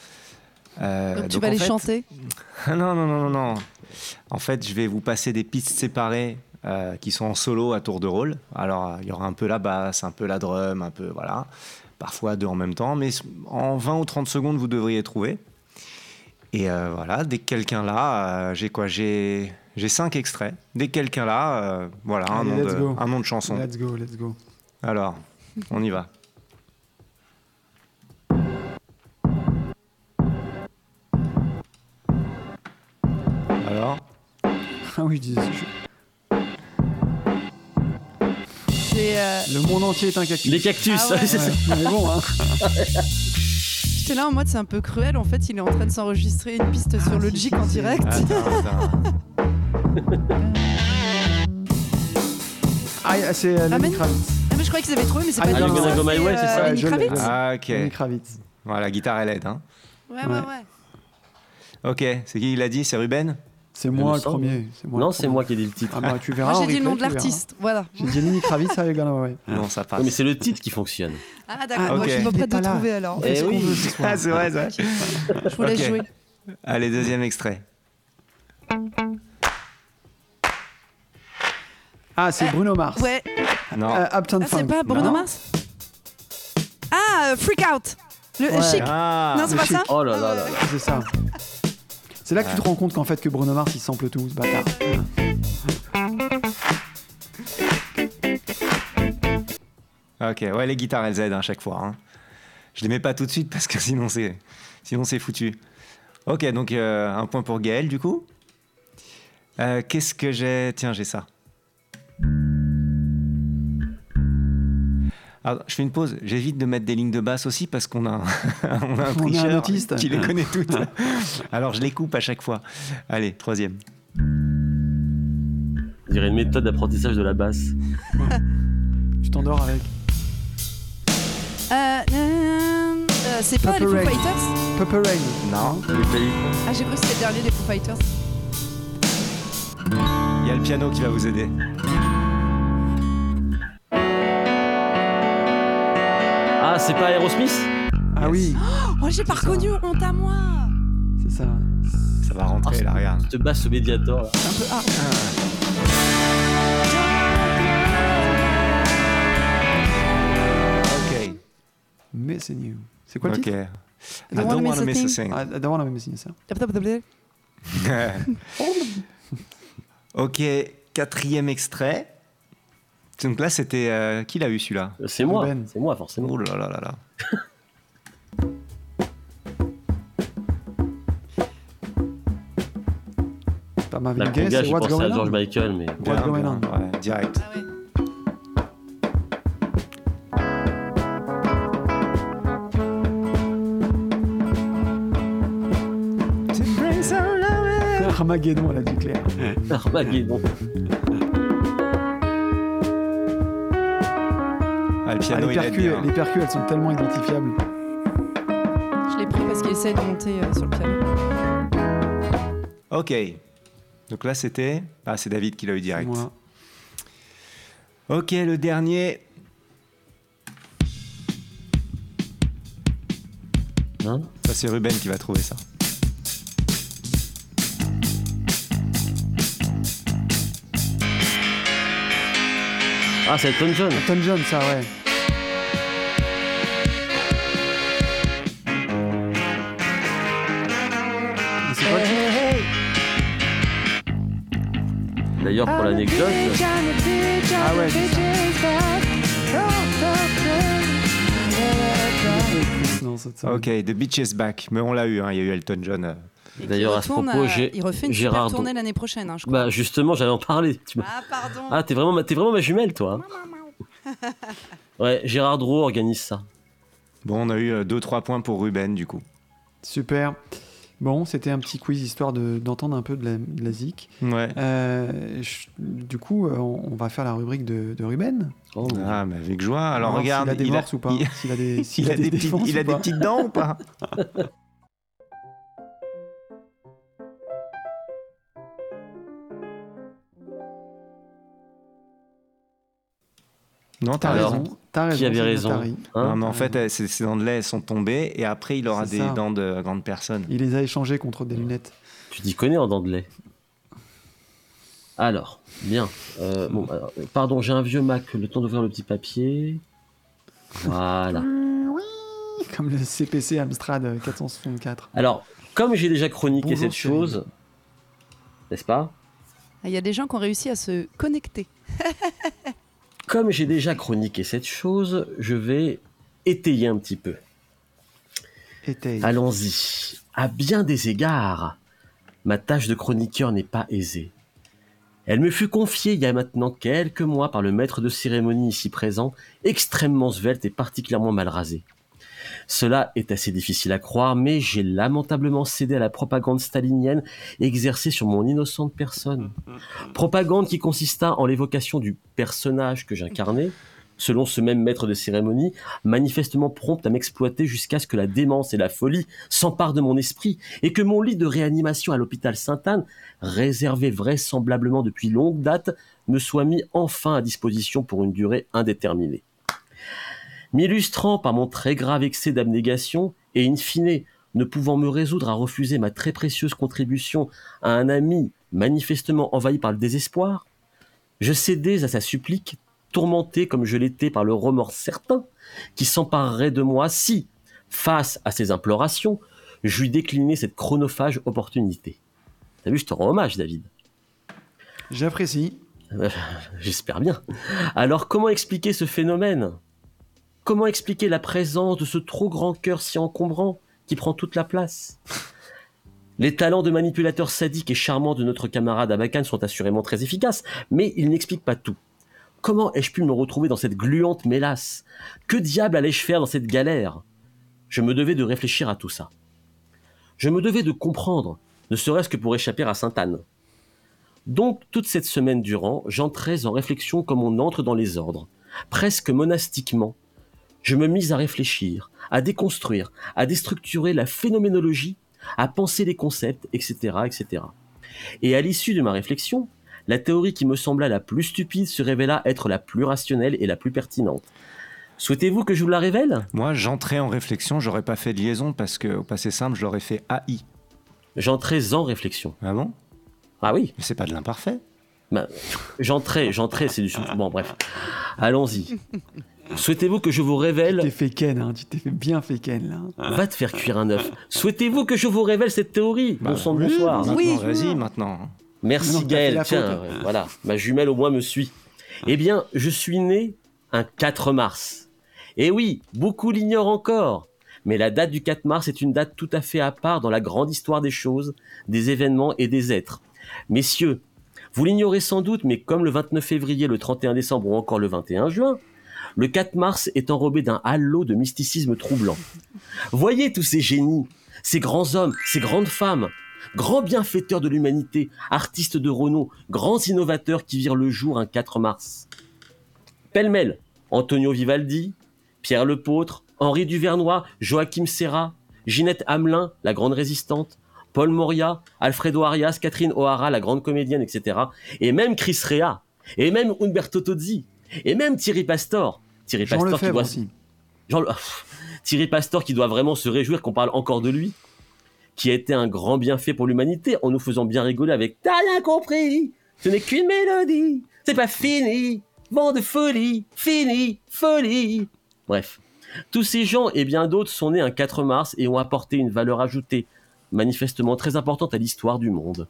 Euh, Donc tu donc, vas les fait- chanter? non, non, non, non, non. En fait, je vais vous passer des pistes séparées euh, qui sont en solo à tour de rôle. Alors, il y aura un peu la basse, un peu la drum, un peu, voilà. Parfois deux en même temps. Mais en 20 ou 30 secondes, vous devriez trouver. Et euh, voilà, dès que quelqu'un là, euh, j'ai quoi? J'ai j'ai cinq extraits. Dès que quelqu'un là, voilà, un nom, de, go. un nom de chanson. Let's go, let's go. Alors, on y va. Alors? Ah oui, je disais, je- C'est, euh, le monde entier est un cactus. Les cactus, Ah ouais. c'est ça. Ouais, mais bon, hein. J'étais là en mode c'est un peu cruel. En fait, il est en train de s'enregistrer une piste sur le si, Jig en direct. Attends, attends. Ah, c'est euh, Ah, Lenny mais- Kravitz. Ah, mais je croyais qu'ils avaient trouvé, mais c'est Ah, pas go my way, c'est ça euh, Lenny Kravitz. Ah, ok. Lenny Kravitz. Voilà, guitare et LED. Hein. Ouais, ouais, Ouais. ouais. Ok, c'est qui qui l'a dit? C'est Ruben? C'est moi le premier. moi Non, c'est moi qui ai dit le titre. Ah bah tu verras. Moi j'ai dit le nom de l'artiste. Voilà. J'ai dit Lenny Kravitz avec Away. Non, ça passe. Non, mais c'est le titre qui fonctionne. Ah d'accord, Ah, moi ok. je suis pas prête pas de là. trouver alors. Eh oui. ce. Ah, c'est vrai, vrai. Je Ok. jouer. Allez, deuxième extrait. Ah, c'est Bruno Mars. Ouais. Non. Euh, Ah, c'est Funk. pas Bruno Non. Mars Ah, euh, Freak Out. Le Ouais. chic. Ah, non, c'est pas chic. ça Oh là là là là. C'est ça. C'est là que tu te rends compte qu'en fait que Bruno Mars il sample tout, ce bâtard. Ok, ouais, les guitares elles aident à chaque fois. Hein. Je les mets pas tout de suite parce que sinon c'est sinon c'est foutu. Ok, donc euh, un point pour Gaël du coup. Euh, Qu'est-ce que j'ai? Tiens, j'ai ça. Alors, je fais une pause. J'évite de mettre des lignes de basse aussi parce qu'on a, un- on a un tricheur qui les connaît toutes. Alors je les coupe à chaque fois. Allez, troisième. On dirait une méthode d'apprentissage de la basse. Tu t'endors avec. Euh, euh, euh, c'est pas les Foo Rain. Fighters Purple Rain. Non. Ah, j'ai cru que c'était le dernier des Foo Fighters. Il y a le piano qui va vous aider. Ah, c'est pas Aerosmith Ah oui, Oh, j'ai pas reconnu, honte à moi. c'est ça. Ça va rentrer là, regarde. Cette basse au médiator là. C'est un peu hard. Ok. Missing You. C'est quoi le Ok. titre I don't wanna miss a thing. Ah, D'abord, on a missing ça. ok, quatrième extrait. Donc là, c'était. euh, qui l'a eu celui-là? C'est moi, Ruben. c'est moi forcément. Oh là là là là. Pas Marvin La Gaye, c'est What's pensé à Going George On. Michael, mais What's going on ouais, direct. Ah ouais. Armageddon, elle a dit Claire. Armageddon. Ah, le Ah, les, percus, les percus, elles sont tellement identifiables. Je l'ai pris parce qu'il essaye de monter euh, sur le piano. Ok. Donc là, c'était. Ah, c'est David qui l'a eu direct. Moi. Ok, le dernier. Hein? Ça, c'est Ruben qui va trouver ça. Ah, c'est Elton John. Elton John, ça, ouais. C'est le titre D'ailleurs, pour l'anecdote, Ah ouais, ça. Ok, The Beach is Back. Mais on l'a eu, hein, il y a eu Elton John. euh. D'ailleurs, à ce propos, euh, j'ai- il refait une Gérard super tournée l'année prochaine, hein, je crois. bah justement, j'allais en parler. Tu Ah, pardon. Ah, t'es vraiment, ma- t'es vraiment ma jumelle, toi. hein. ouais, Gérard Drouot organise ça. Bon, on a eu 2-3 points pour Ruben, du coup. Super. Bon, c'était un petit quiz histoire de- d'entendre un peu de la, de la zik. Ouais. Euh, je- du coup, euh, on, on va faire la rubrique de, de Ruben. Oh. Ah, mais avec joie. Alors, regarde. S'il a des il morses ou pas. il- S'il a des, s'il il a des, petites, défenses il a ou des pas. petites dents ou pas? Non, t'as raison. T'as raison. qui avait raison. Hein non, mais en fait, euh, ses, ses dents de lait elles sont tombées et après, il aura des ça. dents de grande personne. Il les a échangés contre des lunettes. Tu t'y connais en dents de lait. Alors, bien. Euh, bon, alors, pardon, j'ai un vieux Mac. Le temps d'ouvrir le petit papier. Voilà. Comme le CPC Amstrad euh, 464. Alors, comme j'ai déjà chroniqué Bonjour, cette chose, n'est-ce pas? Ah, Il y a des gens qui ont réussi à se connecter. Comme j'ai déjà chroniqué cette chose, je vais étayer un petit peu. Allons-y. À bien des égards, ma tâche de chroniqueur n'est pas aisée. Elle me fut confiée il y a maintenant quelques mois par le maître de cérémonie ici présent, extrêmement svelte et particulièrement mal rasé. Cela est assez difficile à croire, mais j'ai lamentablement cédé à la propagande stalinienne exercée sur mon innocente personne. Propagande qui consista en l'évocation du personnage que j'incarnais, selon ce même maître de cérémonie, manifestement prompte à m'exploiter jusqu'à ce que la démence et la folie s'emparent de mon esprit et que mon lit de réanimation à l'hôpital Sainte-Anne, réservé vraisemblablement depuis longue date, me soit mis enfin à disposition pour une durée indéterminée. M'illustrant par mon très grave excès d'abnégation et in fine ne pouvant me résoudre à refuser ma très précieuse contribution à un ami manifestement envahi par le désespoir, je cédais à sa supplique, tourmenté comme je l'étais par le remords certain qui s'emparerait de moi si, face à ses implorations, j'eus décliné cette chronophage opportunité. T'as vu, je te rends hommage, David. J'apprécie. Euh, J'espère bien. Alors comment expliquer ce phénomène? Comment expliquer la présence de ce trop grand cœur si encombrant qui prend toute la place? Les talents de manipulateur sadique et charmant de notre camarade Abakan sont assurément très efficaces, mais ils n'expliquent pas tout. Comment ai-je pu me retrouver dans cette gluante mélasse? Que diable allais-je faire dans cette galère? Je me devais de réfléchir à tout ça. Je me devais de comprendre, ne serait-ce que pour échapper à Sainte-Anne. Donc, toute cette semaine durant, j'entrais en réflexion comme on entre dans les ordres, presque monastiquement. Je me mis à réfléchir, à déconstruire, à déstructurer la phénoménologie, à penser les concepts, etc., etc. Et à l'issue de ma réflexion, la théorie qui me sembla la plus stupide se révéla être la plus rationnelle et la plus pertinente. Souhaitez-vous que je vous la révèle? Moi, j'entrais en réflexion, j'aurais pas fait de liaison parce que au passé simple, je l'aurais fait AI. J'entrais en réflexion. Ah bon? Ah oui, Mais c'est pas de l'imparfait. bah, j'entrais, j'entrais, c'est du... Bon, bref. Allons-y. Souhaitez-vous que je vous Tu révèle... t'es fait ken, hein. tu t'es fait bien fait ken là. Va te faire cuire un œuf. Souhaitez-vous que je vous révèle cette théorie Bah, Bon sang de oui, bonsoir. maintenant, Oui, Vas-y, maintenant. Merci Non, t'as fait Gaël, tiens, faute. euh, voilà, ma jumelle au moins me suit. Eh bien, je suis né un 4 mars. Et oui, beaucoup l'ignorent encore, mais la date du 4 mars est une date tout à fait à part dans la grande histoire des choses, des événements et des êtres. Messieurs, vous l'ignorez sans doute, mais comme le 29 février, le 31 décembre ou encore le 21 juin, le 4 mars est enrobé d'un halo de mysticisme troublant. Voyez tous ces génies, ces grands hommes, ces grandes femmes, grands bienfaiteurs de l'humanité, artistes de renom, grands innovateurs qui virent le jour un 4 mars. Pêle-mêle, Antonio Vivaldi, Pierre Lepôtre, Henri Duvernois, Joachim Serra, Ginette Hamelin, la grande résistante, Paul Moria, Alfredo Arias, Catherine O'Hara, la grande comédienne, etc. Et même Chris Rea, et même Umberto Tozzi, et même Thierry Pastor. Thierry Jean Pastor qui doit... aussi. Jean- Thierry Pastor qui doit vraiment se réjouir qu'on parle encore de lui, qui a été un grand bienfait pour l'humanité en nous faisant bien rigoler avec T'as rien compris Ce n'est qu'une mélodie C'est pas fini Vent de folie Fini Folie Bref. Tous ces gens et bien d'autres sont nés un 4 mars et ont apporté une valeur ajoutée, manifestement très importante à l'histoire du monde.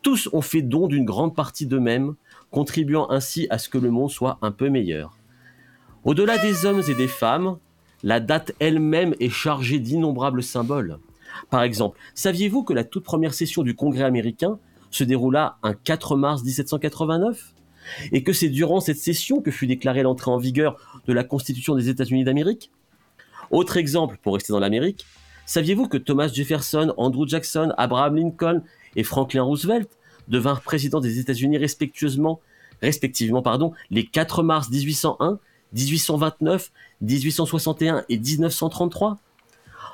Tous ont fait don d'une grande partie d'eux-mêmes, contribuant ainsi à ce que le monde soit un peu meilleur. Au-delà des hommes et des femmes, la date elle-même est chargée d'innombrables symboles. Par exemple, saviez-vous que la toute première session du Congrès américain se déroula un 4 mars 1789 Et que c'est durant cette session que fut déclarée l'entrée en vigueur de la Constitution des États-Unis d'Amérique? Autre exemple, pour rester dans l'Amérique, saviez-vous que Thomas Jefferson, Andrew Jackson, Abraham Lincoln et Franklin Roosevelt devinrent présidents des États-Unis respectueusement, respectivement pardon, les 4 mars 1801, 1829, 1861 et 1933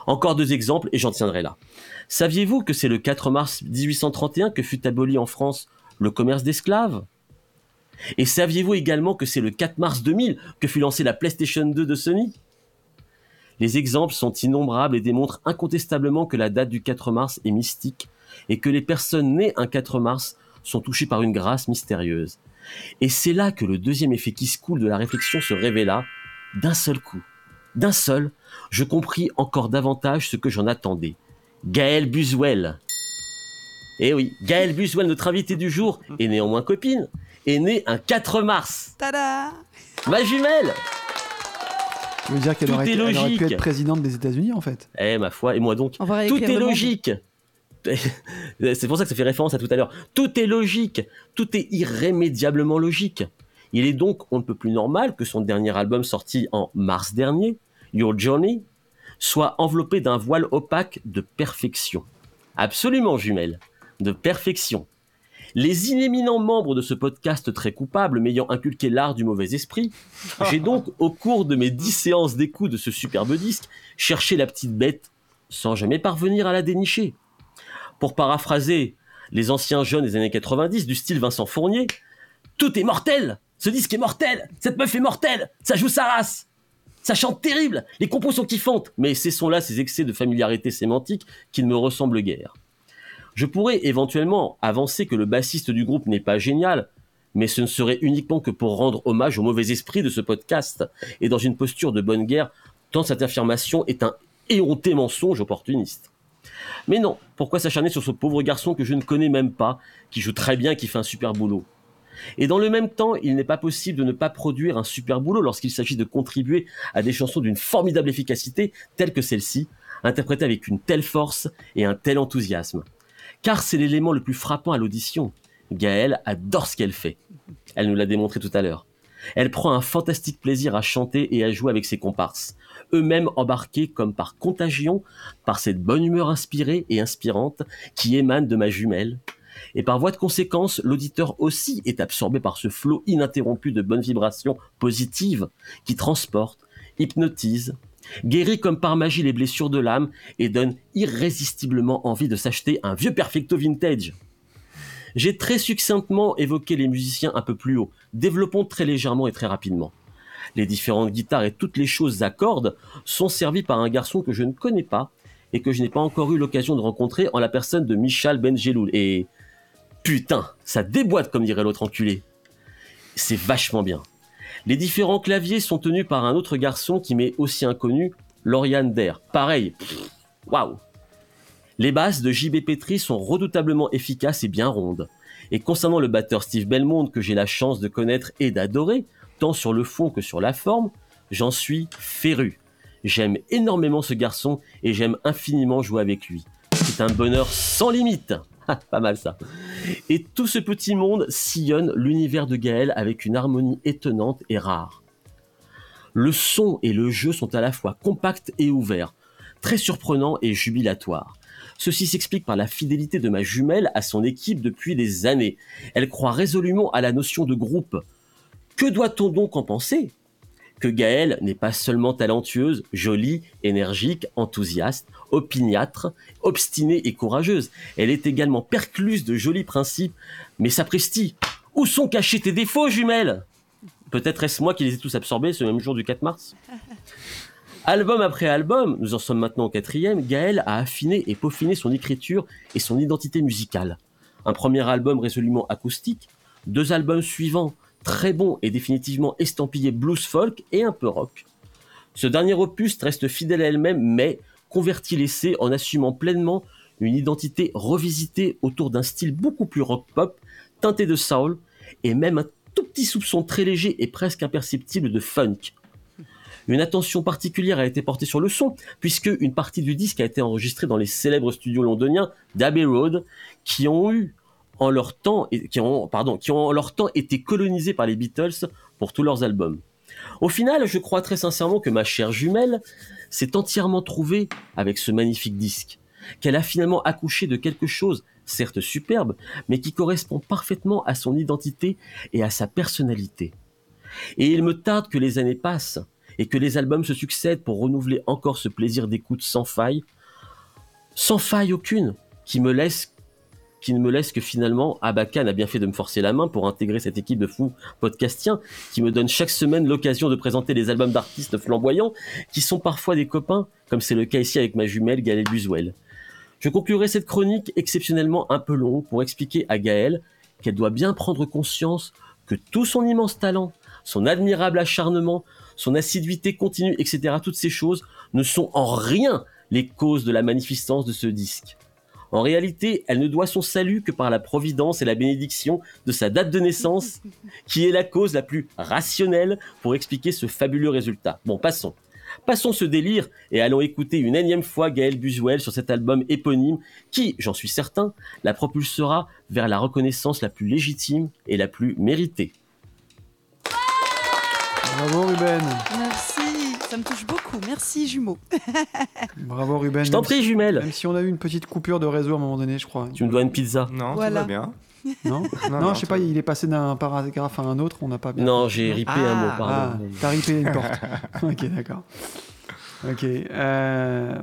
Encore deux exemples et j'en tiendrai là. Saviez-vous que c'est le 4 mars 1831 que fut aboli en France le commerce d'esclaves? Et saviez-vous également que c'est le 4 mars 2000 que fut lancée la PlayStation 2 de Sony? Les exemples sont innombrables et démontrent incontestablement que la date du 4 mars est mystique et que les personnes nées un 4 mars sont touchées par une grâce mystérieuse. Et c'est là que le deuxième effet qui se coule de la réflexion se révéla d'un seul coup. D'un seul, je compris encore davantage ce que j'en attendais. Gaël Buswell. Eh oui, Gaël Buswell, notre invité du jour, et néanmoins copine, est né un 4 mars. Tada Ma jumelle Ça veut dire qu'elle aurait, pu logique. être présidente des États-Unis en fait. Eh ma foi, et moi donc. Tout est monde. C'est pour ça que ça fait référence à tout à l'heure. Tout est logique. Tout est irrémédiablement logique. Il est donc on ne peut plus normal que son dernier album sorti en mars dernier, Your Journey, soit enveloppé d'un voile opaque de perfection. Absolument, jumelle. De perfection. Les inéminents membres de ce podcast très coupable m'ayant inculqué l'art du mauvais esprit, j'ai donc, au cours de mes dix séances d'écoute de ce superbe disque, cherché la petite bête sans jamais parvenir à la dénicher. Pour paraphraser les anciens jeunes des années 90 du style Vincent Fournier, tout est mortel! Ce disque est mortel! Cette meuf est mortelle! Ça joue sa race! Ça chante terrible, les compos sont kiffantes, mais sont là ces excès de familiarité sémantique qui ne me ressemblent guère. Je pourrais éventuellement avancer que le bassiste du groupe n'est pas génial, mais ce ne serait uniquement que pour rendre hommage au mauvais esprit de ce podcast, et dans une posture de bonne guerre, tant cette affirmation est un éhonté mensonge opportuniste. Mais non, pourquoi s'acharner sur ce pauvre garçon que je ne connais même pas, qui joue très bien, qui fait un super boulot? Et dans le même temps, il n'est pas possible de ne pas produire un super boulot lorsqu'il s'agit de contribuer à des chansons d'une formidable efficacité, telle que celle-ci, interprétée avec une telle force et un tel enthousiasme. Car c'est l'élément le plus frappant à l'audition. Gaëlle adore ce qu'elle fait. Elle nous l'a démontré tout à l'heure. Elle prend un fantastique plaisir à chanter et à jouer avec ses comparses, eux-mêmes embarqués comme par contagion par cette bonne humeur inspirée et inspirante qui émane de ma jumelle, et par voie de conséquence, l'auditeur aussi est absorbé par ce flot ininterrompu de bonnes vibrations positives qui transportent, hypnotisent, guérit comme par magie les blessures de l'âme et donne irrésistiblement envie de s'acheter un vieux perfecto vintage. J'ai très succinctement évoqué les musiciens un peu plus haut. Développons très légèrement et très rapidement. Les différentes guitares et toutes les choses à cordes sont servies par un garçon que je ne connais pas et que je n'ai pas encore eu l'occasion de rencontrer en la personne de Michal Benjeloul. Et Putain, ça déboîte comme dirait l'autre enculé. C'est vachement bien. Les différents claviers sont tenus par un autre garçon qui m'est aussi inconnu, Lauriane Der. Pareil. Waouh. Les basses de JB Petri sont redoutablement efficaces et bien rondes. Et concernant le batteur Steve Belmont que j'ai la chance de connaître et d'adorer, tant sur le fond que sur la forme, j'en suis féru. J'aime énormément ce garçon et j'aime infiniment jouer avec lui. C'est un bonheur sans limite. pas mal ça. Et tout ce petit monde sillonne l'univers de Gaël avec une harmonie étonnante et rare. Le son et le jeu sont à la fois compacts et ouverts, très surprenants et jubilatoires. Ceci s'explique par la fidélité de ma jumelle à son équipe depuis des années. Elle croit résolument à la notion de groupe. Que doit-on donc en penser? Que Gaëlle n'est pas seulement talentueuse, jolie, énergique, enthousiaste, opiniâtre, obstinée et courageuse. Elle est également percluse de jolis principes, mais sapristi. Où sont cachés tes défauts, jumelles Peut-être est-ce moi qui les ai tous absorbés ce même jour du 4 mars? Album après album, nous en sommes maintenant au quatrième, Gaël a affiné et peaufiné son écriture et son identité musicale. Un premier album résolument acoustique, deux albums suivants très bon et définitivement estampillé blues folk et un peu rock. Ce dernier opus reste fidèle à elle-même, mais convertit l'essai en assumant pleinement une identité revisitée autour d'un style beaucoup plus rock pop, teinté de soul, et même un tout petit soupçon très léger et presque imperceptible de funk. Une attention particulière a été portée sur le son, puisque une partie du disque a été enregistrée dans les célèbres studios londoniens d'Abbey Road, qui ont eu en leur temps, pardon, qui ont en leur temps été colonisés par les Beatles pour tous leurs albums. Au final, je crois très sincèrement que ma chère jumelle s'est entièrement trouvée avec ce magnifique disque, qu'elle a finalement accouché de quelque chose, certes superbe, mais qui correspond parfaitement à son identité et à sa personnalité. Et il me tarde que les années passent et que les albums se succèdent pour renouveler encore ce plaisir d'écoute sans faille, sans faille aucune, qui me laisse qui ne me laisse que finalement, Abakan a bien fait de me forcer la main pour intégrer cette équipe de fous podcastiens qui me donne chaque semaine l'occasion de présenter les albums d'artistes flamboyants qui sont parfois des copains, comme c'est le cas ici avec ma jumelle Gaëlle Buswell. Je conclurai cette chronique exceptionnellement un peu longue pour expliquer à Gaëlle qu'elle doit bien prendre conscience que tout son immense talent, son admirable acharnement, son assiduité continue, etc., toutes ces choses ne sont en rien les causes de la magnificence de ce disque. En réalité, elle ne doit son salut que par la providence et la bénédiction de sa date de naissance, qui est la cause la plus rationnelle pour expliquer ce fabuleux résultat. Bon, passons. Passons ce délire et allons écouter une énième fois Gaël Buswell sur cet album éponyme qui, j'en suis certain, la propulsera vers la reconnaissance la plus légitime et la plus méritée. Bravo Ruben. Merci. Ça me touche beaucoup. Merci, jumeaux. Bravo Ruben. Je t'en prie, jumelle. Même si on a eu une petite coupure de réseau à un moment donné, je crois. Tu me dois une pizza. Non, Voilà. tout va bien. Non, Non, non, non, je sais pas, il est passé d'un paragraphe à un autre, on n'a pas bien. Non, j'ai ripé un Ah, mot, Ah, pardon. t'as ripé une porte. ok, d'accord. Ok. euh,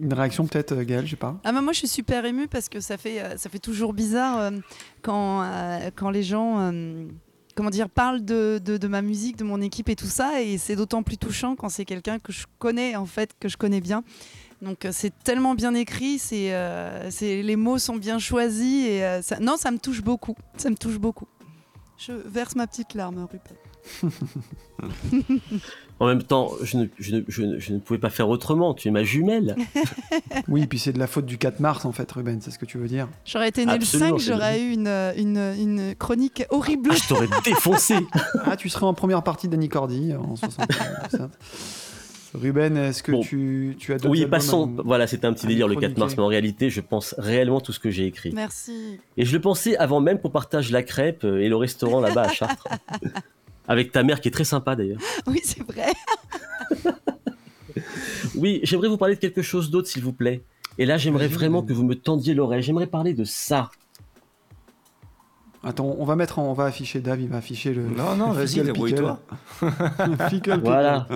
une réaction peut-être, euh, Gaël, je sais pas. Ah, bah, moi, je suis super émue parce que ça fait, euh, ça fait toujours bizarre euh, quand, euh, quand les gens. Comment dire, parlent de, de, ma musique, de mon équipe et tout ça, et c'est d'autant plus touchant quand c'est quelqu'un que je connais en fait, que je connais bien. Donc euh, c'est tellement bien écrit, euh, c'est les mots sont bien choisis et euh, non, ça me touche beaucoup, ça me touche beaucoup. Je verse ma petite larme, Rupert. En même temps, je ne, je, ne, je ne- je ne pouvais pas faire autrement. Tu es ma jumelle. Oui, puis c'est de la faute du 4 mars en fait, Ruben, c'est ce que tu veux dire. J'aurais été né le c'est 5, j'aurais eu une, une, une chronique horrible. Ah, je t'aurais défoncé. Ah, tu serais en première partie d'Annie Cordy en 67. Ruben, est-ce que Bon. tu, tu as d'autres Oui, passons. à Voilà, c'était un petit délire le 4 mars, mais en réalité, je pense réellement tout ce que j'ai écrit. Merci. Et je le pensais avant même qu'on partage la crêpe euh, et le restaurant là-bas à Chartres. Avec ta mère qui est très sympa d'ailleurs. Oui, c'est vrai. Oui, j'aimerais vous parler de quelque chose d'autre, s'il vous plaît. Et là, j'aimerais vraiment que vous me tendiez l'oreille. J'aimerais parler de ça. Attends, on va mettre, en- on va afficher Dave, il va afficher le. Non, non, vas-y, débrouille-toi. Voilà.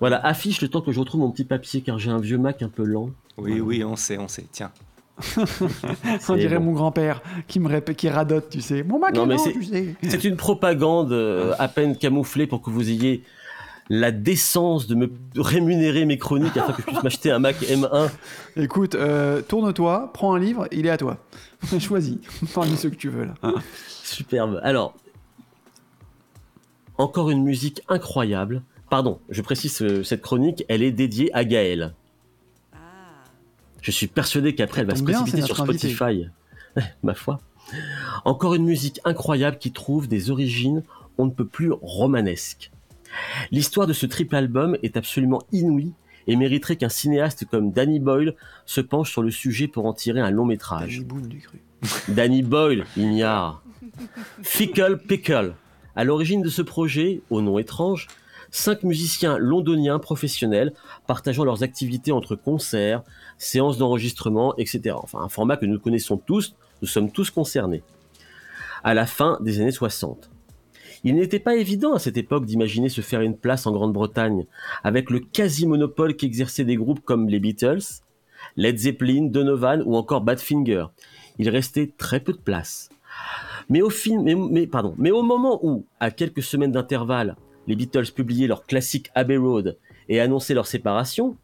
Voilà, affiche le temps que je retrouve mon petit papier car j'ai un vieux Mac un peu lent. Oui, oui, on sait, on sait. Tiens. On dirait bon. mon grand-père qui me qui radote, tu sais. Mon Mac Non, mais tu sais. C'est une propagande euh, à peine camouflée pour que vous ayez la décence de me rémunérer mes chroniques afin que je puisse m'acheter un Mac M1. Écoute, euh, tourne-toi, prends un livre, il est à toi. Choisis, parmi ceux que tu veux là. Superbe. Alors, encore une musique incroyable. Pardon, je précise, euh, cette chronique, elle est dédiée à Gaël. Je suis persuadé qu'après, elle va se bien, précipiter sur. Spotify. Ma foi. Encore une musique incroyable qui trouve des origines on ne peut plus romanesques. L'histoire de ce triple album est absolument inouïe et mériterait qu'un cinéaste comme Danny Boyle se penche sur le sujet pour en tirer un long métrage. Danny Boone, du cru. Danny Boyle, ignare. Fickle Pickle. À l'origine de ce projet, au nom étrange, cinq musiciens londoniens professionnels partageant leurs activités entre concerts, séances d'enregistrement, etc. Enfin, un format que nous connaissons tous, nous sommes tous concernés. À la fin des années 60. Il n'était pas évident à cette époque d'imaginer se faire une place en Grande-Bretagne, avec le quasi-monopole qu'exerçaient des groupes comme les Beatles, Led Zeppelin, Donovan ou encore Badfinger il restait très peu de place. Mais au, mais au moment où, à quelques semaines d'intervalle, les Beatles publiaient leur classique Abbey Road et annonçaient leur séparation,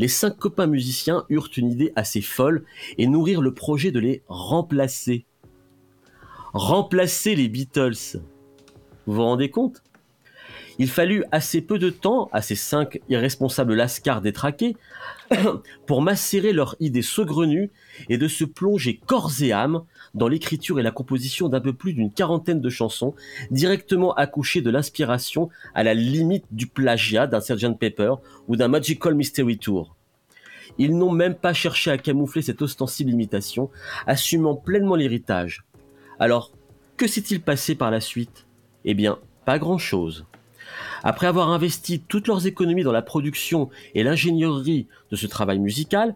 les cinq copains musiciens eurent une idée assez folle et nourrirent le projet de les remplacer. Remplacer les Beatles. Vous vous rendez compte? Il fallut assez peu de temps à ces cinq irresponsables lascars détraqués pour macérer leur idée saugrenue et de se plonger corps et âme dans l'écriture et la composition d'un peu plus d'une quarantaine de chansons, directement accouchées de l'inspiration à la limite du plagiat d'un Sgt Pepper ou d'un Magical Mystery Tour. Ils n'ont même pas cherché à camoufler cette ostensible imitation, assumant pleinement l'héritage. Alors, que s'est-il passé par la suite? Eh bien, pas grand-chose. Après avoir investi toutes leurs économies dans la production et l'ingénierie de ce travail musical,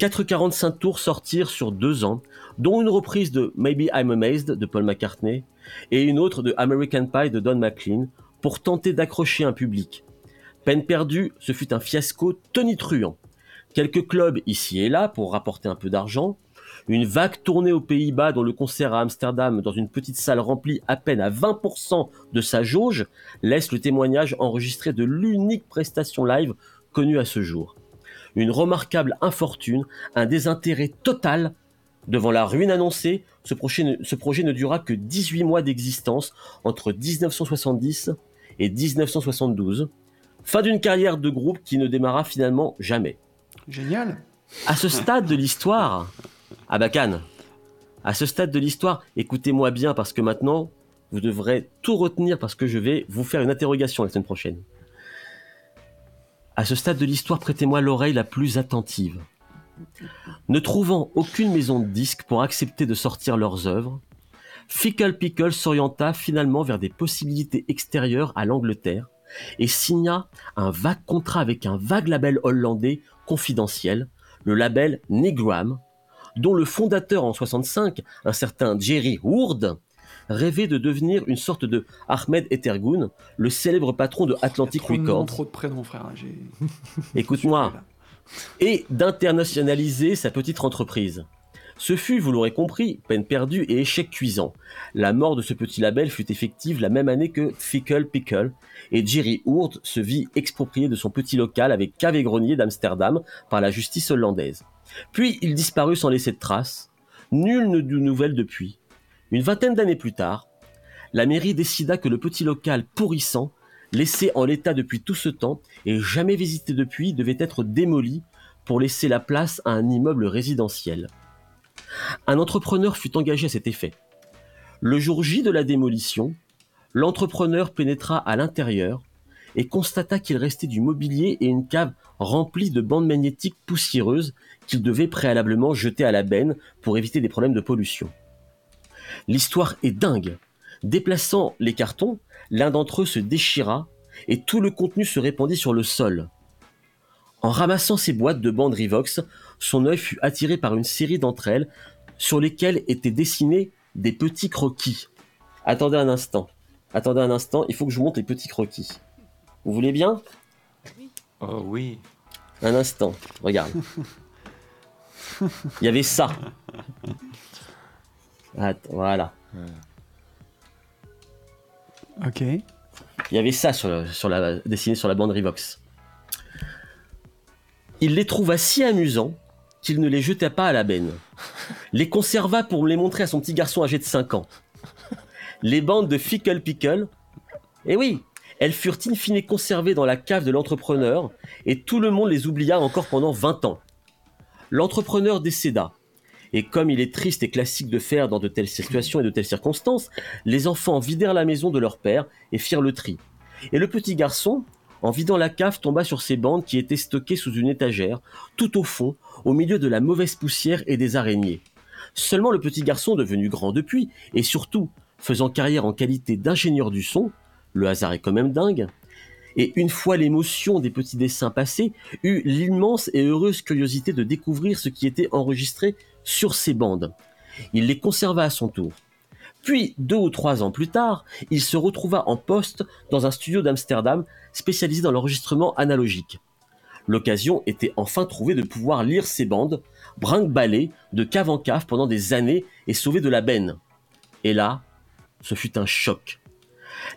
4,45 tours sortirent sur deux ans, dont une reprise de Maybe I'm Amazed de Paul McCartney et une autre de American Pie de Don McLean pour tenter d'accrocher un public. Peine perdue, ce fut un fiasco tonitruant. Quelques clubs ici et là pour rapporter un peu d'argent, une vague tournée aux Pays-Bas dont le concert à Amsterdam dans une petite salle remplie à peine à 20% de sa jauge laisse le témoignage enregistré de l'unique prestation live connue à ce jour. Une remarquable infortune, un désintérêt total devant la ruine annoncée, ce projet ne, ce projet ne dura que 18 mois d'existence entre 1970 et 1972. Fin d'une carrière de groupe qui ne démarra finalement jamais. Génial. À ce stade de l'histoire, à Bacan, à ce stade de l'histoire, écoutez-moi bien parce que maintenant, vous devrez tout retenir parce que je vais vous faire une interrogation la semaine prochaine. À ce stade de l'histoire, prêtez-moi l'oreille la plus attentive. Ne trouvant aucune maison de disques pour accepter de sortir leurs œuvres, Fickle Pickle s'orienta finalement vers des possibilités extérieures à l'Angleterre, et signa un vague contrat avec un vague label hollandais confidentiel, le label Negram, dont le fondateur en 65, un certain Jerry Hoord, rêvait de devenir une sorte de Ahmed Etergun, le célèbre patron de Atlantic Trop de Records. trop de prénoms, frère. Écoute-moi, et d'internationaliser sa petite entreprise. Ce fut, vous l'aurez compris, peine perdue et échec cuisant. La mort de ce petit label fut effective la même année que Fickle Pickle, et Jerry Hoort se vit exproprié de son petit local avec cave et grenier d'Amsterdam par la justice hollandaise. Puis il disparut sans laisser de traces. Nul ne de nouvelles depuis. Une vingtaine d'années plus tard, la mairie décida que le petit local pourrissant, laissé en l'état depuis tout ce temps et jamais visité depuis, devait être démoli pour laisser la place à un immeuble résidentiel. Un entrepreneur fut engagé à cet effet. Le jour J de la démolition, l'entrepreneur pénétra à l'intérieur et constata qu'il restait du mobilier et une cave remplie de bandes magnétiques poussiéreuses qu'il devait préalablement jeter à la benne pour éviter des problèmes de pollution. L'histoire est dingue. Déplaçant les cartons, l'un d'entre eux se déchira et tout le contenu se répandit sur le sol. En ramassant ces boîtes de bandes Rivox, son œil fut attiré par une série d'entre elles sur lesquelles étaient dessinés des petits croquis. Attendez un instant. Attendez un instant, il faut que je vous montre les petits croquis. Vous voulez bien? Oh oui. Un instant, regarde. Il y avait ça. Attends, voilà. Ok. Il y avait ça sur, le- sur la, dessiné sur la bande Rivox. Il les trouva si amusants qu'il ne les jeta pas à la benne. Les conserva pour les montrer à son petit garçon âgé de 5 ans. Les bandes de Fickle Pickle, eh oui, elles furent in fine conservées dans la cave de l'entrepreneur et tout le monde les oublia encore pendant 20 ans. L'entrepreneur décéda. Et comme il est triste et classique de faire dans de telles situations et de telles circonstances, les enfants vidèrent la maison de leur père et firent le tri. Et le petit garçon, en vidant la cave, tomba sur ses bandes qui étaient stockées sous une étagère, tout au fond, au milieu de la mauvaise poussière et des araignées. Seulement le petit garçon, devenu grand depuis, et surtout faisant carrière en qualité d'ingénieur du son, le hasard est quand même dingue, et une fois l'émotion des petits dessins passés, eut l'immense et heureuse curiosité de découvrir ce qui était enregistré sur ces bandes. Il les conserva à son tour. Puis, deux ou trois ans plus tard, il se retrouva en poste dans un studio d'Amsterdam spécialisé dans l'enregistrement analogique. L'occasion était enfin trouvée de pouvoir lire ces bandes, brinque-ballées de cave en cave pendant des années et sauver de la benne. Et là, ce fut un choc.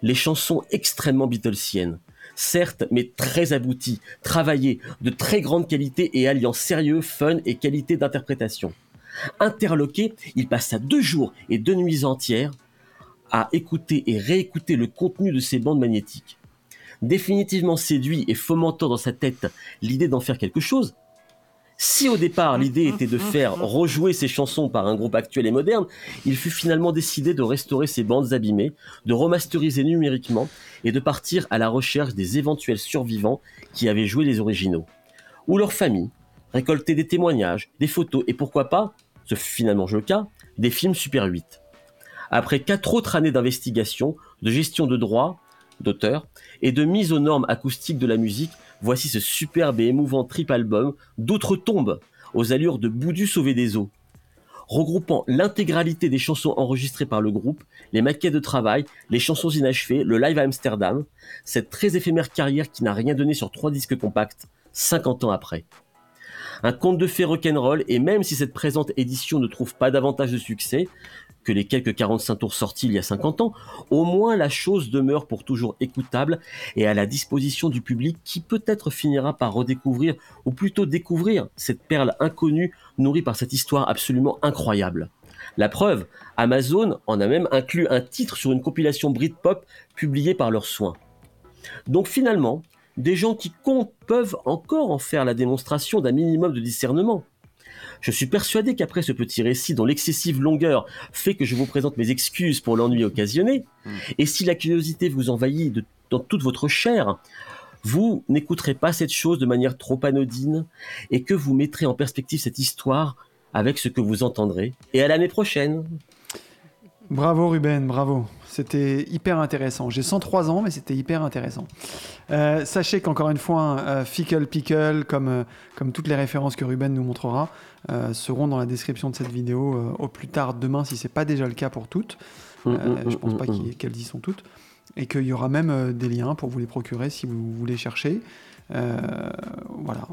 Les chansons extrêmement Beatlesiennes, certes, mais très abouties, travaillées, de très grande qualité et alliant sérieux, fun et qualité d'interprétation. Interloqué, il passa deux jours et deux nuits entières à écouter et réécouter le contenu de ces bandes magnétiques. Définitivement séduit et fomentant dans sa tête l'idée d'en faire quelque chose, si au départ l'idée était de faire rejouer ces chansons par un groupe actuel et moderne, il fut finalement décidé de restaurer ces bandes abîmées, de remasteriser numériquement et de partir à la recherche des éventuels survivants qui avaient joué les originaux. Ou leurs familles, récolter des témoignages, des photos et pourquoi pas, ce fut finalement le cas, des films Super 8. Après quatre autres années d'investigation, de gestion de droits, d'auteur, et de mise aux normes acoustiques de la musique, voici ce superbe et émouvant trip album d'outre-tombe, aux allures de Boudu sauvé des eaux. Regroupant l'intégralité des chansons enregistrées par le groupe, les maquettes de travail, les chansons inachevées, le live à Amsterdam, cette très éphémère carrière qui n'a rien donné sur trois disques compacts, 50 ans après. Un conte de fées rock'n'roll, et même si cette présente édition ne trouve pas davantage de succès que les quelques 45 tours sortis il y a 50 ans, au moins la chose demeure pour toujours écoutable et à la disposition du public qui peut-être finira par redécouvrir, ou plutôt découvrir, cette perle inconnue nourrie par cette histoire absolument incroyable. La preuve, Amazon en a même inclus un titre sur une compilation Britpop publiée par leurs soins. Donc finalement, des gens qui comptent peuvent encore en faire la démonstration d'un minimum de discernement. Je suis persuadé qu'après ce petit récit dont l'excessive longueur fait que je vous présente mes excuses pour l'ennui occasionné, et si la curiosité vous envahit de- dans toute votre chair, vous n'écouterez pas cette chose de manière trop anodine et que vous mettrez en perspective cette histoire avec ce que vous entendrez. Et à l'année prochaine. Bravo Ruben, bravo. C'était hyper intéressant. J'ai 103 ans, mais c'était hyper intéressant. Euh, sachez qu'encore une fois, euh, Fickle Pickle, comme, euh, comme toutes les références que Ruben nous montrera, euh, seront dans la description de cette vidéo euh, au plus tard demain, si c'est pas déjà le cas pour toutes. Mm, Euh, mm, je pense mm, pas qu'elles y sont toutes. Et qu'il y aura même euh, des liens pour vous les procurer si vous voulez chercher. Euh, voilà.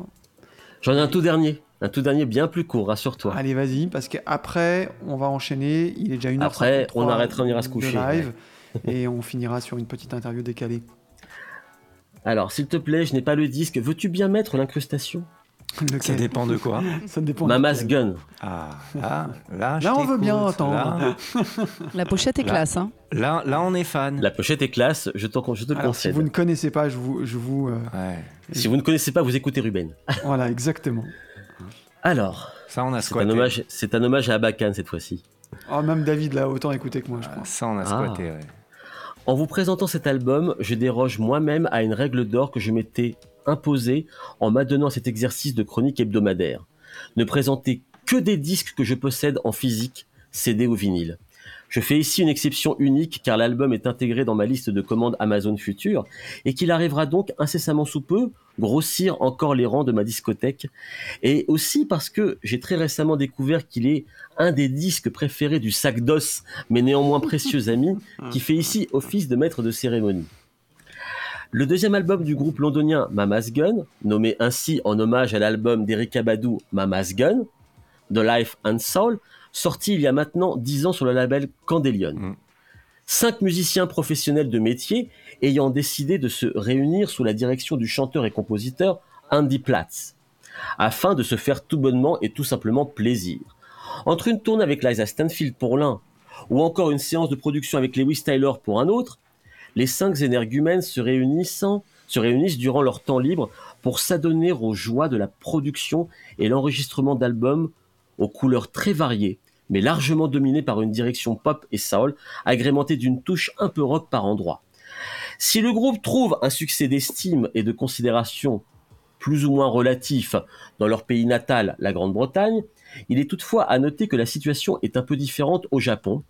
J'en ai un tout dernier. Un tout dernier bien plus court, rassure-toi. Allez, vas-y, parce qu'après, on va enchaîner. Il est déjà une heure Après, on arrêtera, on ira se coucher, live, et on finira sur une petite interview décalée. Alors, s'il te plaît, je n'ai pas le disque. Veux-tu bien mettre l'incrustation? Ça dépend de quoi Ça dépend. Mama's duquel. Gun. Ah, là, là, je Là, on veut bien. Là, La pochette est Là. classe. Hein. là, là, on est fan. La pochette est classe, je, te le Alors, si vous ne connaissez pas, je vous. Je vous euh, Ouais. Si vous ne connaissez pas, vous écoutez Ruben. voilà, exactement. Alors, Ça, on a c'est un, squatté. hommage, c'est un hommage à Abakan cette fois-ci. Oh, même David l'a autant écouté que moi, je crois. Ça, on a Ah. squatté, ouais. En vous présentant cet album, je déroge moi-même à une règle d'or que je m'étais imposée en m'adonnant à cet exercice de chronique hebdomadaire. Ne présenter que des disques que je possède en physique, CD ou vinyle. Je fais ici une exception unique car l'album est intégré dans ma liste de commandes Amazon Future et qu'il arrivera donc incessamment sous peu grossir encore les rangs de ma discothèque et aussi parce que j'ai très récemment découvert qu'il est un des disques préférés du sac d'os mais néanmoins précieux ami qui fait ici office de maître de cérémonie. Le deuxième album du groupe londonien Mama's Gun, nommé ainsi en hommage à l'album d'Erika Badu Mama's Gun, The Life and Soul, sorti il y a maintenant 10 ans sur le label Candelion. Mm. Cinq musiciens professionnels de métier ayant décidé de se réunir sous la direction du chanteur et compositeur Andy Platz, afin de se faire tout bonnement et tout simplement plaisir. Entre une tournée avec Liza Stanfield pour l'un, ou encore une séance de production avec Lewis Tyler pour un autre, les cinq énergumènes se réunissent durant leur temps libre pour s'adonner aux joies de la production et l'enregistrement d'albums aux couleurs très variées, mais largement dominées par une direction pop et soul, agrémentée d'une touche un peu rock par endroits. Si le groupe trouve un succès d'estime et de considération plus ou moins relatif dans leur pays natal, la Grande-Bretagne, il est toutefois à noter que la situation est un peu différente au Japon,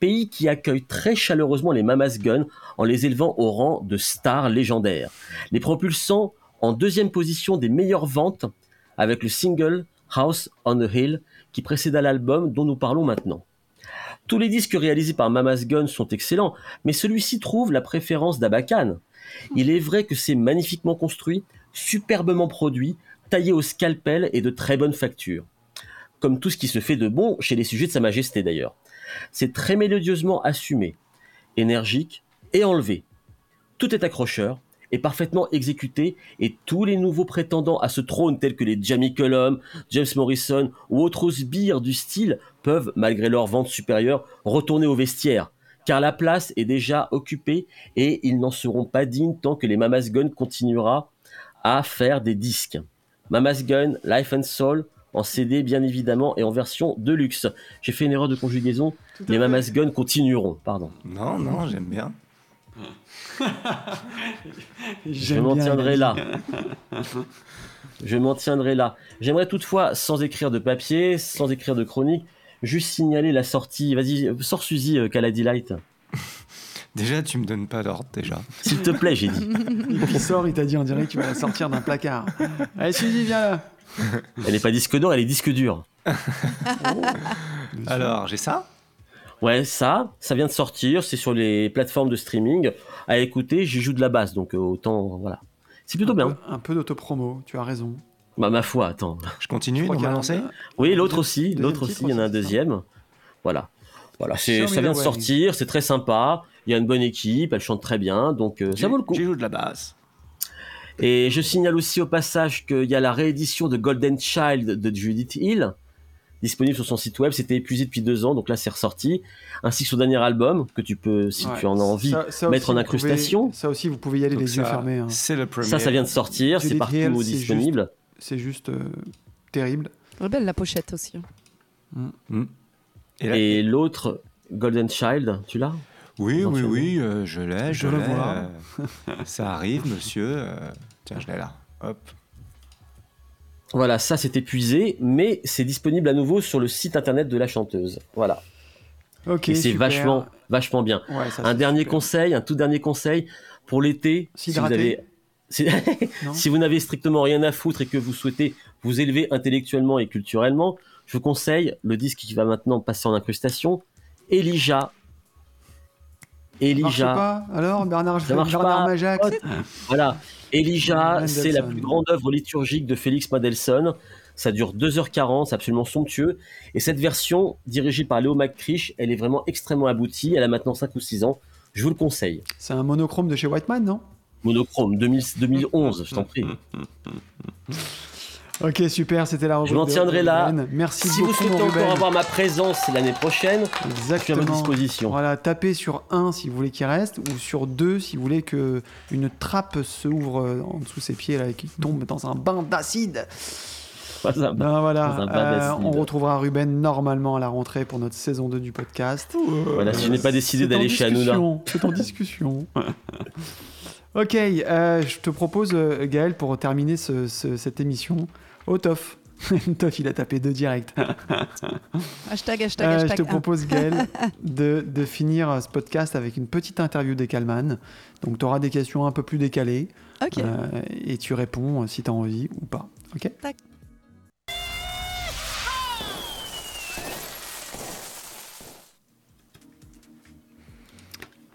pays qui accueille très chaleureusement les Mamas Gun en les élevant au rang de stars légendaires, les propulsant en deuxième position des meilleures ventes avec le single House on the Hill qui précéda l'album dont nous parlons maintenant. Tous les disques réalisés par Mamas Gun sont excellents, mais celui-ci trouve la préférence d'Abakan. Il est vrai que c'est magnifiquement construit, superbement produit, taillé au scalpel et de très bonne facture. Comme tout ce qui se fait de bon chez les sujets de Sa Majesté d'ailleurs. C'est très mélodieusement assumé, énergique et enlevé. Tout est accrocheur et parfaitement exécuté et tous les nouveaux prétendants à ce trône tels que les Jamie Cullum, James Morrison ou autres sbires du style peuvent, malgré leur vente supérieure, retourner au vestiaire car la place est déjà occupée et ils n'en seront pas dignes tant que les Mamas Gun continuera à faire des disques. Mamas Gun, Life and Soul, en CD bien évidemment et en version de luxe. J'ai fait une erreur de conjugaison. Les. Mamas Gun continueront, pardon. Non, non, j'aime bien. Je m'en tiendrai là. Je m'en tiendrai là. J'aimerais toutefois, sans écrire de papier, sans écrire de chronique, juste signaler la sortie. Vas-y, sors Suzy, euh, Caladi Light. Déjà, tu me donnes pas d'ordre, déjà. S'il te plaît, j'ai dit. Et puis il sort, il t'a dit, on dirait que tu vas la sortir d'un placard. Allez, Suzy, viens là. Elle n'est pas disque d'or, elle est disque dur. Alors, j'ai ça? Ouais, ça, ça vient de sortir, c'est sur les plateformes de streaming. À écouter, j'y joue de la basse, donc euh, autant, voilà. C'est plutôt un bien. Peu, un peu d'autopromo, tu as raison. Bah, ma foi, attends. Je continue, m'a a un- lancé Oui, l'autre aussi, l'autre aussi, il y en a un deuxième. Voilà. Voilà, ça vient the de sortir, c'est très sympa. Il y a une bonne équipe, elle chante très bien, donc euh, ça vaut le coup. J'ai joué de la basse. Et je signale aussi au passage qu'il y a la réédition de Golden Child de Judith Hill, disponible sur son site web. C'était épuisé depuis deux ans, donc là c'est ressorti. Ainsi que son dernier album, que tu peux, si Ouais. tu en as envie, Ça- ça mettre en incrustation. pouvez- ça aussi, vous pouvez y aller Donc les yeux fermés. hein. C'est le premier. Ça, ça vient de sortir, c'est partout disponible. C'est juste euh, terrible. Très belle la pochette aussi. Et là- Et l'autre, Golden Child, tu l'as? Oui, oui, oui, euh, je l'ai, je, Je l'ai. vois. euh, ça arrive, monsieur. euh, tiens, je l'ai là. Hop. Voilà, ça c'est épuisé, mais c'est disponible à nouveau sur le site internet de la chanteuse. Voilà. Ok. Et c'est vachement, vachement bien. Ouais, ça, Un dernier super. conseil, un tout dernier conseil pour l'été. Si vous avez, si vous n'avez strictement rien à foutre et que vous souhaitez vous élever intellectuellement et culturellement, je vous conseille le disque qui va maintenant passer en incrustation, Elijah. Ça marche Elijah. pas Alors, Bernard, Ça marche Bernard pas. Majax Voilà. Elijah, c'est la plus grande œuvre liturgique de Félix Mendelssohn. Ça dure 2h40, c'est absolument somptueux. Et cette version, dirigée par Léo McCrish, elle est vraiment extrêmement aboutie. Elle a maintenant 5 ou 6 ans. Je vous le conseille. C'est un monochrome de chez Whiteman, non? Monochrome, 2000 2011, je t'en prie. Ok, super, c'était la rubrique. Je m'en tiendrai là. Merci Si beaucoup, vous souhaitez encore Ruben. avoir ma présence l'année prochaine, je suis à Exactement. votre disposition. Voilà, tapez sur 1 si vous voulez qu'il reste, ou sur 2 si vous voulez que une trappe s'ouvre euh, en dessous ses pieds là, et qu'il tombe dans un bain d'acide. Ben voilà, euh, on retrouvera Ruben normalement à la rentrée pour notre saison 2 du podcast. Voilà, si je n'ai pas décidé d'aller chez Hanouna. C'est en discussion. ok, euh, je te propose, euh, Gaël, pour terminer ce- ce- cette émission, au Toff. Toff, il a tapé deux directs. Hashtag, hashtag, Euh, je hashtag. te un. propose, Gaël, de, de finir ce podcast avec une petite interview des Calman. Donc, tu auras des questions un peu plus décalées Ok. euh, et tu réponds euh, si tu as envie ou pas. Ok? Tac.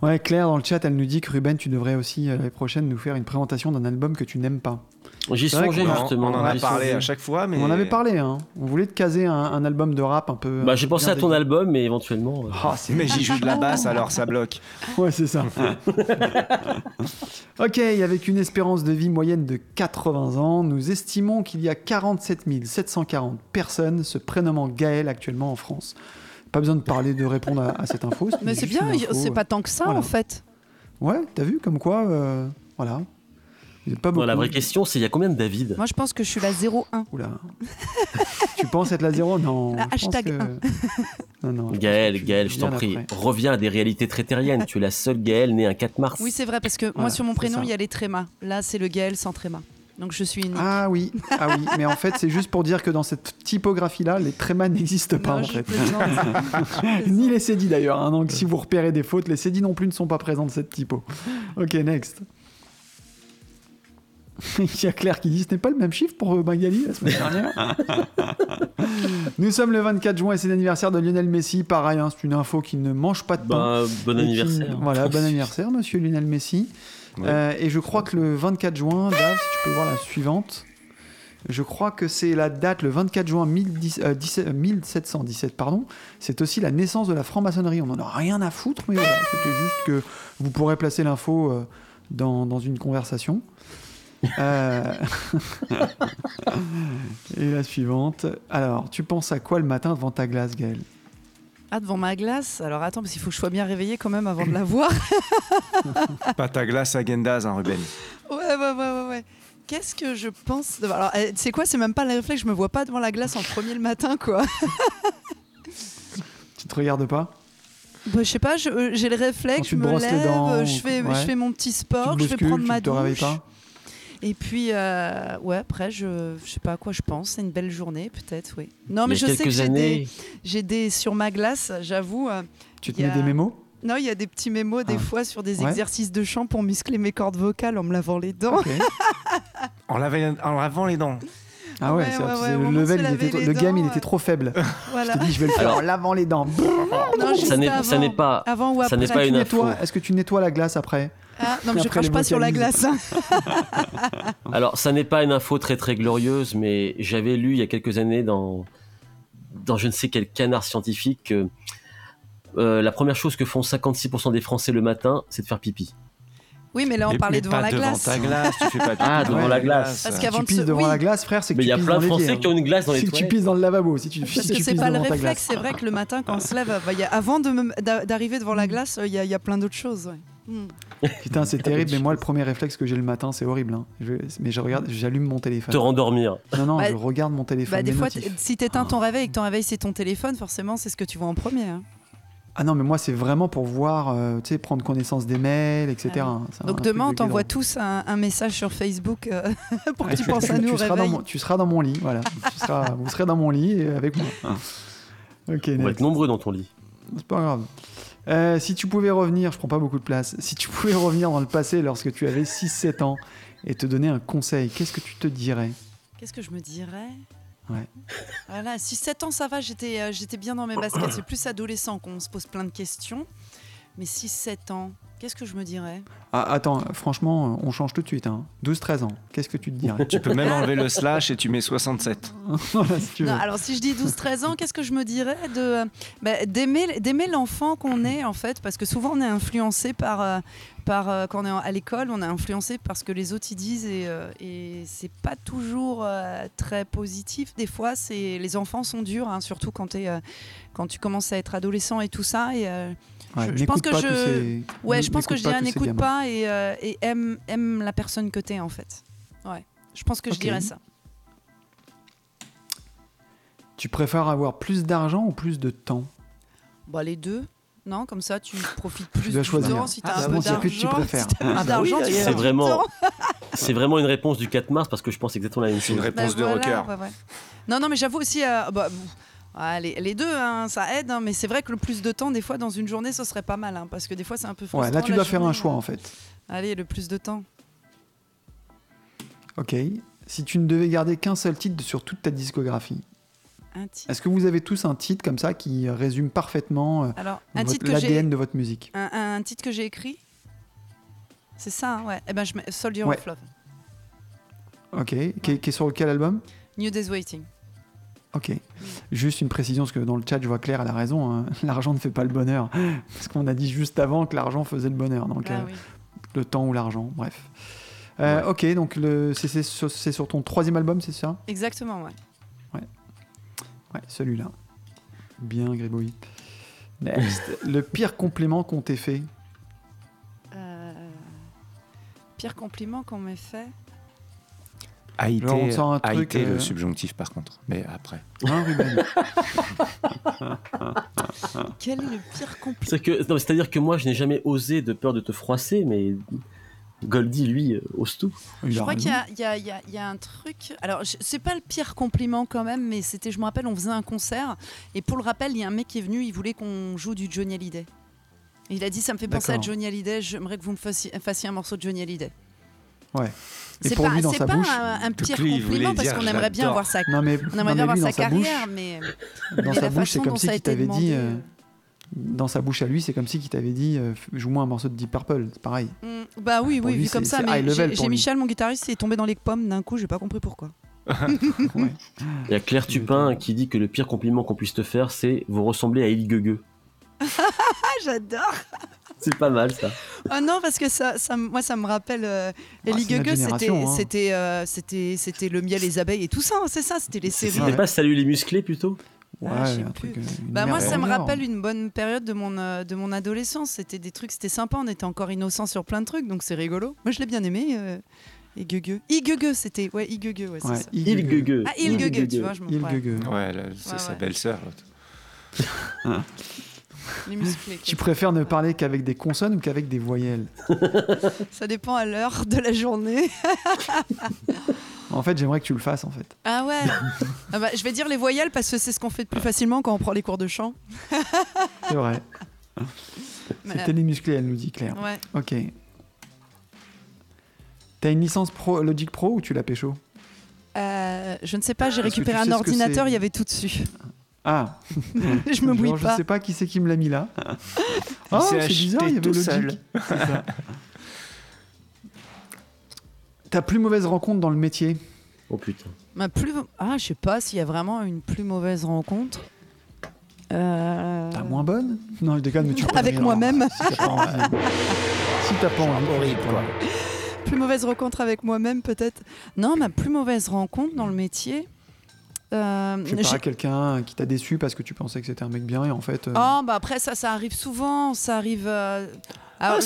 Ouais, Claire, dans le chat, elle nous dit que Ruben, tu devrais aussi l'année prochaine nous faire une présentation d'un album que tu n'aimes pas. J'y songeais justement. on en a parlé à chaque fois, mais On en avait parlé, hein. On voulait te caser un, un album de rap un peu. Bah, j'ai pensé à ton album, mais éventuellement. euh, Ah, c'est Mais j'y joue de la basse, alors ça bloque. Ouais, c'est ça. ok, avec une espérance de vie moyenne de 80 ans, nous estimons qu'il y a 47 740 personnes se prénommant Gaël actuellement en France. Pas besoin de parler, de répondre à, à cette info. Mais c'est bien, c'est pas tant que ça Voilà. en fait. Ouais, t'as vu comme quoi, euh, voilà. Pas beaucoup. non, la vraie question, c'est il y a combien de David? Moi je pense que je suis la 01. Oula. tu penses être la zéro Non. La hashtag que- Non, non. je pense que Gaël, Gaël, je t'en prie, reviens à des réalités très terriennes. tu es la seule Gaël née un 4 mars. Oui, c'est vrai, parce que moi sur mon prénom il y a les trémas. Là c'est le Gaël sans tréma. Donc je suis une. Ah oui, ah oui, mais en fait c'est juste pour dire que dans cette typographie-là, les trémas n'existent pas Non, en fait. Ni les cédis d'ailleurs, hein, donc si vous repérez des fautes, les cédis non plus ne sont pas présents de cette typo. Ok, next. Il y a Claire qui dit ce n'est pas le même chiffre pour euh, Magali la semaine dernière. Nous sommes le 24 juin et c'est l'anniversaire de Lionel Messi. Pareil, hein, c'est une info qui ne mange pas de pain. Bah, bon qui- anniversaire. Voilà, bon anniversaire, monsieur Lionel Messi. Ouais. Euh, et je crois que le 24 juin, Dave, si tu peux voir la suivante, je crois que c'est la date, le 24 juin 1010 euh, 17 euh, 1717, pardon. C'est aussi la naissance de la franc-maçonnerie. On n'en a rien à foutre, mais voilà, c'était juste que vous pourrez placer l'info euh, dans, dans une conversation. Euh, et la suivante. Alors, tu penses à quoi le matin devant ta glace, Gaël Ah, devant ma glace? Alors attends, parce qu'il faut que je sois bien réveillée quand même avant de la voir. Pas ta glace à Gendaz, hein, Ruben. ouais, ouais, ouais, ouais, ouais. Qu'est-ce que je pense de- Alors, euh, c'est quoi? C'est même pas le réflexe, je me vois pas devant la glace en premier le matin, quoi. Tu te regardes pas? Bah, je sais pas, euh, j'ai le réflexe, je me lève, dents, je fais, ouais. je fais mon petit sport, je vais prendre ma tu te réveilles douche. pas? Et puis, euh, ouais, après, je, je sais pas à quoi je pense. C'est une belle journée, peut-être, oui. Non, mais je a sais que j'ai des, j'ai des sur ma glace, j'avoue. euh, Tu te mets a- des mémos? Non, il y a des petits mémos des Ah. fois sur des Ouais. exercices de chant pour muscler mes cordes vocales en me lavant les dents. En, lavant- en lavant les dents. Ah ouais, le level, il était, le game, il était ouais. trop faible. Voilà. Je t'ai dit, je vais le faire Alors- en lavant les dents. Non, ça n'est pas. Avant ou ça après pas que, tu une nettoies, info. est-ce que tu nettoies la glace après Ah, non, mais je crache pas sur la glace. Alors, ça n'est pas une info très très glorieuse, mais j'avais lu il y a quelques années dans, dans je ne sais quel canard scientifique que euh, la première chose que font 56% des Français le matin, c'est de faire pipi. Oui, mais là, on Mais- parlait mais devant pas la devant glace. ta glace, tu fais pas pipi Ah, devant la glace. Parce Si qu'avant tu de pisses se- devant oui. la glace, frère, c'est que Mais il tu y a pisses plein de Français qui ont une glace dans hein. les C'est que tu toilettes. pisses dans le lavabo. Si tu, si Parce que c'est pas le réflexe, glace. c'est vrai que le matin, quand on se lève, bah, il y a- avant de d'arriver devant la glace, il y, a- il y a plein d'autres choses. ouais. Hmm. Putain, c'est terrible, mais moi, le premier réflexe que j'ai le matin, c'est horrible. hein. Je- mais je regarde, j'allume mon téléphone. Te rendormir. Non, non, Bah, je regarde mon téléphone. Bah, des mes fois, si t'éteins ton réveil et que ton réveil c'est ton téléphone, forcément, c'est ce que tu vois en premier. Ah non, mais moi, c'est vraiment pour voir, euh, tu sais, prendre connaissance des mails, etc. Ah un Donc demain, de on t'envoie tous un, un message sur Facebook euh, pour que Ouais, tu penses à nous au seras dans mon, tu seras dans mon lit, voilà. Tu seras, vous serez dans mon lit et avec moi. Ok, On va être nombreux dans ton lit. C'est pas grave. Euh, si tu pouvais revenir, je prends pas beaucoup de place, si tu pouvais revenir dans le passé lorsque tu avais 6-7 ans et te donner un conseil, qu'est-ce que tu te dirais? Qu'est-ce que je me dirais? Ouais. Voilà, 6-7 ans, ça va, j'étais euh, j'étais bien dans mes baskets. C'est plus adolescent qu'on se pose plein de questions. Mais 6-7 ans, qu'est-ce que je me dirais? Ah, Attends, franchement, on change tout de suite. Hein. 12-13 ans, qu'est-ce que tu te dirais? Tu peux même enlever le slash et tu mets 67. Voilà, si tu veux. Non, alors si je dis 12-13 ans, qu'est-ce que je me dirais de bah, d'aimer l'enfant qu'on est en fait? Parce que souvent on est influencé par euh, par euh, quand on est à l'école, on est influencé par ce que les autres y disent et, euh, et c'est pas toujours euh, très positif. Des fois, c'est les enfants sont durs, hein, surtout quand euh, tu commences à être adolescent et tout ça et euh, Ouais, je- pense que pas je- ces- Ouais, je pense que n'écoute je pas dirais n'écoute pas et, euh, et aime, aime la personne que t'es en fait. Ouais, je pense que je dirais ça. Tu préfères avoir plus d'argent ou plus de temps? Bah, les deux, non Comme ça, tu profites plus dois du choisir. temps si t'as Ah, un bah peu que tu d'argent. préfères. Si t'as Ah, plus bah oui, tu C'est vraiment- temps. C'est vraiment une réponse du 4 mars parce que je pense exactement la même C'est une chose. réponse Bah, de voilà, rocker. ouais, ouais. Non, non, mais j'avoue aussi, euh, bah, ah, les, les deux, hein, ça aide, hein, mais c'est vrai que le plus de temps, des fois, dans une journée, ce serait pas mal, hein, parce que des fois, c'est un peu frustrant. Ouais, là tu dois faire un choix en fait. Allez, le plus de temps. Ok. Si tu ne devais garder qu'un seul titre sur toute ta discographie, Un titre. est-ce que vous avez tous un titre comme ça qui résume parfaitement euh, l'ADN de votre musique? Un, un titre que j'ai écrit? C'est ça, hein, ouais. Eh ben, je mets Soldier Ouais. of Love. Ok. Qui, est, qui est sur quel album? New Days Waiting. Ok. Juste une précision, parce que dans le chat, je vois Claire, elle a raison. hein. L'argent ne fait pas le bonheur. Parce qu'on a dit juste avant que l'argent faisait le bonheur. Donc, Ah euh, oui. le temps ou l'argent, bref. Euh, Ok, donc le- c'est c'est sur, c'est sur ton troisième album, c'est ça? Exactement, ouais. Ouais, celui-là. Bien, Grégory. Next. le pire compliment qu'on t'ait fait? Euh, Pire compliment qu'on m'ait fait? On un truc, haïté, euh, le subjonctif par contre. Mais après. Hein, Quel est le pire compliment C'est que, non, c'est-à-dire que moi, je n'ai jamais osé de peur de te froisser, mais Goldie, lui, euh, ose tout. Je a crois qu'il y a, il y a- il y a- a un truc. Alors, je- c'est pas le pire compliment quand même, mais c'était, je me rappelle, on faisait un concert et pour le rappel, il y a un mec qui est venu, il voulait qu'on joue du Johnny Hallyday. Et il a dit, ça me fait penser à. Johnny Hallyday. J'aimerais que vous me fassiez, fassiez un morceau de Johnny Hallyday. Ouais. C'est pas, lui, dans c'est sa pas bouche, un, un pire compliment parce qu'on aimerait bien avoir sa, Non, mais, on non, aimerait mais bien avoir lui, sa dans sa carrière, bouche, mais, dans mais sa la bouche, c'est comme si t'avait dit. euh, euh, dans sa bouche à lui, c'est comme si qu'il t'avait dit euh, joue-moi un morceau de Deep Purple. C'est pareil. Mm, Bah oui, Pour oui, lui, vu comme ça. Mais j'ai. Michel, mon guitariste, il est tombé dans les pommes d'un coup, j'ai pas compris pourquoi. Ouais. Il y a Claire Tupin qui dit que le pire compliment qu'on puisse te faire, c'est vous ressembler à Il Gueugue. Ah, j'adore C'est pas mal, ça. Ah non, parce que ça, moi, ça me rappelle. Euh, Ellie c'était, génération, hein. c'était, euh, c'était, c'était le miel, les abeilles et tout ça, hein, c'est ça, c'était les séries. C'était pas Salut les musclés, plutôt? Ouais, Ah, un truc. euh, Bah moi, ça me rappelle une bonne période de mon, euh, de mon adolescence. C'était des trucs, c'était sympa, on était encore innocents sur plein de trucs, donc c'est rigolo. Moi, je l'ai bien aimé. Euh, et Gueugue. I Gueugue, c'était. Ouais, I Gueugue, ouais, c'est Ouais, ça. Il. Ah, Il Gueugue, tu vois, je me Il ouais, c'est Ouais, sa ouais. belle-sœur. Les musclés. Tu préfères ne parler qu'avec des consonnes ou qu'avec des voyelles Ça dépend à l'heure de la journée. En fait, j'aimerais que tu le fasses en fait. Ah ouais Ah bah, Je vais dire les voyelles parce que c'est ce qu'on fait plus facilement quand on prend les cours de chant. C'est vrai. C'était les musclés, elle nous dit Claire. ouais. Ok. T'as une licence pro, Logic Pro ou tu l'as pécho? Euh, je ne sais pas, j'ai récupéré tu sais un ordinateur, il y avait tout dessus. Ah, je me mouille genre, je pas. sais pas qui c'est qui me l'a mis là. Oh, c'est bizarre, il y avait Logic. seul. Ça. Ta plus mauvaise rencontre dans le métier? Oh putain. Ma plus... Ah, je sais pas s'il y a vraiment une plus mauvaise rencontre. Euh, T'as moins bonne? Non, je déconne, mais tu peux Avec moi-même. Si t'as pas envie. si t'as pas envie. Horrible, pas quoi. Plus mauvaise rencontre avec moi-même, peut-être. Non, ma plus mauvaise rencontre dans le métier. Euh, Je sais pas, quelqu'un qui t'a déçu parce que tu pensais que c'était un mec bien et en fait. euh, Oh, bah après, ça, ça arrive souvent. Ça arrive. euh, alors,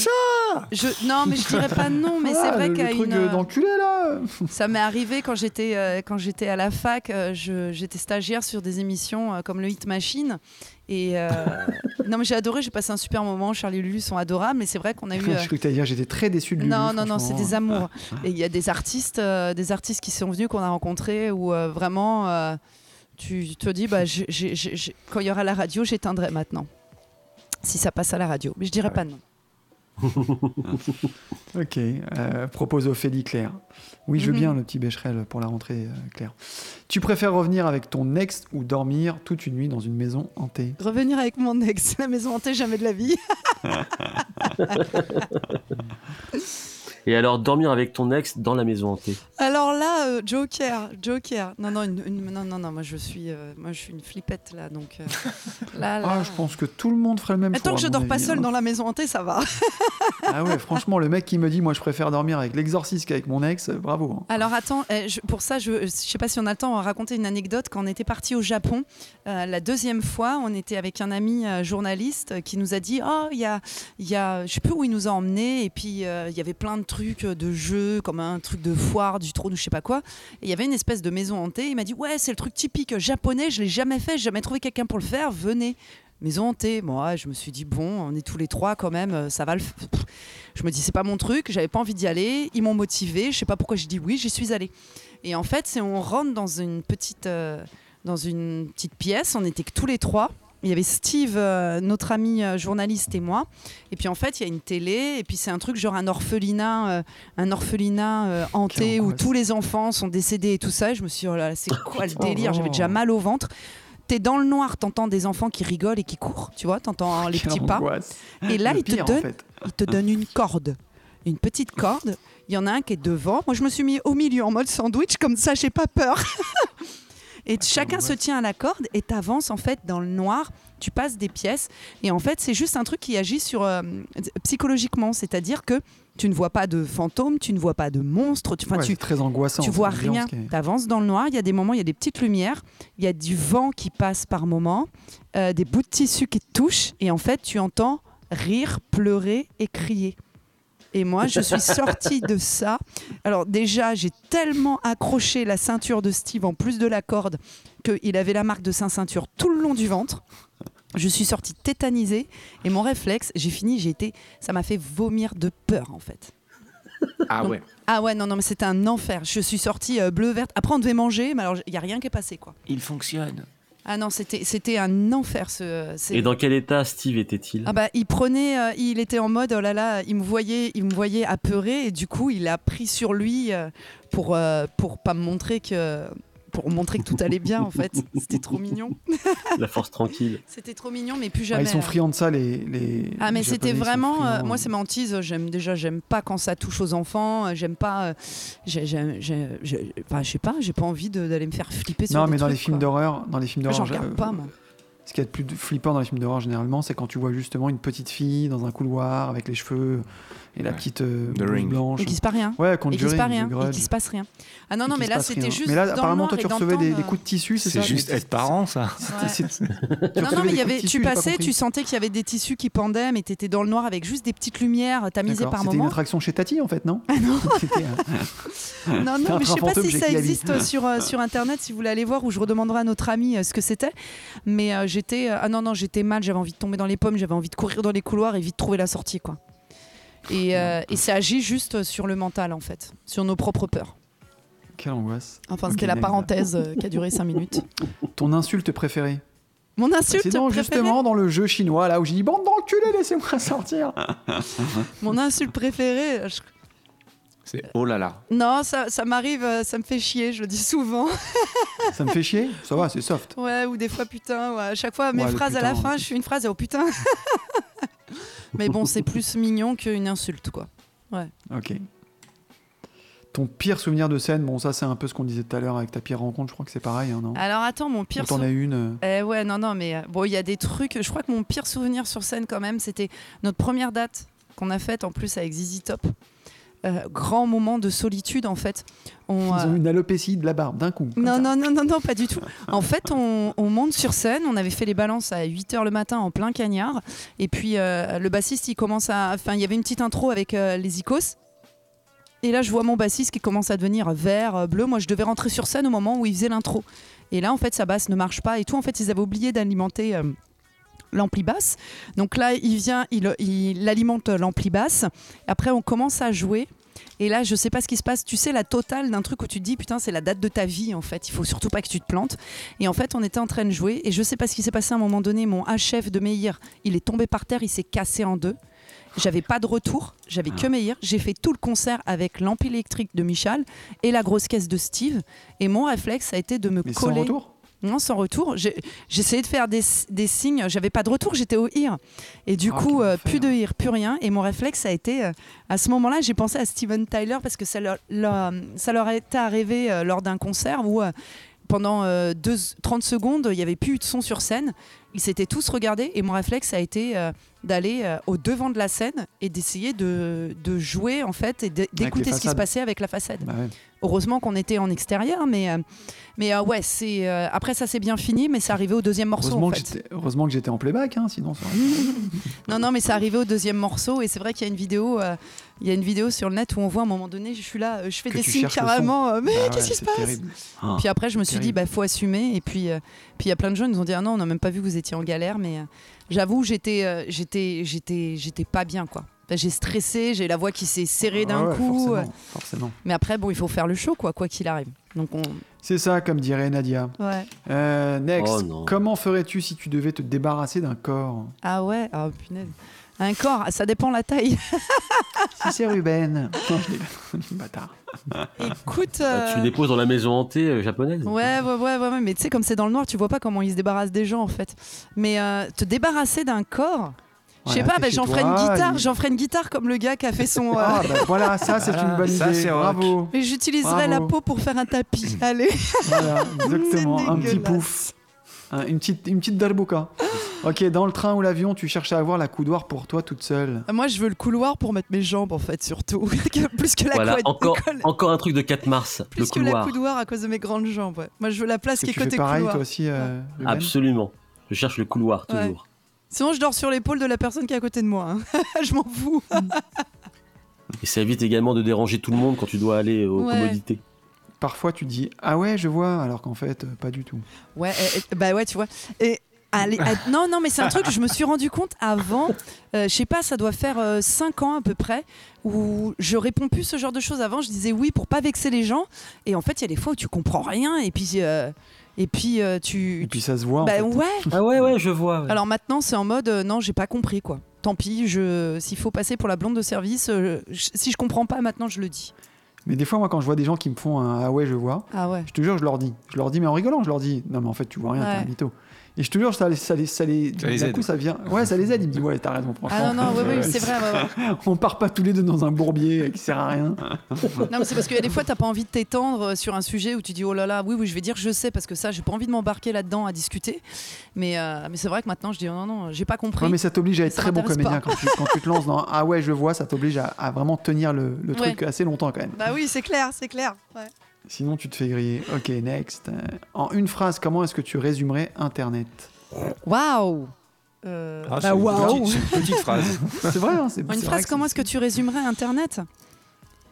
je... Non, mais je dirais pas non, mais c'est ah, vrai qu'à le truc une. euh, d'enculé là Ça m'est arrivé quand j'étais euh, quand j'étais à la fac. euh, je- j'étais stagiaire sur des émissions euh, comme le Hit Machine. Et euh, non, mais j'ai adoré. J'ai passé un super moment. Charlie et Lulu sont adorables. Mais c'est vrai qu'on a eu. Je euh, crois que dire, j'étais très déçu de lui. non, non, non, c'est des amours. Et il y a des artistes, euh, des artistes qui sont venus qu'on a rencontrés où euh, vraiment. euh, tu te dis, bah, quand il y aura la radio, j'éteindrai maintenant. si ça passe à la radio. Mais je dirais pas non. Ok, euh, propose Ophélie Claire. Oui, je veux Mhm. bien le petit Becherel pour la rentrée, euh, Claire. Tu préfères revenir avec ton ex ou dormir toute une nuit dans une maison hantée? Revenir avec mon ex, la maison hantée, jamais de la vie. Et alors, dormir avec ton ex dans la maison hantée. Alors là, euh, Joker, Joker. Non, non, une- une- non, non, non, moi je suis, euh, moi je suis une flippette là, donc euh, là, là. Ah, je pense que tout le monde ferait le même Mais choix. tant que à je mon dors pas avis, seule hein. dans la maison hantée, ça va. Ah ouais, franchement, le mec qui me dit, moi, je préfère dormir avec l'exorciste qu'avec mon ex, euh, bravo. hein. Alors attends, euh, je- pour ça, je, je sais pas si on a le temps de raconter une anecdote. Quand on était parti au Japon, euh, la deuxième fois, on était avec un ami euh, journaliste euh, qui nous a dit, oh, il y a, il y a, je sais plus où il nous a emmenés, et puis euh, il y avait plein de de jeux, comme un truc de foire, du trône, ou je sais pas quoi. Et il y avait une espèce de maison hantée. Il m'a dit, ouais, c'est le truc typique japonais. Je l'ai jamais fait, j'ai jamais trouvé quelqu'un pour le faire. Venez. Maison hantée. Moi, je me suis dit, bon, on est tous les trois quand même, euh, ça va le. Je me dis, c'est pas mon truc, j'avais pas envie d'y aller. Ils m'ont motivé, je sais pas pourquoi j'ai dit oui, j'y suis allée. Et en fait, c'est on rentre dans une petite, euh, dans une petite pièce, on était que tous les trois. Il y avait Steve, euh, notre ami euh, journaliste et moi. Et puis en fait, il y a une télé. Et puis c'est un truc genre un orphelinat, euh, un orphelinat hanté où tous les enfants sont décédés et tout ça. Et je me suis dit, oh là là, c'est quoi le délire? J'avais déjà mal au ventre. T'es dans le noir, t'entends des enfants qui rigolent et qui courent, tu vois, t'entends les Quelle petits pas. Et là, Le il te pire, en donne fait. il te donne une corde, une petite corde. Il y en a un qui est devant. Moi, je me suis mis au milieu en mode sandwich, comme ça, j'ai pas peur. et chacun se tient à la corde et t'avances en fait dans le noir. Tu passes des pièces et en fait, c'est juste un truc qui agit sur euh, psychologiquement, c'est-à-dire que tu ne vois pas de fantômes, tu ne vois pas de monstres, tu, Ouais, tu, très angoissant. tu vois rien. qui Tu avances dans le noir, il y a des moments, il y a des petites lumières, il y a du vent qui passe par moments, euh, des bouts de tissu qui te touchent, et en fait, tu entends rire, pleurer et crier. Et moi, je suis sortie de ça. Alors déjà, j'ai tellement accroché la ceinture de Steve en plus de la corde qu'il avait la marque de sa ceinture tout le long du ventre. Je suis sortie tétanisée et mon réflexe, j'ai fini, j'ai été, ça m'a fait vomir de peur en fait. Ah Donc, ouais. Ah ouais, non, non, mais c'était un enfer. Je suis sortie euh, bleu verte. Après, on devait manger, mais alors il y a rien qui est passé quoi. Il fonctionne. Ah non, c'était c'était un enfer ce. Et dans quel état Steve était-il Ah bah il prenait, euh, il était en mode oh là là, il me voyait, il me voyait apeuré et du coup il a pris sur lui euh, pour euh, pour pas me montrer que pour montrer que tout allait bien en fait. C'était trop mignon. La force tranquille. C'était trop mignon, mais plus Ah, jamais. ils sont hein. friands de ça, les. les Ah mais c'était vraiment euh, moi c'est ma hantise j'aime déjà j'aime pas quand ça touche aux enfants euh, j'aime pas euh, j'ai- j'ai- j'ai- j'ai- enfin, je sais pas j'ai pas envie de- d'aller me faire flipper sur Non, des mais dans les films d'horreur, dans les films j'en d'horreur, regarde j'a- pas moi Ce qui est le plus flippant dans les films d'horreur généralement, c'est quand tu vois justement une petite fille dans un couloir avec les cheveux et la petite euh, The blouse Ring. blanche. et qu'il se passe rien Ouais, et qu'il se passe rien et qu'il se passe rien ah non non mais là c'était juste Mais là, apparemment, toi, tu recevais des, coups de tissu, c'est juste être parent, ça. Non, non, mais il y avait, tu passais, tu sentais qu'il y avait des tissus qui pendaient, mais tu étais dans le noir avec juste des petites lumières tamisées par C'était une moment. attraction chez Tati en fait, non Ah non. C'était, euh, Non, non, mais je sais pas si ça existe euh, sur, euh, sur internet, si vous voulez aller voir, ou je redemanderai à notre ami euh, ce que c'était. Mais euh, j'étais. euh, ah non, non, j'étais mal, j'avais envie de tomber dans les pommes, j'avais envie de courir dans les couloirs et vite trouver la sortie, quoi. Et, euh, et ça agit juste sur le mental, en fait, sur nos propres peurs. Quelle angoisse. Enfin, c'était la d'accord. parenthèse euh, qui a duré 5 minutes. Ton insulte préférée Mon insulte C'est dans, préférée justement dans le jeu chinois là où j'ai dit bande d'enculés, laissez-moi sortir. Mon insulte préférée, je- C'est oh là là. non, ça, ça m'arrive, euh, ça me fait chier, je le dis souvent. Ça me fait chier? Ça va, c'est soft. Ouais, ou des fois putain. Ouais. À chaque fois, mes Ouais, phrases à la fin, ouais. je fais une phrase et oh putain. Mais bon, c'est plus mignon qu'une insulte, quoi. Ok. Ton pire souvenir de scène, bon ça c'est un peu ce qu'on disait tout à l'heure avec ta pire rencontre, je crois que c'est pareil, hein, non? Alors attends, mon pire t'en as souvenir. une euh, Eh ouais, non, non, mais euh, bon, il y a des trucs. Je crois que mon pire souvenir sur scène, quand même, c'était notre première date qu'on a faite en plus avec Zizi Top. Euh, grand moment de solitude, en fait. On, Ils euh, ont une alopécie de la barbe d'un coup. Non, non, non, non, non, pas du tout. En fait, on, on monte sur scène. On avait fait les balances à 8h le matin en plein cagnard. Et puis, euh, le bassiste, il commence à. Enfin, il y avait une petite intro avec euh, les icos. Et là, je vois mon bassiste qui commence à devenir vert, euh, bleu. Moi, je devais rentrer sur scène au moment où il faisait l'intro. Et là, en fait, sa basse ne marche pas et tout. En fait, ils avaient oublié d'alimenter. euh, l'ampli basse. Donc là, il vient, il, il alimente l'ampli basse. Après, on commence à jouer. Et là, je sais pas ce qui se passe. Tu sais, la totale d'un truc où tu te dis, putain, c'est la date de ta vie, en fait. Il faut surtout pas que tu te plantes. Et en fait, on était en train de jouer. Et je sais pas ce qui s'est passé à un moment donné. Mon HF de Meir, il est tombé par terre, il s'est cassé en deux. J'avais pas de retour, j'avais que Meir. J'ai fait tout le concert avec l'amp électrique de Michal et la grosse caisse de Steve. Et mon réflexe a été de me Mais sans coller. retour? Non, sans retour. Essayé de faire des, des signes. J'avais pas de retour, j'étais au IR. Et du Ah, coup, euh, plus de IR, plus rien. Et mon réflexe a été, euh, à ce moment-là, j'ai pensé à Steven Tyler parce que ça leur, leur- ça leur était arrivé euh, lors d'un concert où, euh, pendant euh, deux- 30 secondes, il n'y avait plus eu de son sur scène. Ils s'étaient tous regardés et mon réflexe a été euh, d'aller euh, au devant de la scène et d'essayer de, de jouer en fait et d'é- d'écouter ce qui se passait avec la façade. Bah ouais. Heureusement qu'on était en extérieur, mais, euh, mais ouais, c'est après ça c'est bien fini, mais c'est arrivé au deuxième morceau Heureusement, en que fait. j'étais- heureusement que j'étais en playback, hein, sinon ça Non, non, mais c'est arrivé au deuxième morceau et c'est vrai qu'il y a une vidéo, il y a une vidéo sur le net où on voit à un moment donné, je suis là, euh, je fais Que des signes carrément, euh, mais Bah ouais, qu'est-ce qui se passe terrible. Puis après, je me suis dit, bah faut assumer. Et puis, euh, puis il y a plein de gens qui nous ont dit, ah non, on n'a même pas vu que vous étiez en galère, mais euh, j'avoue, j'étais, euh, j'étais, j'étais, j'étais pas bien quoi. J'ai stressé, j'ai la voix qui s'est serrée d'un Ah ouais, coup. Forcément, forcément. Mais après, bon, il faut faire le show, quoi, quoi qu'il arrive. Donc on. C'est ça, comme dirait Nadia. Ouais. Euh, next, Oh comment ferais-tu si tu devais te débarrasser d'un corps? Ah ouais, ah punaise. Un corps, ça dépend la taille. Si c'est Ruben. Non, je. Bâtard. Écoute. Bah, tu euh, les poses dans la maison hantée euh, japonaise. Ouais, ouais, ouais, ouais, ouais, mais tu sais, comme c'est dans le noir, tu vois pas comment ils se débarrassent des gens en fait. Mais euh, te débarrasser d'un corps, je sais Voilà, pas, bah, j'en ferai une guitare, il- j'en ferai une guitare comme le gars qui a fait son. euh, Ah, bah voilà, ça c'est une bonne Ça, idée. Bravo. Et j'utiliserai la peau pour faire un tapis. Allez. Voilà, exactement. Un petit pouf. Un- une, petite, une petite darbuka. Ok, dans le train ou l'avion, tu cherches à avoir la coudoir pour toi toute seule. Moi, je veux le couloir pour mettre mes jambes en fait, surtout. Plus que la Voilà, couette- encore, colle- encore un truc de 4 mars, Plus le que la couloir. couloir à cause de mes grandes jambes. ouais. Moi, je veux la place qui est côté pareil couloir. toi aussi, euh, Absolument. Je cherche le couloir, Ouais. toujours. Sinon, je dors sur l'épaule de la personne qui est à côté de moi. hein. je m'en fous. Et ça évite également de déranger tout le monde quand tu dois aller aux Ouais. commodités. Parfois tu dis Ah ouais, je vois, alors qu'en fait, euh, pas du tout. Ouais, euh, euh, bah ouais, tu vois. Et allez, ah, non, non, mais c'est un truc que je me suis rendu compte avant. euh, je sais pas, ça doit faire 5 ans à peu près où je réponds plus ce genre de choses. Avant, je disais oui pour pas vexer les gens. Et en fait, il y a des fois où tu comprends rien et puis euh, et puis euh, tu. Et puis ça se voit. en bah fait. ouais. Ah ouais, ouais, je vois. ouais. Alors maintenant, c'est en mode euh, non, j'ai pas compris quoi. Tant pis, je s'il faut passer pour la blonde de service, euh, je- si je comprends pas maintenant, je le dis. Mais des fois, moi, quand je vois des gens qui me font un Ah ouais, je vois, Ah ouais. je te jure, je leur dis. Je leur dis, mais en rigolant, je leur dis Non, mais en fait, tu vois rien, t'es un mytho. Et je te jure, ça les. Ça les, ça les, Ça les d'un aide. coup, ça vient. Ouais, ça les aide. Ils me disent Ouais, t'as raison, franchement. Ah non non, ouais, ouais, c'est vrai. ouais, ouais. On part pas tous les deux dans un bourbier qui sert à rien. Non, mais c'est parce qu'il y a des fois, t'as pas envie de t'étendre euh, sur un sujet où tu dis oh là là, oui, oui, je vais dire je sais parce que ça, j'ai pas envie de m'embarquer là-dedans à discuter. Mais, euh, mais c'est vrai que maintenant, je dis oh non, non, j'ai pas compris. Non, mais ça t'oblige à être très bon comédien quand tu, quand tu te lances dans Ah ouais, je vois, ça t'oblige à, à vraiment tenir le, le truc assez longtemps quand même. Bah oui, c'est clair, c'est clair. ouais. Sinon, tu te fais griller. Ok, next. Euh, En une phrase, comment est-ce que tu résumerais Internet Waouh Euh, Ah, c'est Bah petite- c'est une petite phrase. C'est vrai, hein, c'est Une phrase, comment est-ce que tu résumerais Internet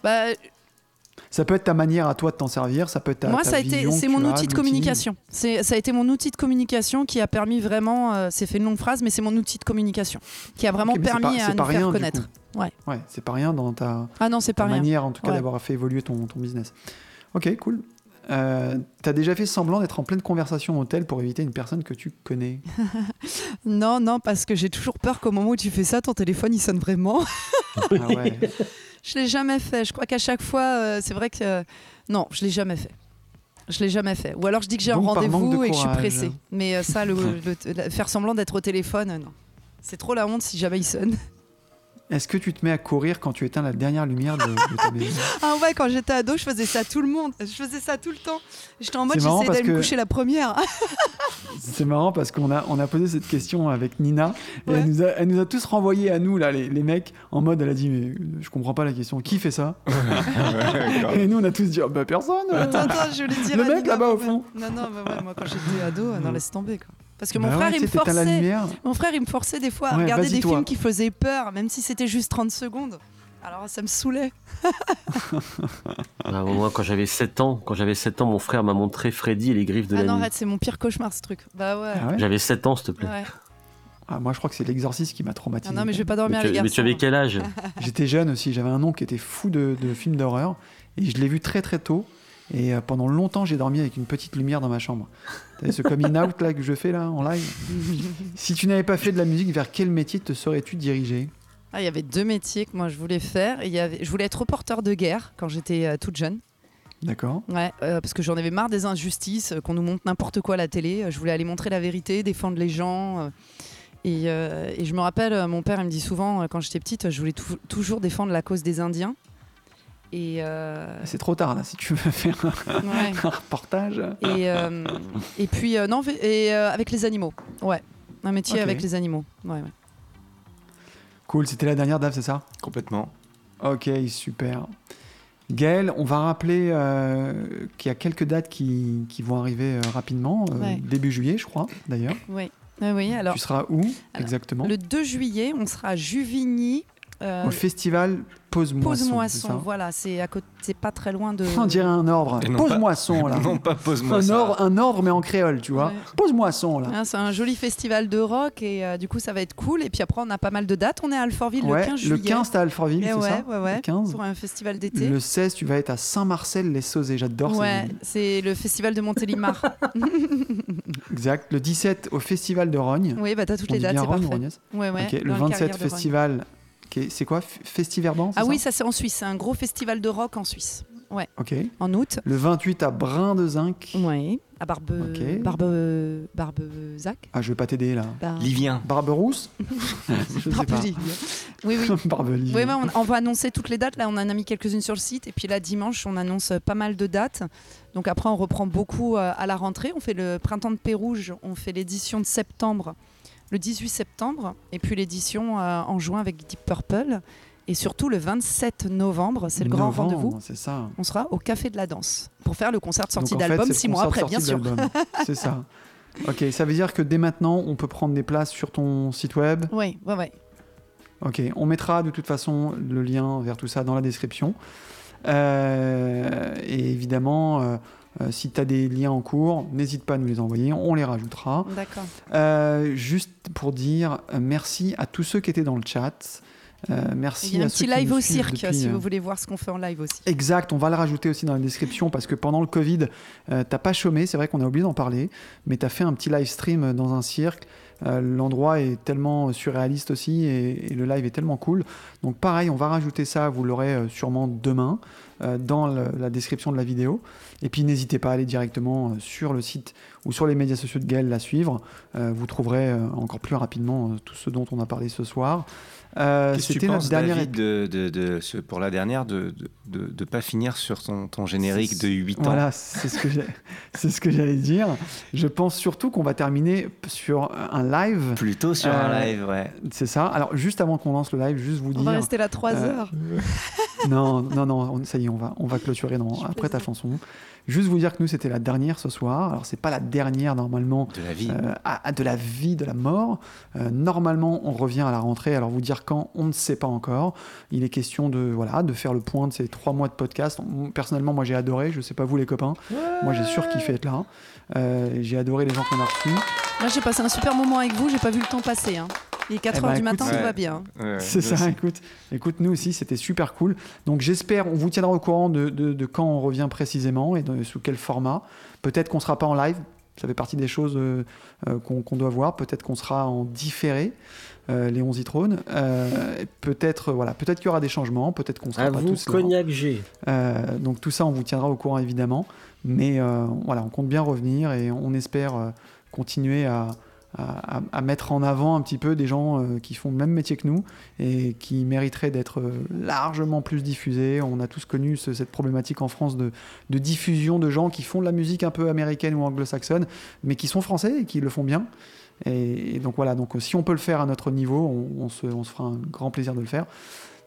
Bah, Ça peut être ta manière à toi de t'en servir, ça peut être ta, moi, ta ça a été, c'est mon as outil de communication. C'est, ça a été mon outil de communication qui a permis vraiment. euh, c'est fait une longue phrase, mais c'est mon outil de communication qui a vraiment permis pas- à c'est nous pas faire rien, du connaître. Ouais. Ouais, c'est pas rien dans ta, Ah non, c'est pas ta rien. manière, en tout cas, Ouais. d'avoir fait évoluer ton, ton business. Ok, cool. Euh, T'as déjà fait semblant d'être en pleine conversation au hôtel pour éviter une personne que tu connais Non, non, parce que j'ai toujours peur qu'au moment où tu fais ça, ton téléphone il sonne vraiment. Ah ouais. Je l'ai jamais fait. Je crois qu'à chaque fois, euh, c'est vrai que euh, non, je l'ai jamais fait. Je l'ai jamais fait. Ou alors je dis que j'ai un rendez-vous de et que je suis pressée. Mais ça, le, le- faire semblant d'être au téléphone, non. C'est trop la honte si jamais il sonne. Est-ce que tu te mets à courir quand tu éteins la dernière lumière de, de ta maison Ah ouais, quand j'étais ado, je faisais ça tout le monde. Je faisais ça tout le temps. J'étais en mode, j'essayais d'aller me que- coucher la première. C'est marrant parce qu'on a, on a posé cette question avec Nina et Ouais. elle, nous a, elle nous a tous renvoyé à nous, là, les, les mecs, en mode elle a dit Mais je comprends pas la question, qui fait ça? Et nous on a tous dit Oh, Bah personne attends, attends, je voulais dire. Le mec Nina, là-bas au fond. Non, non, bah ouais, moi quand j'étais ado, non, laisse tomber quoi. Parce que mon Bah frère, ouais, il me forçait. lumière. Mon frère, il me forçait des fois à Ouais, regarder des toi. films qui faisaient peur, même si c'était juste 30 secondes. Alors ça me saoulait. Ah, moi, quand j'avais 7 ans, quand j'avais 7 ans, mon frère m'a montré Freddy et les griffes de Ah la non, nuit. arrête, c'est mon pire cauchemar ce truc. Bah ouais. Ah ouais J'avais 7 ans, s'il te plaît. ouais. Ah, moi, je crois que c'est l'exorciste qui m'a traumatisé. Ah non, mais je vais pas dormir Mais les tu, mais tu avais quel âge? J'étais jeune aussi, j'avais un oncle qui était fou de, de films d'horreur et je l'ai vu très très tôt. Et euh, pendant longtemps, j'ai dormi avec une petite lumière dans ma chambre. Vu ce coming out là que je fais là en live? Si tu n'avais pas fait de la musique, vers quel métier te serais-tu dirigé? Ah, il y avait deux métiers que moi je voulais faire. Il y avait, je voulais être reporter de guerre quand j'étais euh, toute jeune. D'accord Ouais, euh, parce que j'en avais marre des injustices, euh, qu'on nous montre n'importe quoi à la télé. Je voulais aller montrer la vérité, défendre les gens. et, et je me rappelle, mon père il me dit souvent, quand j'étais petite, je voulais tou- toujours défendre la cause des Indiens. Et, euh, C'est trop tard là si tu veux faire un, ouais. un reportage. et, euh, et puis, euh, non, et euh, avec les animaux. Ouais, un métier avec les animaux. Ouais, ouais. Cool, c'était la dernière Dave, c'est ça? Complètement. Ok, super. Gaël, on va rappeler euh, qu'il y a quelques dates qui, qui vont arriver euh, rapidement, euh, Ouais. début juillet, je crois, d'ailleurs. Oui, oui, oui. Alors, tu seras où alors, exactement? le 2 juillet, on sera à Juvigny. Euh, Au festival Pause Moisson. moisson, c'est ça voilà, c'est à côté, c'est pas très loin de. On dirait un ordre. Et non Pause pas- Moisson, là. Non, pas pose-moi un, ça. ordre, un ordre, mais en créole, tu vois. Ouais. Pause Moisson, là. Hein, c'est un joli festival de rock et euh, du coup ça va être cool. Et puis après on a pas mal de dates. On est à Alfortville Ouais, le 15 juillet. le 15, t'as Alfortville, Eh c'est ouais, ça ouais, ouais. Le 15. Pour un festival d'été. Le 16, tu vas être à Saint-Marcel-les-Sauzés. J'adore cette Ouais, c'est le festival de Montélimar. Exact. Le 17, au festival de Rogne. oui, bah t'as toutes On les dates, c'est Rogne, parfait. Rognès Ouais, ouais, Ok, Le dans 27, carrière de Rogne. festival. C'est quoi Festiverban Ah ça oui, ça c'est en Suisse. C'est un gros festival de rock en Suisse. Ok. En août. Le 28 à Brin de Zinc. Oui. À Barbe. Ok. Barbe. Barbezac. Ah, je vais pas t'aider là. Bar- Livien. Barberousse Je sais Barbe pas. Livien. Oui, oui. Barbelivien. Oui, ouais, on, on va annoncer toutes les dates. Là, on en a mis quelques-unes sur le site. Et puis là, dimanche, on annonce euh, pas mal de dates. Donc après, on reprend beaucoup euh, à la rentrée. On fait le printemps de Pérouge. On fait l'édition de septembre, le 18 septembre. Et puis l'édition euh, en juin avec Deep Purple. Et surtout le 27 novembre, c'est le grand rendez-vous. C'est ça. On sera au Café de la Danse pour faire le concert de sortie d'album six mois après, bien sûr. C'est ça. Ok, ça veut dire que dès maintenant, on peut prendre des places sur ton site web? Oui, ouais, ouais. Ok, on mettra de toute façon le lien vers tout ça dans la description. Euh, et évidemment, euh, euh, si tu as des liens en cours, n'hésite pas à nous les envoyer, on les rajoutera. D'accord. Euh, juste pour dire euh, merci à tous ceux qui étaient dans le chat. Euh, merci Il y a un petit live au cirque, depuis, si vous voulez voir ce qu'on fait en live aussi. Exact, on va le rajouter aussi dans la description parce que pendant le Covid, euh, t'as pas chômé, c'est vrai qu'on a oublié d'en parler, mais t'as fait un petit live stream dans un cirque. Euh, L'endroit est tellement surréaliste aussi et, et le live est tellement cool. Donc pareil, on va rajouter ça, vous l'aurez sûrement demain dans le- la description de la vidéo. Et puis n'hésitez pas à aller directement euh, sur le site ou sur les médias sociaux de Gaël la suivre. Euh, vous trouverez euh, encore plus rapidement euh, tout ce dont on a parlé ce soir. Euh, Qu'est-ce que tu C'était notre penses, dernière David, de, de- de- ce- pour la dernière, de ne de, de pas finir sur ton, ton générique de 8 ans? Voilà, c'est ce que j'ai- c'est ce que j'allais dire. Je pense surtout qu'on va terminer sur un live. Plutôt sur un Euh, live, ouais. C'est ça. Alors juste avant qu'on lance le live, juste vous On dire. va rester là 3 euh, heures. Non, non, non. on- ça y est, on va, on va clôturer dans- après ta chanson. Juste vous dire que nous c'était la dernière ce soir. Alors c'est pas la dernière normalement. De la vie. euh, à- à de la vie, de la mort. Euh, normalement, on revient à la rentrée. Alors vous dire quand, on ne sait pas encore. Il est question de voilà de faire le point de ces trois mois de podcast. On- Personnellement, moi j'ai adoré. Je sais pas vous les copains. Moi j'ai sûr kiffé être là. Euh, j'ai adoré les gens qu'on a reçus. Moi, j'ai passé un super moment avec vous. J'ai pas vu le temps passer. hein. Il est 4 Eh heures ben, du écoute, matin, ouais. tout va bien. Ouais, C'est ça, aussi. écoute. Écoute, nous aussi, c'était super cool. Donc j'espère, on vous tiendra au courant de, de- de quand on revient précisément et de- sous quel format. Peut-être qu'on sera pas en live, ça fait partie des choses euh, euh, qu'on doit voir. Peut-être qu'on sera en différé, euh, Léon Zitrone. Euh, peut-être voilà, peut-être qu'il y aura des changements, peut-être qu'on sera À pas vous, tous. Cognac G. Euh, donc tout ça, on vous tiendra au courant évidemment. Mais euh, voilà, on compte bien revenir et on espère euh, continuer à, à- mettre en avant un petit peu des gens euh, qui font le même métier que nous et qui mériteraient d'être euh, largement plus diffusés. On a tous connu ce- cette problématique en France de, diffusion de gens qui font de la musique un peu américaine ou anglo-saxonne, mais qui sont français et qui le font bien. Et, donc voilà, donc si on peut le faire à notre niveau, on, se, fera un grand plaisir de le faire.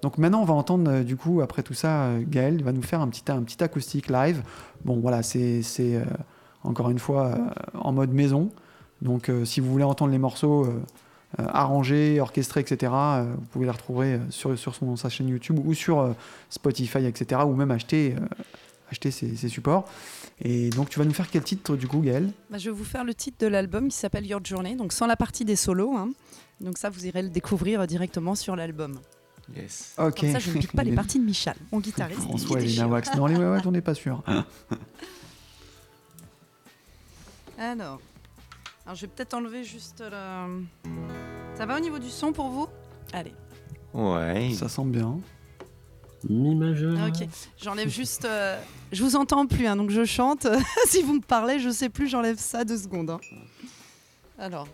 Donc maintenant, on va entendre, euh, du coup, après tout ça, euh, Gaël va nous faire un petit, un petit acoustique live. Bon, voilà, c'est euh, encore une fois euh, en mode maison. Donc euh, si vous voulez entendre les morceaux euh, euh, arrangés, orchestrés, etc., euh, vous pouvez les retrouver sur, sur son, sa chaîne YouTube ou sur euh, Spotify, etc., ou même acheter, euh, acheter ces, ces supports. Et donc tu vas nous faire quel titre, du coup, Gaël Bah, je vais vous faire le titre de l'album qui s'appelle Your Journey, donc sans la partie des solos. hein. Donc ça, vous irez le découvrir directement sur l'album. Yes. Ok. Comme ça, je ne pique pas les parties de Michal, mon guitariste. il François déchirant. Wax. Non, les ouais, on n'est pas sûr. Alors, alors, je vais peut-être enlever juste le... Ça va au niveau du son pour vous? Allez, Ouais. Ça semble bien. Mi majeur. ok. J'enlève juste... euh, Je vous entends plus, hein, donc je chante. si vous me parlez, je sais plus, j'enlève ça deux secondes. hein. Alors,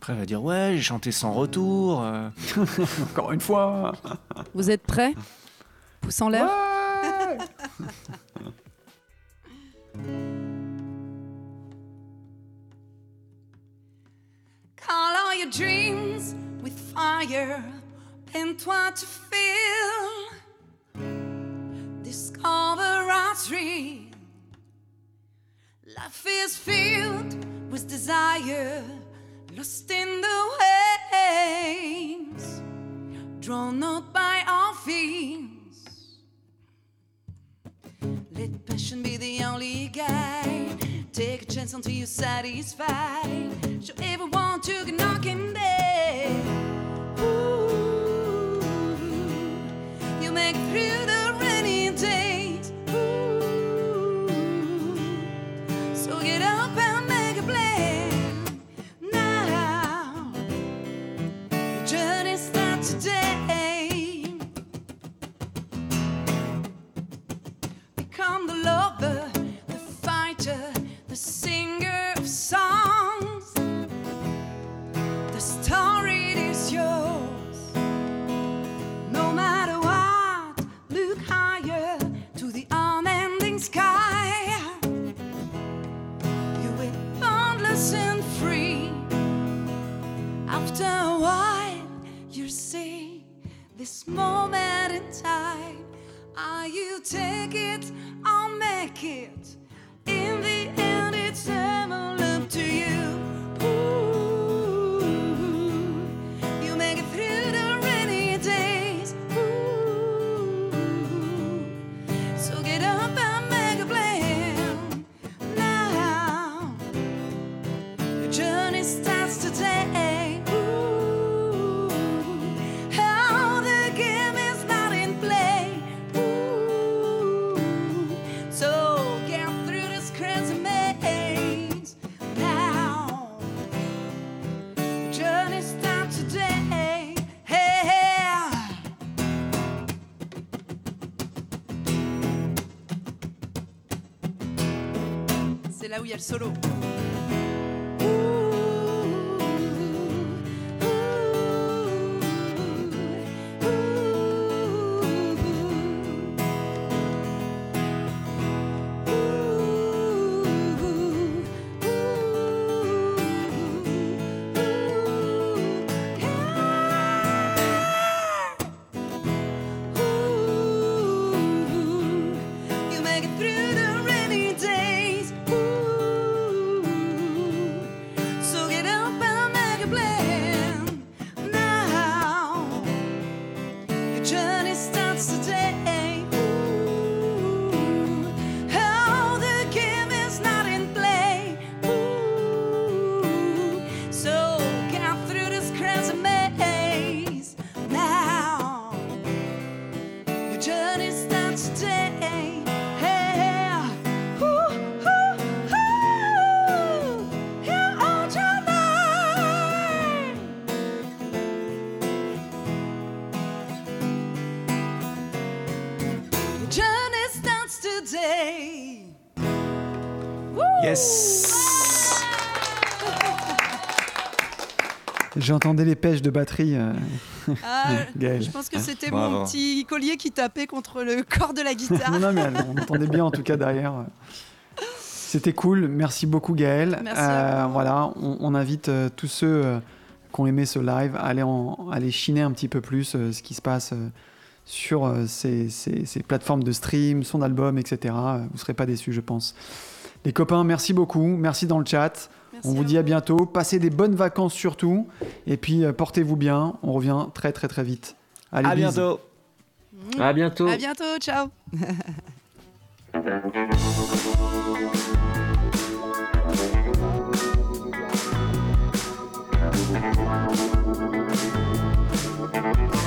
Après, elle va dire Ouais, j'ai chanté sans retour. euh. Encore une fois. vous êtes prêts? Pouce en l'air? Ouais Call all your dreams with fire, peine-toi to feel. Discover our dream. Life is filled with desire, lost in the waves, drawn out by our fears. Let passion be the only guide. Take a chance until you're satisfied. Show everyone you can knock him dead. Ooh, you make through the moment in time. Are you take it? I'll make it? In the end, là où il y a le solo. J'entendais les pêches de batterie. euh, Ah, je pense que c'était mon petit collier qui tapait contre le corps de la guitare. non, non, mais on entendait bien en tout cas derrière. C'était cool. Merci beaucoup, Gaël. Merci vous. voilà, on, on invite euh, tous ceux euh, qui ont aimé ce live à aller, en, à aller chiner un petit peu plus euh, ce qui se passe euh, sur euh, ces, ces- ces plateformes de stream, son album, etc. Euh, Vous ne serez pas déçus, je pense. Les copains, merci beaucoup. Merci dans le chat. On vous dit à bientôt. Passez des bonnes vacances surtout. Et puis, euh, portez-vous bien. On revient très, très, très vite. Allez, à bientôt. Mmh. À bientôt. À bientôt. Ciao.